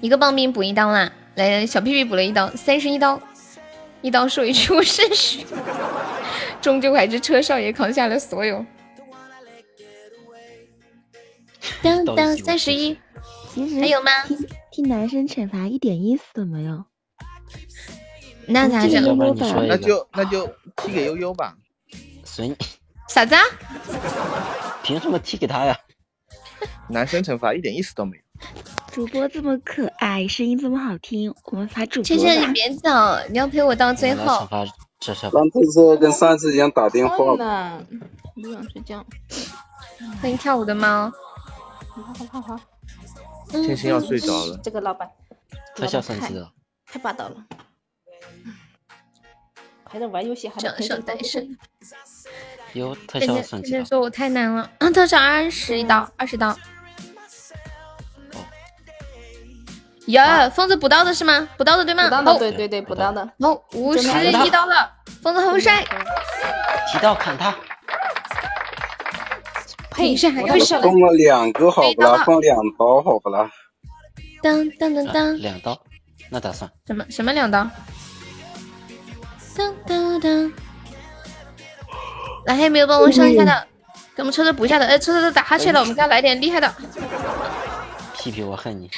一个棒冰补一刀啦，来，小屁屁补了一刀，三十一刀。一刀说一句，我肾虚。终究还是车少爷扛下了所有。当当 三十一，还有吗？替男生惩罚一点意思都没有。那咋整？那就那就踢给悠悠吧。随你。啥子？凭什么踢给他呀？男生惩罚一点意思都没有。主播这么可爱，声音这么好听，我们罚主播。倩倩，你别走，你要陪我到最后。这是让这次跟上次一样打电话。不想睡觉。欢迎跳舞的猫。好好好好。芊芊要睡着了。这个老板。特效升级了。太霸道了。还在玩游戏，还在陪单身。哟特效升级。说我太难了。特效二十一刀，二十刀。有疯子补刀的是吗？补刀的对吗？补刀的，对对对，补刀的。哦，五十一刀了，疯子很帅！提刀砍他！配一下，又少放了两个好不啦？放两刀好不啦？当当当当，两刀，那咋算？什么什么两刀？当当当，来，还有没有帮我上一下的？给我们车车补一下的。哎，车车都打哈欠了，我们再来点厉害的。屁屁，我恨你。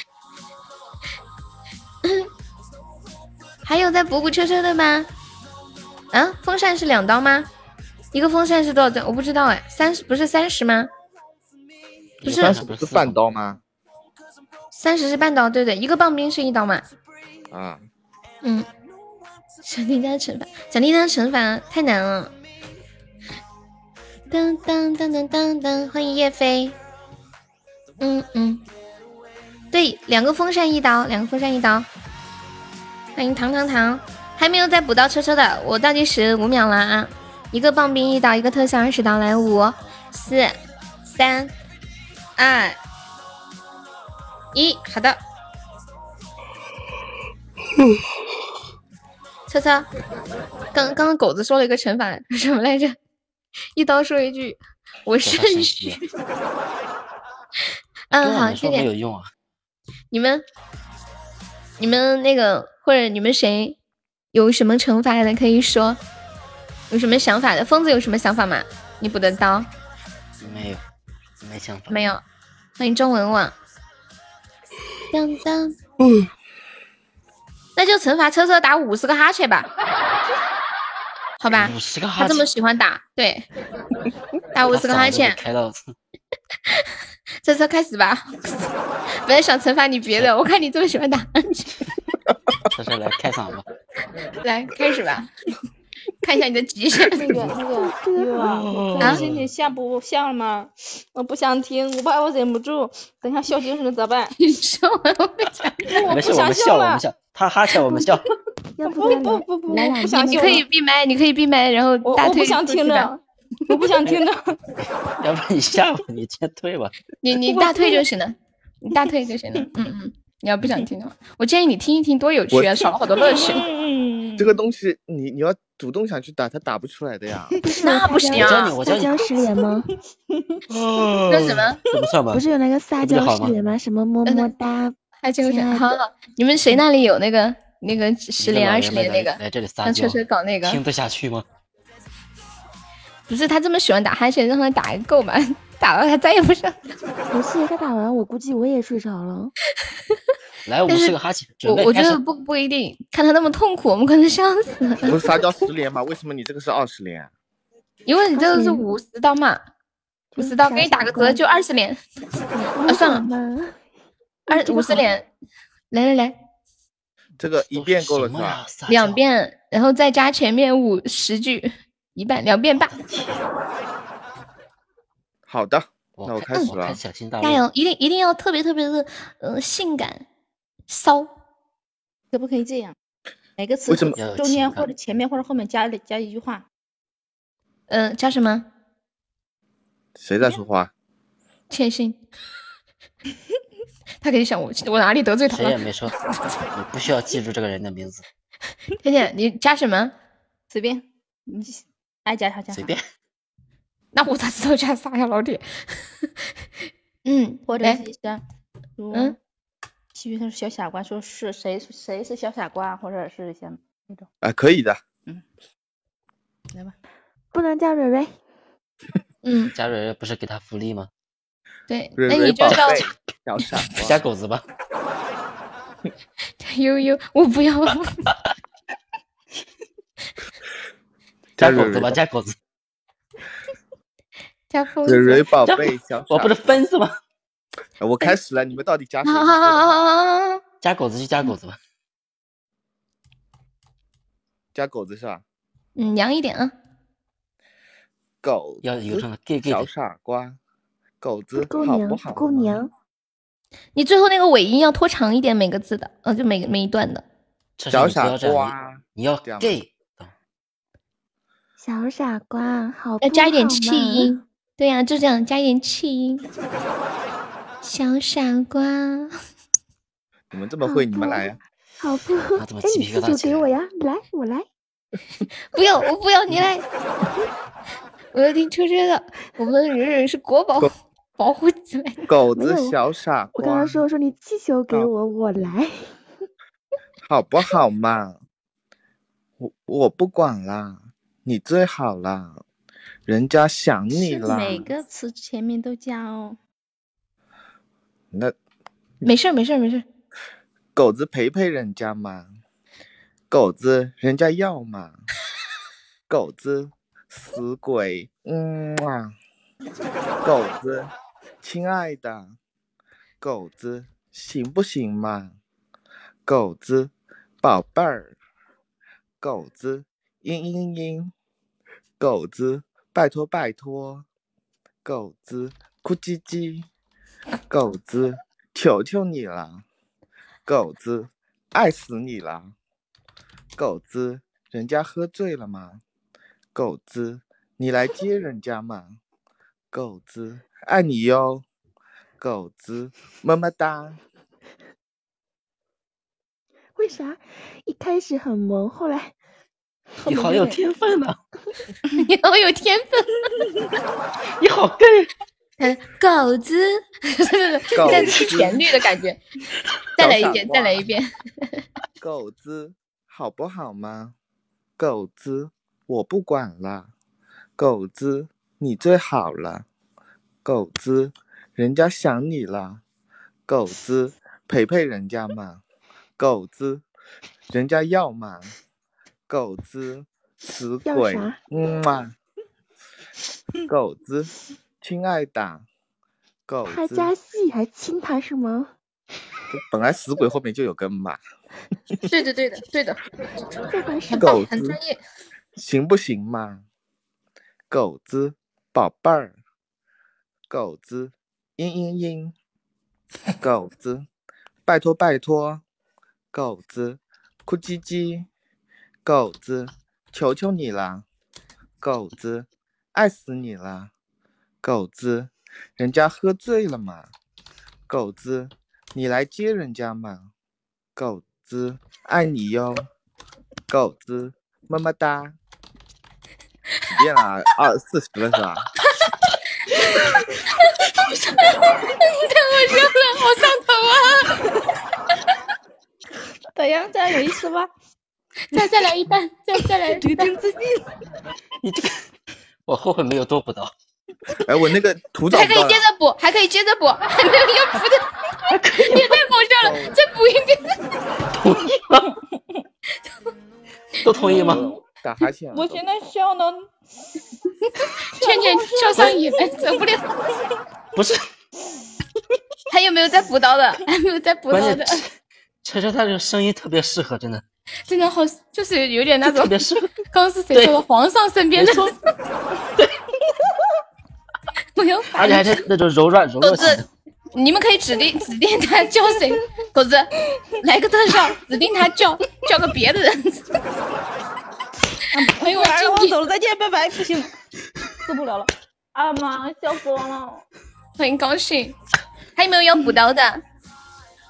还有在补补车车的吗？啊，风扇是两刀吗？一个风扇是多少刀？我不知道哎，三十不是三十吗？不是，三十不是半刀吗？三十是半刀，对对，一个棒冰是一刀嘛？啊，嗯。小叮当惩罚，小叮当惩罚太难了。当当当当当当，欢迎叶飞。嗯嗯，对，两个风扇一刀，两个风扇一刀。欢迎糖糖糖，还没有再补到车车的，我倒计时五秒了啊！一个棒冰一刀，一个特效二十刀，来五四三二一，好的。嗯车车，刚刚刚狗子说了一个惩罚，什么来着？一刀说一句我肾虚。嗯，好，谢谢。没有用啊。你们，你们那个或者你们谁有什么惩罚的可以说，有什么想法的？疯子有什么想法吗？你补的刀？没有，没想法。没有。欢迎中文文。当当。嗯。那就惩罚车车打五十个哈欠吧，好吧？五十个哈欠，他这么喜欢打，对，打五十个哈欠。开到。车车开始吧，本来想惩罚你别的，我看你这么喜欢打。车车来开场吧，来开始吧。看一下你的极限。那个那个哥啊，心情下不下了吗？我不想听，我怕我忍不住，等下笑精神了咋办？你说我不想听，我不想笑了。他哈欠我们笑。不不不不，不想你可以闭麦，你可以闭麦，然后大腿。我不想听着，我不想听了。要不然你下吧，你先退吧。你你大退就行了，你大退就行了。嗯嗯。你要不想听的话，我建议你听一听，多有趣啊，少了好多乐趣。这个东西，你你要主动想去打，他打不出来的呀。那不行啊！撒娇失联吗？那什么？不是有那个撒娇失联吗？什么么么哒？还就是好好，你们谁那里有那个那个十连二十连那个？让车车搞那个。听得下去吗？不是他这么喜欢打哈欠，让他打一个够吧。打了他再也不上。不是他打完，我估计我也睡着了。来五十个哈欠，我我觉得不不一定，看他那么痛苦，我们可能笑死。不是撒娇十连吗？为什么你这个是二十连？因为你这个是五十刀嘛，五十刀给你打个折就二十连。啊，算了，二五十连，来来来，这个一遍够了是吧？两遍，然后再加前面五十句，一半两遍半。好的，那我开始了。加油，一定一定要特别特别的呃性感骚，可不可以这样？每个词中间或者前面或者后面加加一句话？嗯，加什么？谁在说话？千心，他肯定想我我哪里得罪他了？谁也没说，你不需要记住这个人的名字。天天，你加什么？随便，你爱加啥加啥。随便。那我咋知道加啥呀，老铁？嗯，或者是嗯，其余他是小傻瓜，说是谁谁是小傻瓜，或者是一些那种。啊，可以的。嗯，来吧。不能叫蕊蕊。嗯，加蕊蕊不是给他福利吗？对，那你就叫小傻 加狗子吧。悠悠，我不要。加狗子吧，加狗子。蕊蕊宝贝，小我不是分是吗？我开始了，你们到底加谁？加狗子就加狗子吧。加狗子是吧？嗯，娘一点啊。狗要有什么？小傻瓜，狗子好不好？够娘。你最后那个尾音要拖长一点，每个字的，呃，就每每一段的。小傻瓜，你要 gay。小傻瓜，好要加一点气音。对呀，就这样加一点气音。小傻瓜，你们这么会，你们来呀！好不？哎，你四九给我呀！来，我来。不要，我不要，你来。我要听车车的。我们人人是国宝，保护起来。狗子小傻瓜。我刚刚说说你气球给我，我来，好不好嘛？我我不管啦，你最好啦，人家想你啦。每个词前面都加哦。那没事没事没事。狗子陪陪人家嘛，狗子人家要嘛，狗子死鬼，嗯啊，狗子亲爱的，狗子行不行嘛？狗子宝贝儿，狗子嘤嘤嘤，狗子拜托拜托，狗子哭唧唧，狗子求求你了。狗子，爱死你了！狗子，人家喝醉了吗？狗子，你来接人家嘛！狗子，爱你哟！狗子，么么哒！为啥一开始很萌，后来 你好有天分呢！你好有天分！你好 gay！狗子，但是旋律的感觉，再来一遍，再来一遍。狗子，好不好吗？狗子，我不管了。狗子，你最好了。狗子，人家想你了。狗子，陪陪人家嘛。狗子，人家要嘛。狗子，死鬼，嗯嘛。狗子。亲爱的，狗子他加戏还亲他是吗？本来死鬼后面就有根嘛。对的，对的，对的。狗子，很专业。行不行嘛？狗子，宝贝儿。狗子，嘤嘤嘤。狗子，拜托拜托。狗子，哭唧唧。狗子，求求你了。狗子，爱死你了。狗子，人家喝醉了嘛？狗子，你来接人家嘛？狗子，爱你哟！狗子，么么哒！几遍了？二四十了是吧？太好笑了，好上头啊！怎样？再有意思吧？再再来一半，再再来，一半。你这个，我后悔没有多补刀。哎，我那个图找还可以接着补，还可以接着补，还有要补的，也太搞笑了，再补一遍。同意吗？都同意吗？打哈欠。我现在笑到，倩倩笑上瘾了，走不了。不是，还有没有在补刀的？还没有在补刀的。车车他这个声音特别适合，真的。真的好，就是有点那种。刚是谁说的？皇上身边的。对。我要，而且还是那种柔软柔软。狗子，你们可以指定指定他叫谁？狗子，来个特效，指定他叫叫个别的人。哎呦，我走了，再见，拜拜，不行，受不了了。啊妈，笑死我了。很高兴，还有没有要补刀的？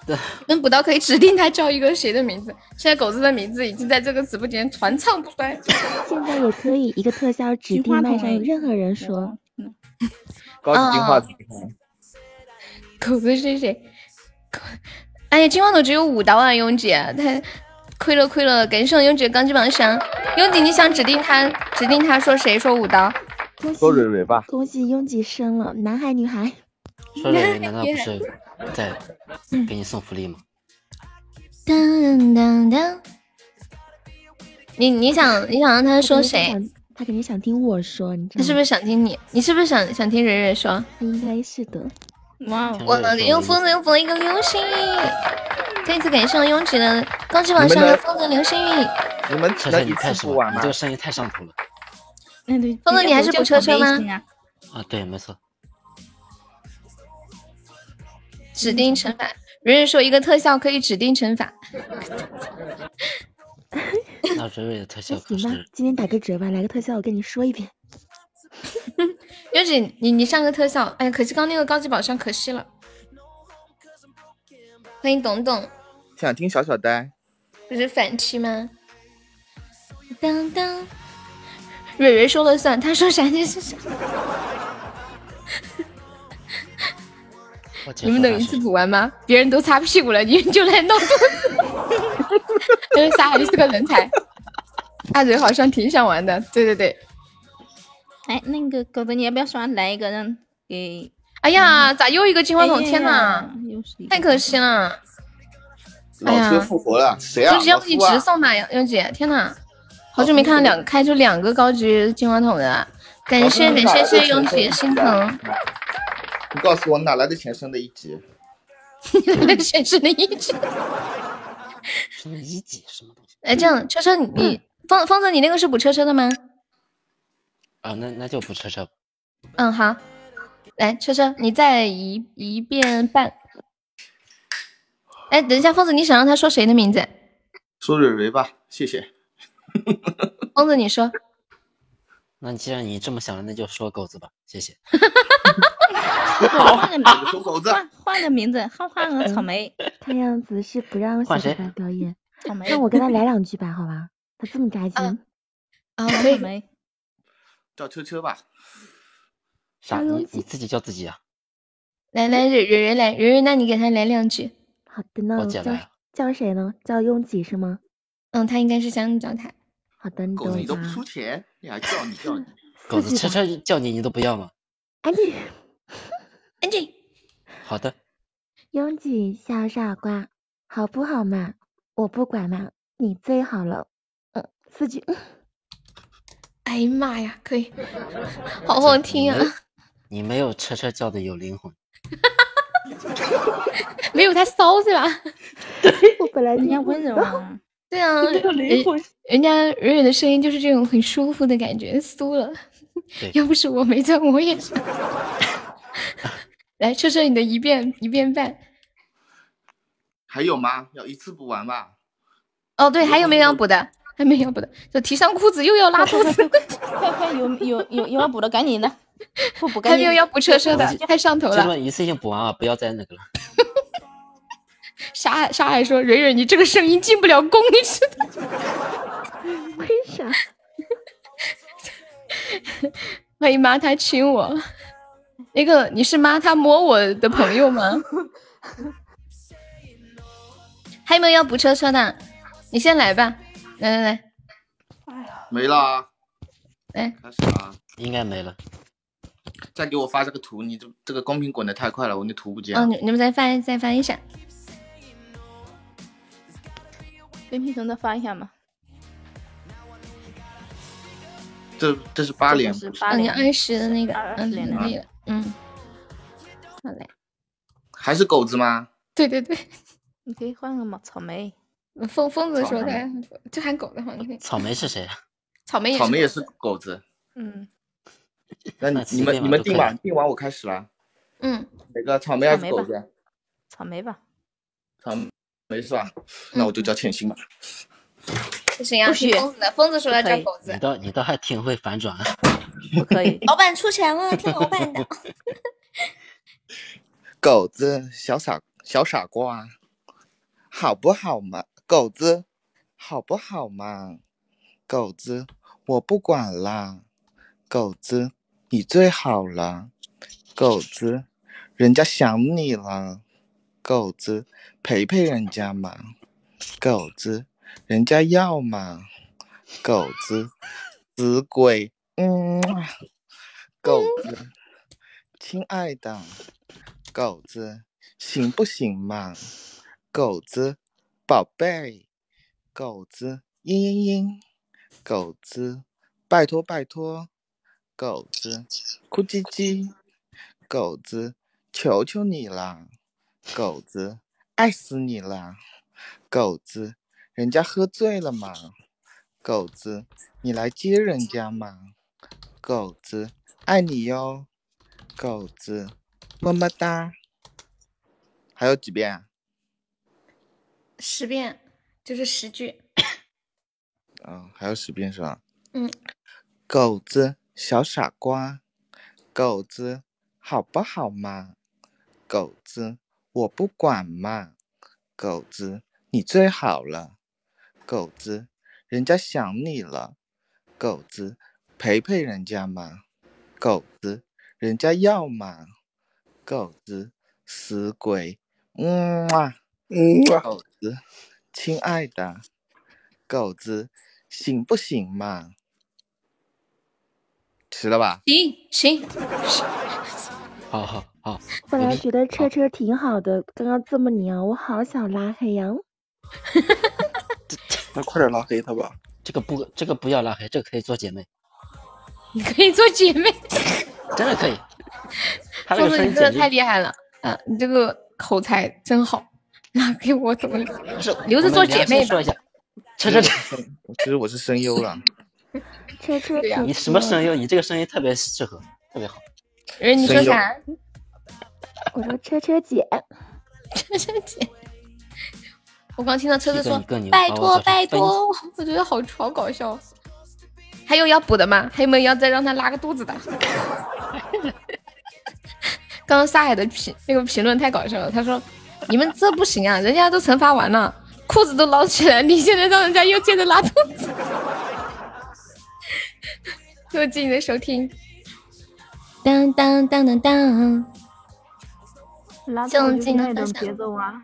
对，能补刀可以指定他叫一个谁的名字。现在狗子的名字已经在这个直播间传唱不衰。现在也可以一个特效指定麦上有任何人说。高级金话筒，狗子是谁？哎呀，金话筒只有五刀啊，拥姐，他亏了亏了，感谢我拥姐钢击榜上。拥姐，你想指定他，指定他说谁说五刀？说蕊蕊吧。恭喜拥姐生了男孩女孩。说蕊蕊难道不是在给你送福利吗？当当当！你你想你想让他说谁？他肯定想听我说，你知道他是不是想听你？你是不是想想听蕊蕊说？他应该是的。哇，我又疯子又封了一个流星雨，再次感谢我拥挤的高级榜上的疯子流星雨。你们车车你太爽了，你这个声音太上头了。嗯对，峰哥你还是补车车吗？啊对，没错。指定惩罚，蕊蕊说一个特效可以指定惩罚。那蕊蕊的特效行吧，今天打个折吧，来个特效，我跟你说一遍。优姐，你你上个特效，哎呀，可惜刚那个高级宝箱可惜了。欢迎董董，想听小小呆，这是反期吗？当当，蕊蕊说了算，他说啥就是啥。你们等一次补完吗？别人都擦屁股了，你们就来闹肚子。因为撒海是个人才，大嘴好像挺想玩的。对对对。哎，那个狗子，你要不要刷来一个让给？哎呀，咋又一个金话筒？天哪，太可惜了。老车复活了，谁啊？就是要一直送吧，杨姐。天哪，好久没看到两个开出两个高级金话筒的，感谢感谢谢谢拥挤心疼。你告诉我哪来的钱升的一级？哪来的钱升的一级？升一级什么东西？哎，这样车车你方方子你那个是补车车的吗？啊，那那就补车车。嗯，好。来，车车你再一一遍半。哎，等一下，疯子你想让他说谁的名字？说蕊蕊吧，谢谢。疯子你说。那既然你这么想，那就说狗子吧，谢谢。换个名字，换换个名字，换换个草莓。看样子是不让小白表演。草莓。那我跟他来两句吧，好吧？他这么扎心。啊，可以。叫车车吧。啥？你你自己叫自己啊？来来，蕊蕊蕊来，蕊蕊，那你给他来两句。好的呢。叫叫谁呢？叫拥挤是吗？嗯，他应该是想叫他。好的，你等狗子你都不出钱，你还叫你叫你。狗子车车叫你，你都不要吗？安静。安静。好的。拥挤小傻瓜，好不好嘛？我不管嘛，你最好了。嗯，四句。哎呀妈呀，可以，好好听啊！你没有车车叫的有灵魂。没有他骚是吧？我本来人家温柔啊。对啊，人家蕊蕊的声音就是这种很舒服的感觉，酥了。要不是我没在，我也是。来，车车，你的一遍一遍半。还有吗？要一次补完吧？哦，对，还有没有要补的？还没有要补的，就提上裤子又要拉肚子。快快，有有有有要补的，赶紧的，不补还没有要补车车的，太上头了。这么一次性补完啊，不要再那个了。沙沙海说：“蕊蕊，你这个声音进不了宫，你知道？为啥？”欢迎妈他亲我，那个你是妈他摸我的朋友吗？还有没有要补车车的？你先来吧，来来来。哎呀，没了。来，开始啊，应该没了。再给我发这个图，你这这个公屏滚的太快了，我那图不见。嗯，你你们再翻再翻一下。跟平衡的发一下嘛。这这是八连，嗯，你二十的那个，嗯，连的那个，嗯，好嘞。还是狗子吗？对对对，你可以换个嘛，草莓。疯疯子说的，就喊狗的话，你可以。草莓是谁啊？草莓也草莓也是狗子。嗯。那你们你们定吧定完我开始了。嗯。哪个草莓还是狗子？草莓吧。草莓是吧？那我就叫千心吧。不行啊，疯子的疯子说要叫狗子。你倒你倒还挺会反转。不可以。老板出钱了，听老板的。狗子，小傻小傻瓜，好不好嘛？狗子，好不好嘛？狗子，我不管啦。狗子，你最好了。狗子，人家想你了。狗子，陪陪人家嘛。狗子。人家要嘛，狗子，死鬼，嗯，狗子，亲爱的，狗子，行不行嘛？狗子，宝贝，狗子，嘤嘤嘤，狗子，拜托拜托，狗子，哭唧唧，狗子，求求你啦，狗子，爱死你了，狗子。人家喝醉了嘛，狗子，你来接人家嘛，狗子，爱你哟，狗子，么么哒。还有几遍啊？十遍，就是十句。嗯，还有十遍是吧？嗯。狗子，小傻瓜，狗子，好不好嘛？狗子，我不管嘛，狗子，你最好了。狗子，人家想你了。狗子，陪陪人家嘛，狗子，人家要嘛，狗子，死鬼，嗯啊，嗯啊，狗子，亲爱的，狗子，行不行嘛？吃了吧？行行，好好好。本来觉得车车挺好的，刚刚这么娘，我好想拉黑呀。那快点拉黑他吧。这个不，这个不要拉黑，这个可以做姐妹。你可以做姐妹，真的可以。凤子，你真的太厉害了，啊，你这个口才真好，拉黑我怎么留着做姐妹？说一下，车车车，其实我是声优了。车车，你什么声优？你这个声音特别适合，特别好。哎你说啥？我说车车姐，车车姐。我刚听到车子说拜托拜托，我觉得好好搞笑。还有要补的吗？还有没有要再让他拉个肚子的？刚刚沙海的评那个评论太搞笑了，他说你们这不行啊，人家都惩罚完了，裤子都捞起来，你现在让人家又接着拉肚子。多谢你的收听。当当当当当，拉肚子那种节奏啊！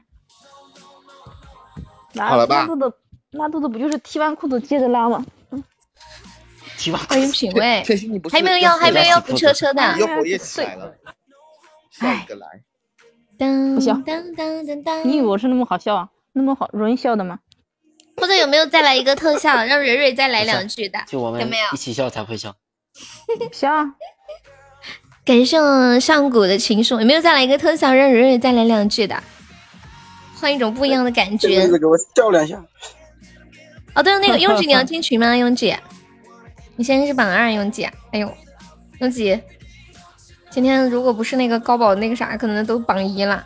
好了吧？拉肚子，拉肚子不就是踢完裤子接着拉吗？踢完。欢迎品味。还没有要，还没有要补车车的。又活跃起来了。下一个来。不笑。当当当当。你以为我是那么好笑啊？那么好容易笑的吗？或者有没有再来一个特效，让蕊蕊再来两句的？就我们有没有一起笑才会笑。笑。感谢我上古的情书，有没有再来一个特效，让蕊蕊再来两句的？换一种不一样的感觉。给我笑两下。哦，对了，那个拥挤，你要进群吗？拥挤，你现在是榜二，拥挤。哎呦，拥挤，今天如果不是那个高宝那个啥，可能都榜一了。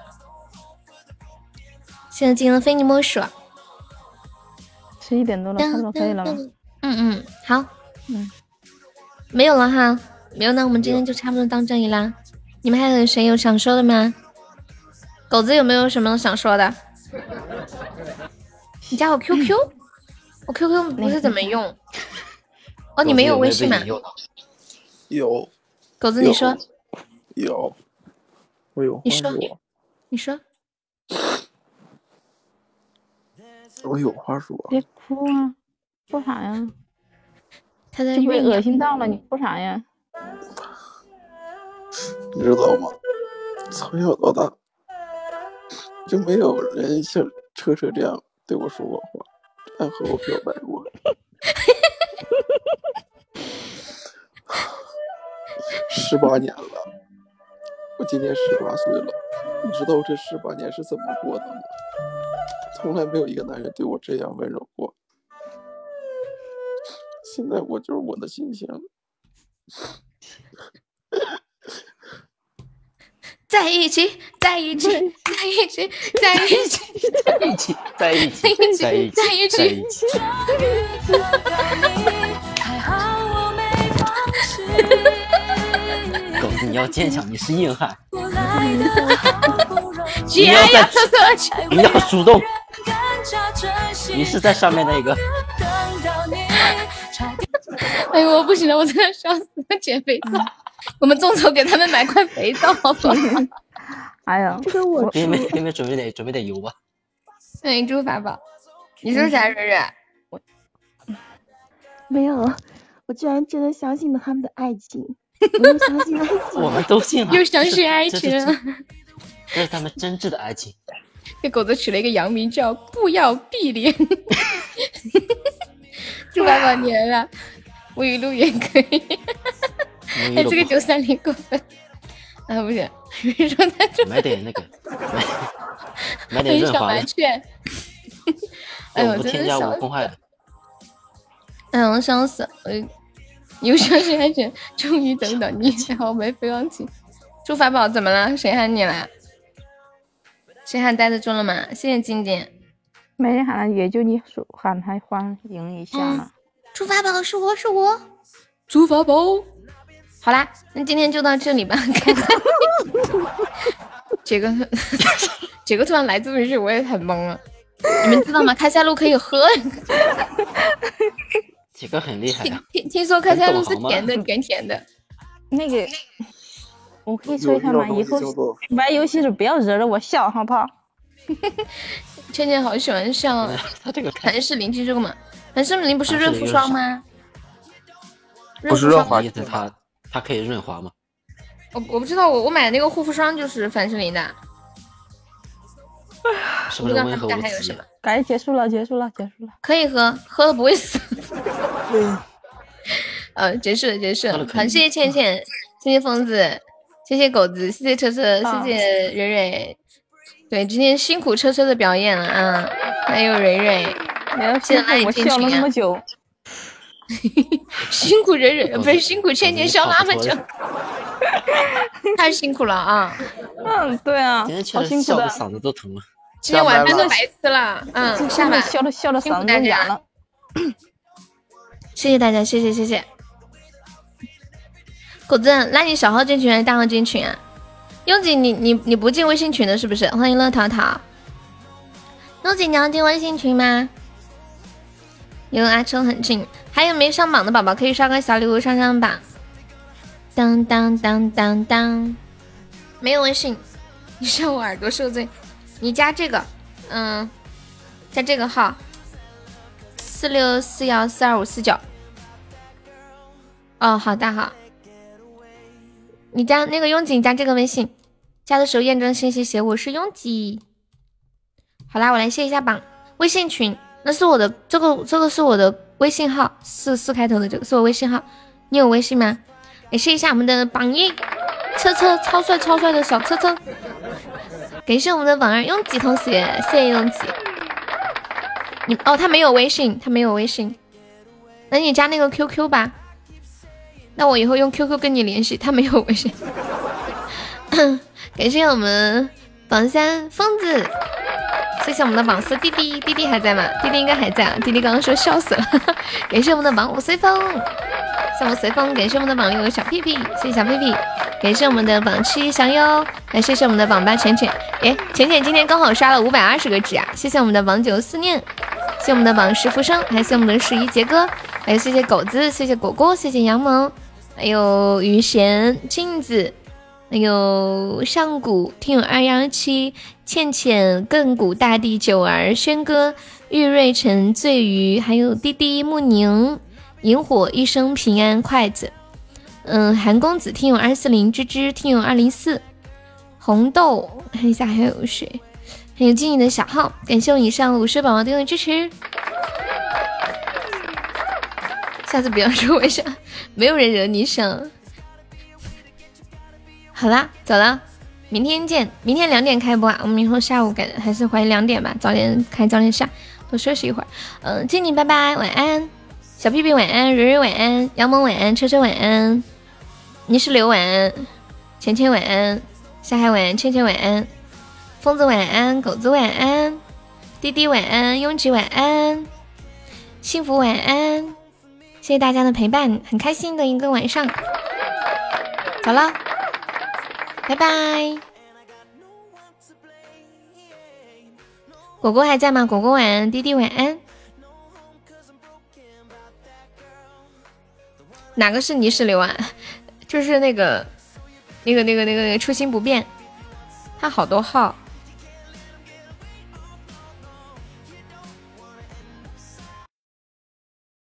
现在进了非你莫属。十一点多了，差不多可以了吧？嗯嗯，好。嗯，没有了哈，没有，那我们今天就差不多到这里啦。你们还有谁有想说的吗？狗子有没有什么想说的？你加我 QQ，我 QQ 不是怎么用。哦，你没有微信吗？有。狗子，你说。有。我有。你说。你说。我有话说。别哭啊！说啥呀？他在被恶心到了，你哭啥呀？你知道吗？从小到大。就没有人像车车这样对我说过话，这样和我表白过。十八年了，我今年十八岁了，你知道我这十八年是怎么过的吗？从来没有一个男人对我这样温柔过。现在我就是我的心情。在一起，在一起，在一起，在一起，在一起，在一起，在一起，在一起。狗子，你要坚强，你是硬汉。你要在你要主动。你是在上面那个。哎呦，我不行了，我真的笑死了，减肥皂。我们众筹给他们买块肥皂好不好？哎呀，这个我给没给没准备点准备点油吧。欢迎猪法宝，你说啥蕊蕊？我没有，我居然真的相信了他们的爱情，我又相信爱情，我们都信了，又相信爱情，这是他们真挚的爱情。给狗子取了一个洋名叫“不要碧莲”，猪法宝年了，无语录也可以。哎，这个九三零过分，啊不行，你说他就买点那个，买买点润滑的。哎呦，添加无公害的。哎呀，我笑死！我又相信安全，终于等到你，好没飞往起。朱法宝怎么了？谁喊你了？谁喊待得住了吗？谢谢静静。没人喊，也就你说喊他欢迎一下嘛。朱法宝是我是我，朱法宝。好啦，那今天就到这里吧。杰哥，杰哥突然来这么一句，我也很懵了。你们知道吗？开塞露可以喝。杰哥很厉害呀。听听说开塞露是甜的，甜甜的。那个，我可以说一下吗？以后玩游戏时不要惹着我笑，好不好？倩倩好喜欢笑。他这个凡士林听说过吗？凡士林不是润肤霜吗？不是润滑液，它它可以润滑吗？我我不知道，我我买的那个护肤霜就是凡士林的。不知道他们家还有什么？赶紧结束了，结束了，结束了。可以喝，喝了不会死。嗯，结束了，结束了。好，谢谢倩倩，谢谢疯子，谢谢狗子，谢谢车车，谢谢蕊蕊。对，今天辛苦车车的表演了啊，还有蕊蕊，谢谢拉你进群啊。辛苦人人，不是辛苦倩倩笑那么久，太辛苦了啊！嗯，对啊，好辛苦的，嗓子都疼了。今天晚饭都白吃了，嗯，下班笑的笑的嗓子都哑了。谢谢大家，谢谢谢谢。果子，拉你小号进群还是大号进群啊？拥挤，你你你不进微信群的是不是？欢迎乐淘淘。拥挤，你要进微信群吗？有阿秋很近，还有没上榜的宝宝可以刷个小礼物上上榜。当当当当当，没有微信，你让我耳朵受罪。你加这个，嗯，加这个号，四六四幺四二五四九。哦，好的好。你加那个拥挤，加这个微信，加的时候验证信息写我是拥挤。好啦，我来卸一下榜，微信群。那是我的这个这个是我的微信号，四四开头的这个是我微信号，你有微信吗？感谢一下我们的榜一车车，超帅超帅的小车车。感谢我们的榜二拥挤同学，谢谢拥挤。你哦，他没有微信，他没有微信，那你加那个 QQ 吧。那我以后用 QQ 跟你联系，他没有微信。感谢我们榜三疯子。谢谢我们的榜四弟弟，弟弟还在吗？弟弟应该还在啊。弟弟刚刚说笑死了。感谢我们的榜五随风，谢我们随风。感谢我们的榜六小屁屁，谢谢小屁屁。感谢我们的榜七小优，来谢谢我们的榜八浅浅。哎，浅浅今天刚好刷了五百二十个值啊！谢谢我们的榜九思念，谢我们的榜十浮生，还谢我们的十一杰哥，还有谢谢狗子，谢谢果果，谢谢杨萌，还有雨贤镜子。还有上古听友二幺七倩倩亘古大地九儿轩哥玉瑞辰醉鱼，还有滴滴木宁萤火一生平安筷子，嗯，韩公子听友二四零芝芝听友二零四。红豆看一下还有谁，还有静怡的小号，感谢我以上五十宝宝对我支持，下次不要说我想没有人惹你想。好啦，走了，明天见。明天两点开播啊，我们以后下午改还是怀疑两点吧，早点开早点下，多休息一会儿。嗯，静静拜拜，晚安。小屁屁晚安，蕊蕊晚安，杨萌晚安，车车晚安，泥石流晚安，浅浅晚安，夏海晚安，倩倩晚安，疯子晚安，狗子晚安，滴滴晚安，拥挤晚安，幸福晚安。谢谢大家的陪伴，很开心的一个晚上。走了。拜拜，果果还在吗？果果晚安，弟弟晚安。哪个是泥石流啊？就是那个，那个，那个，那个，初心不变。他好多号。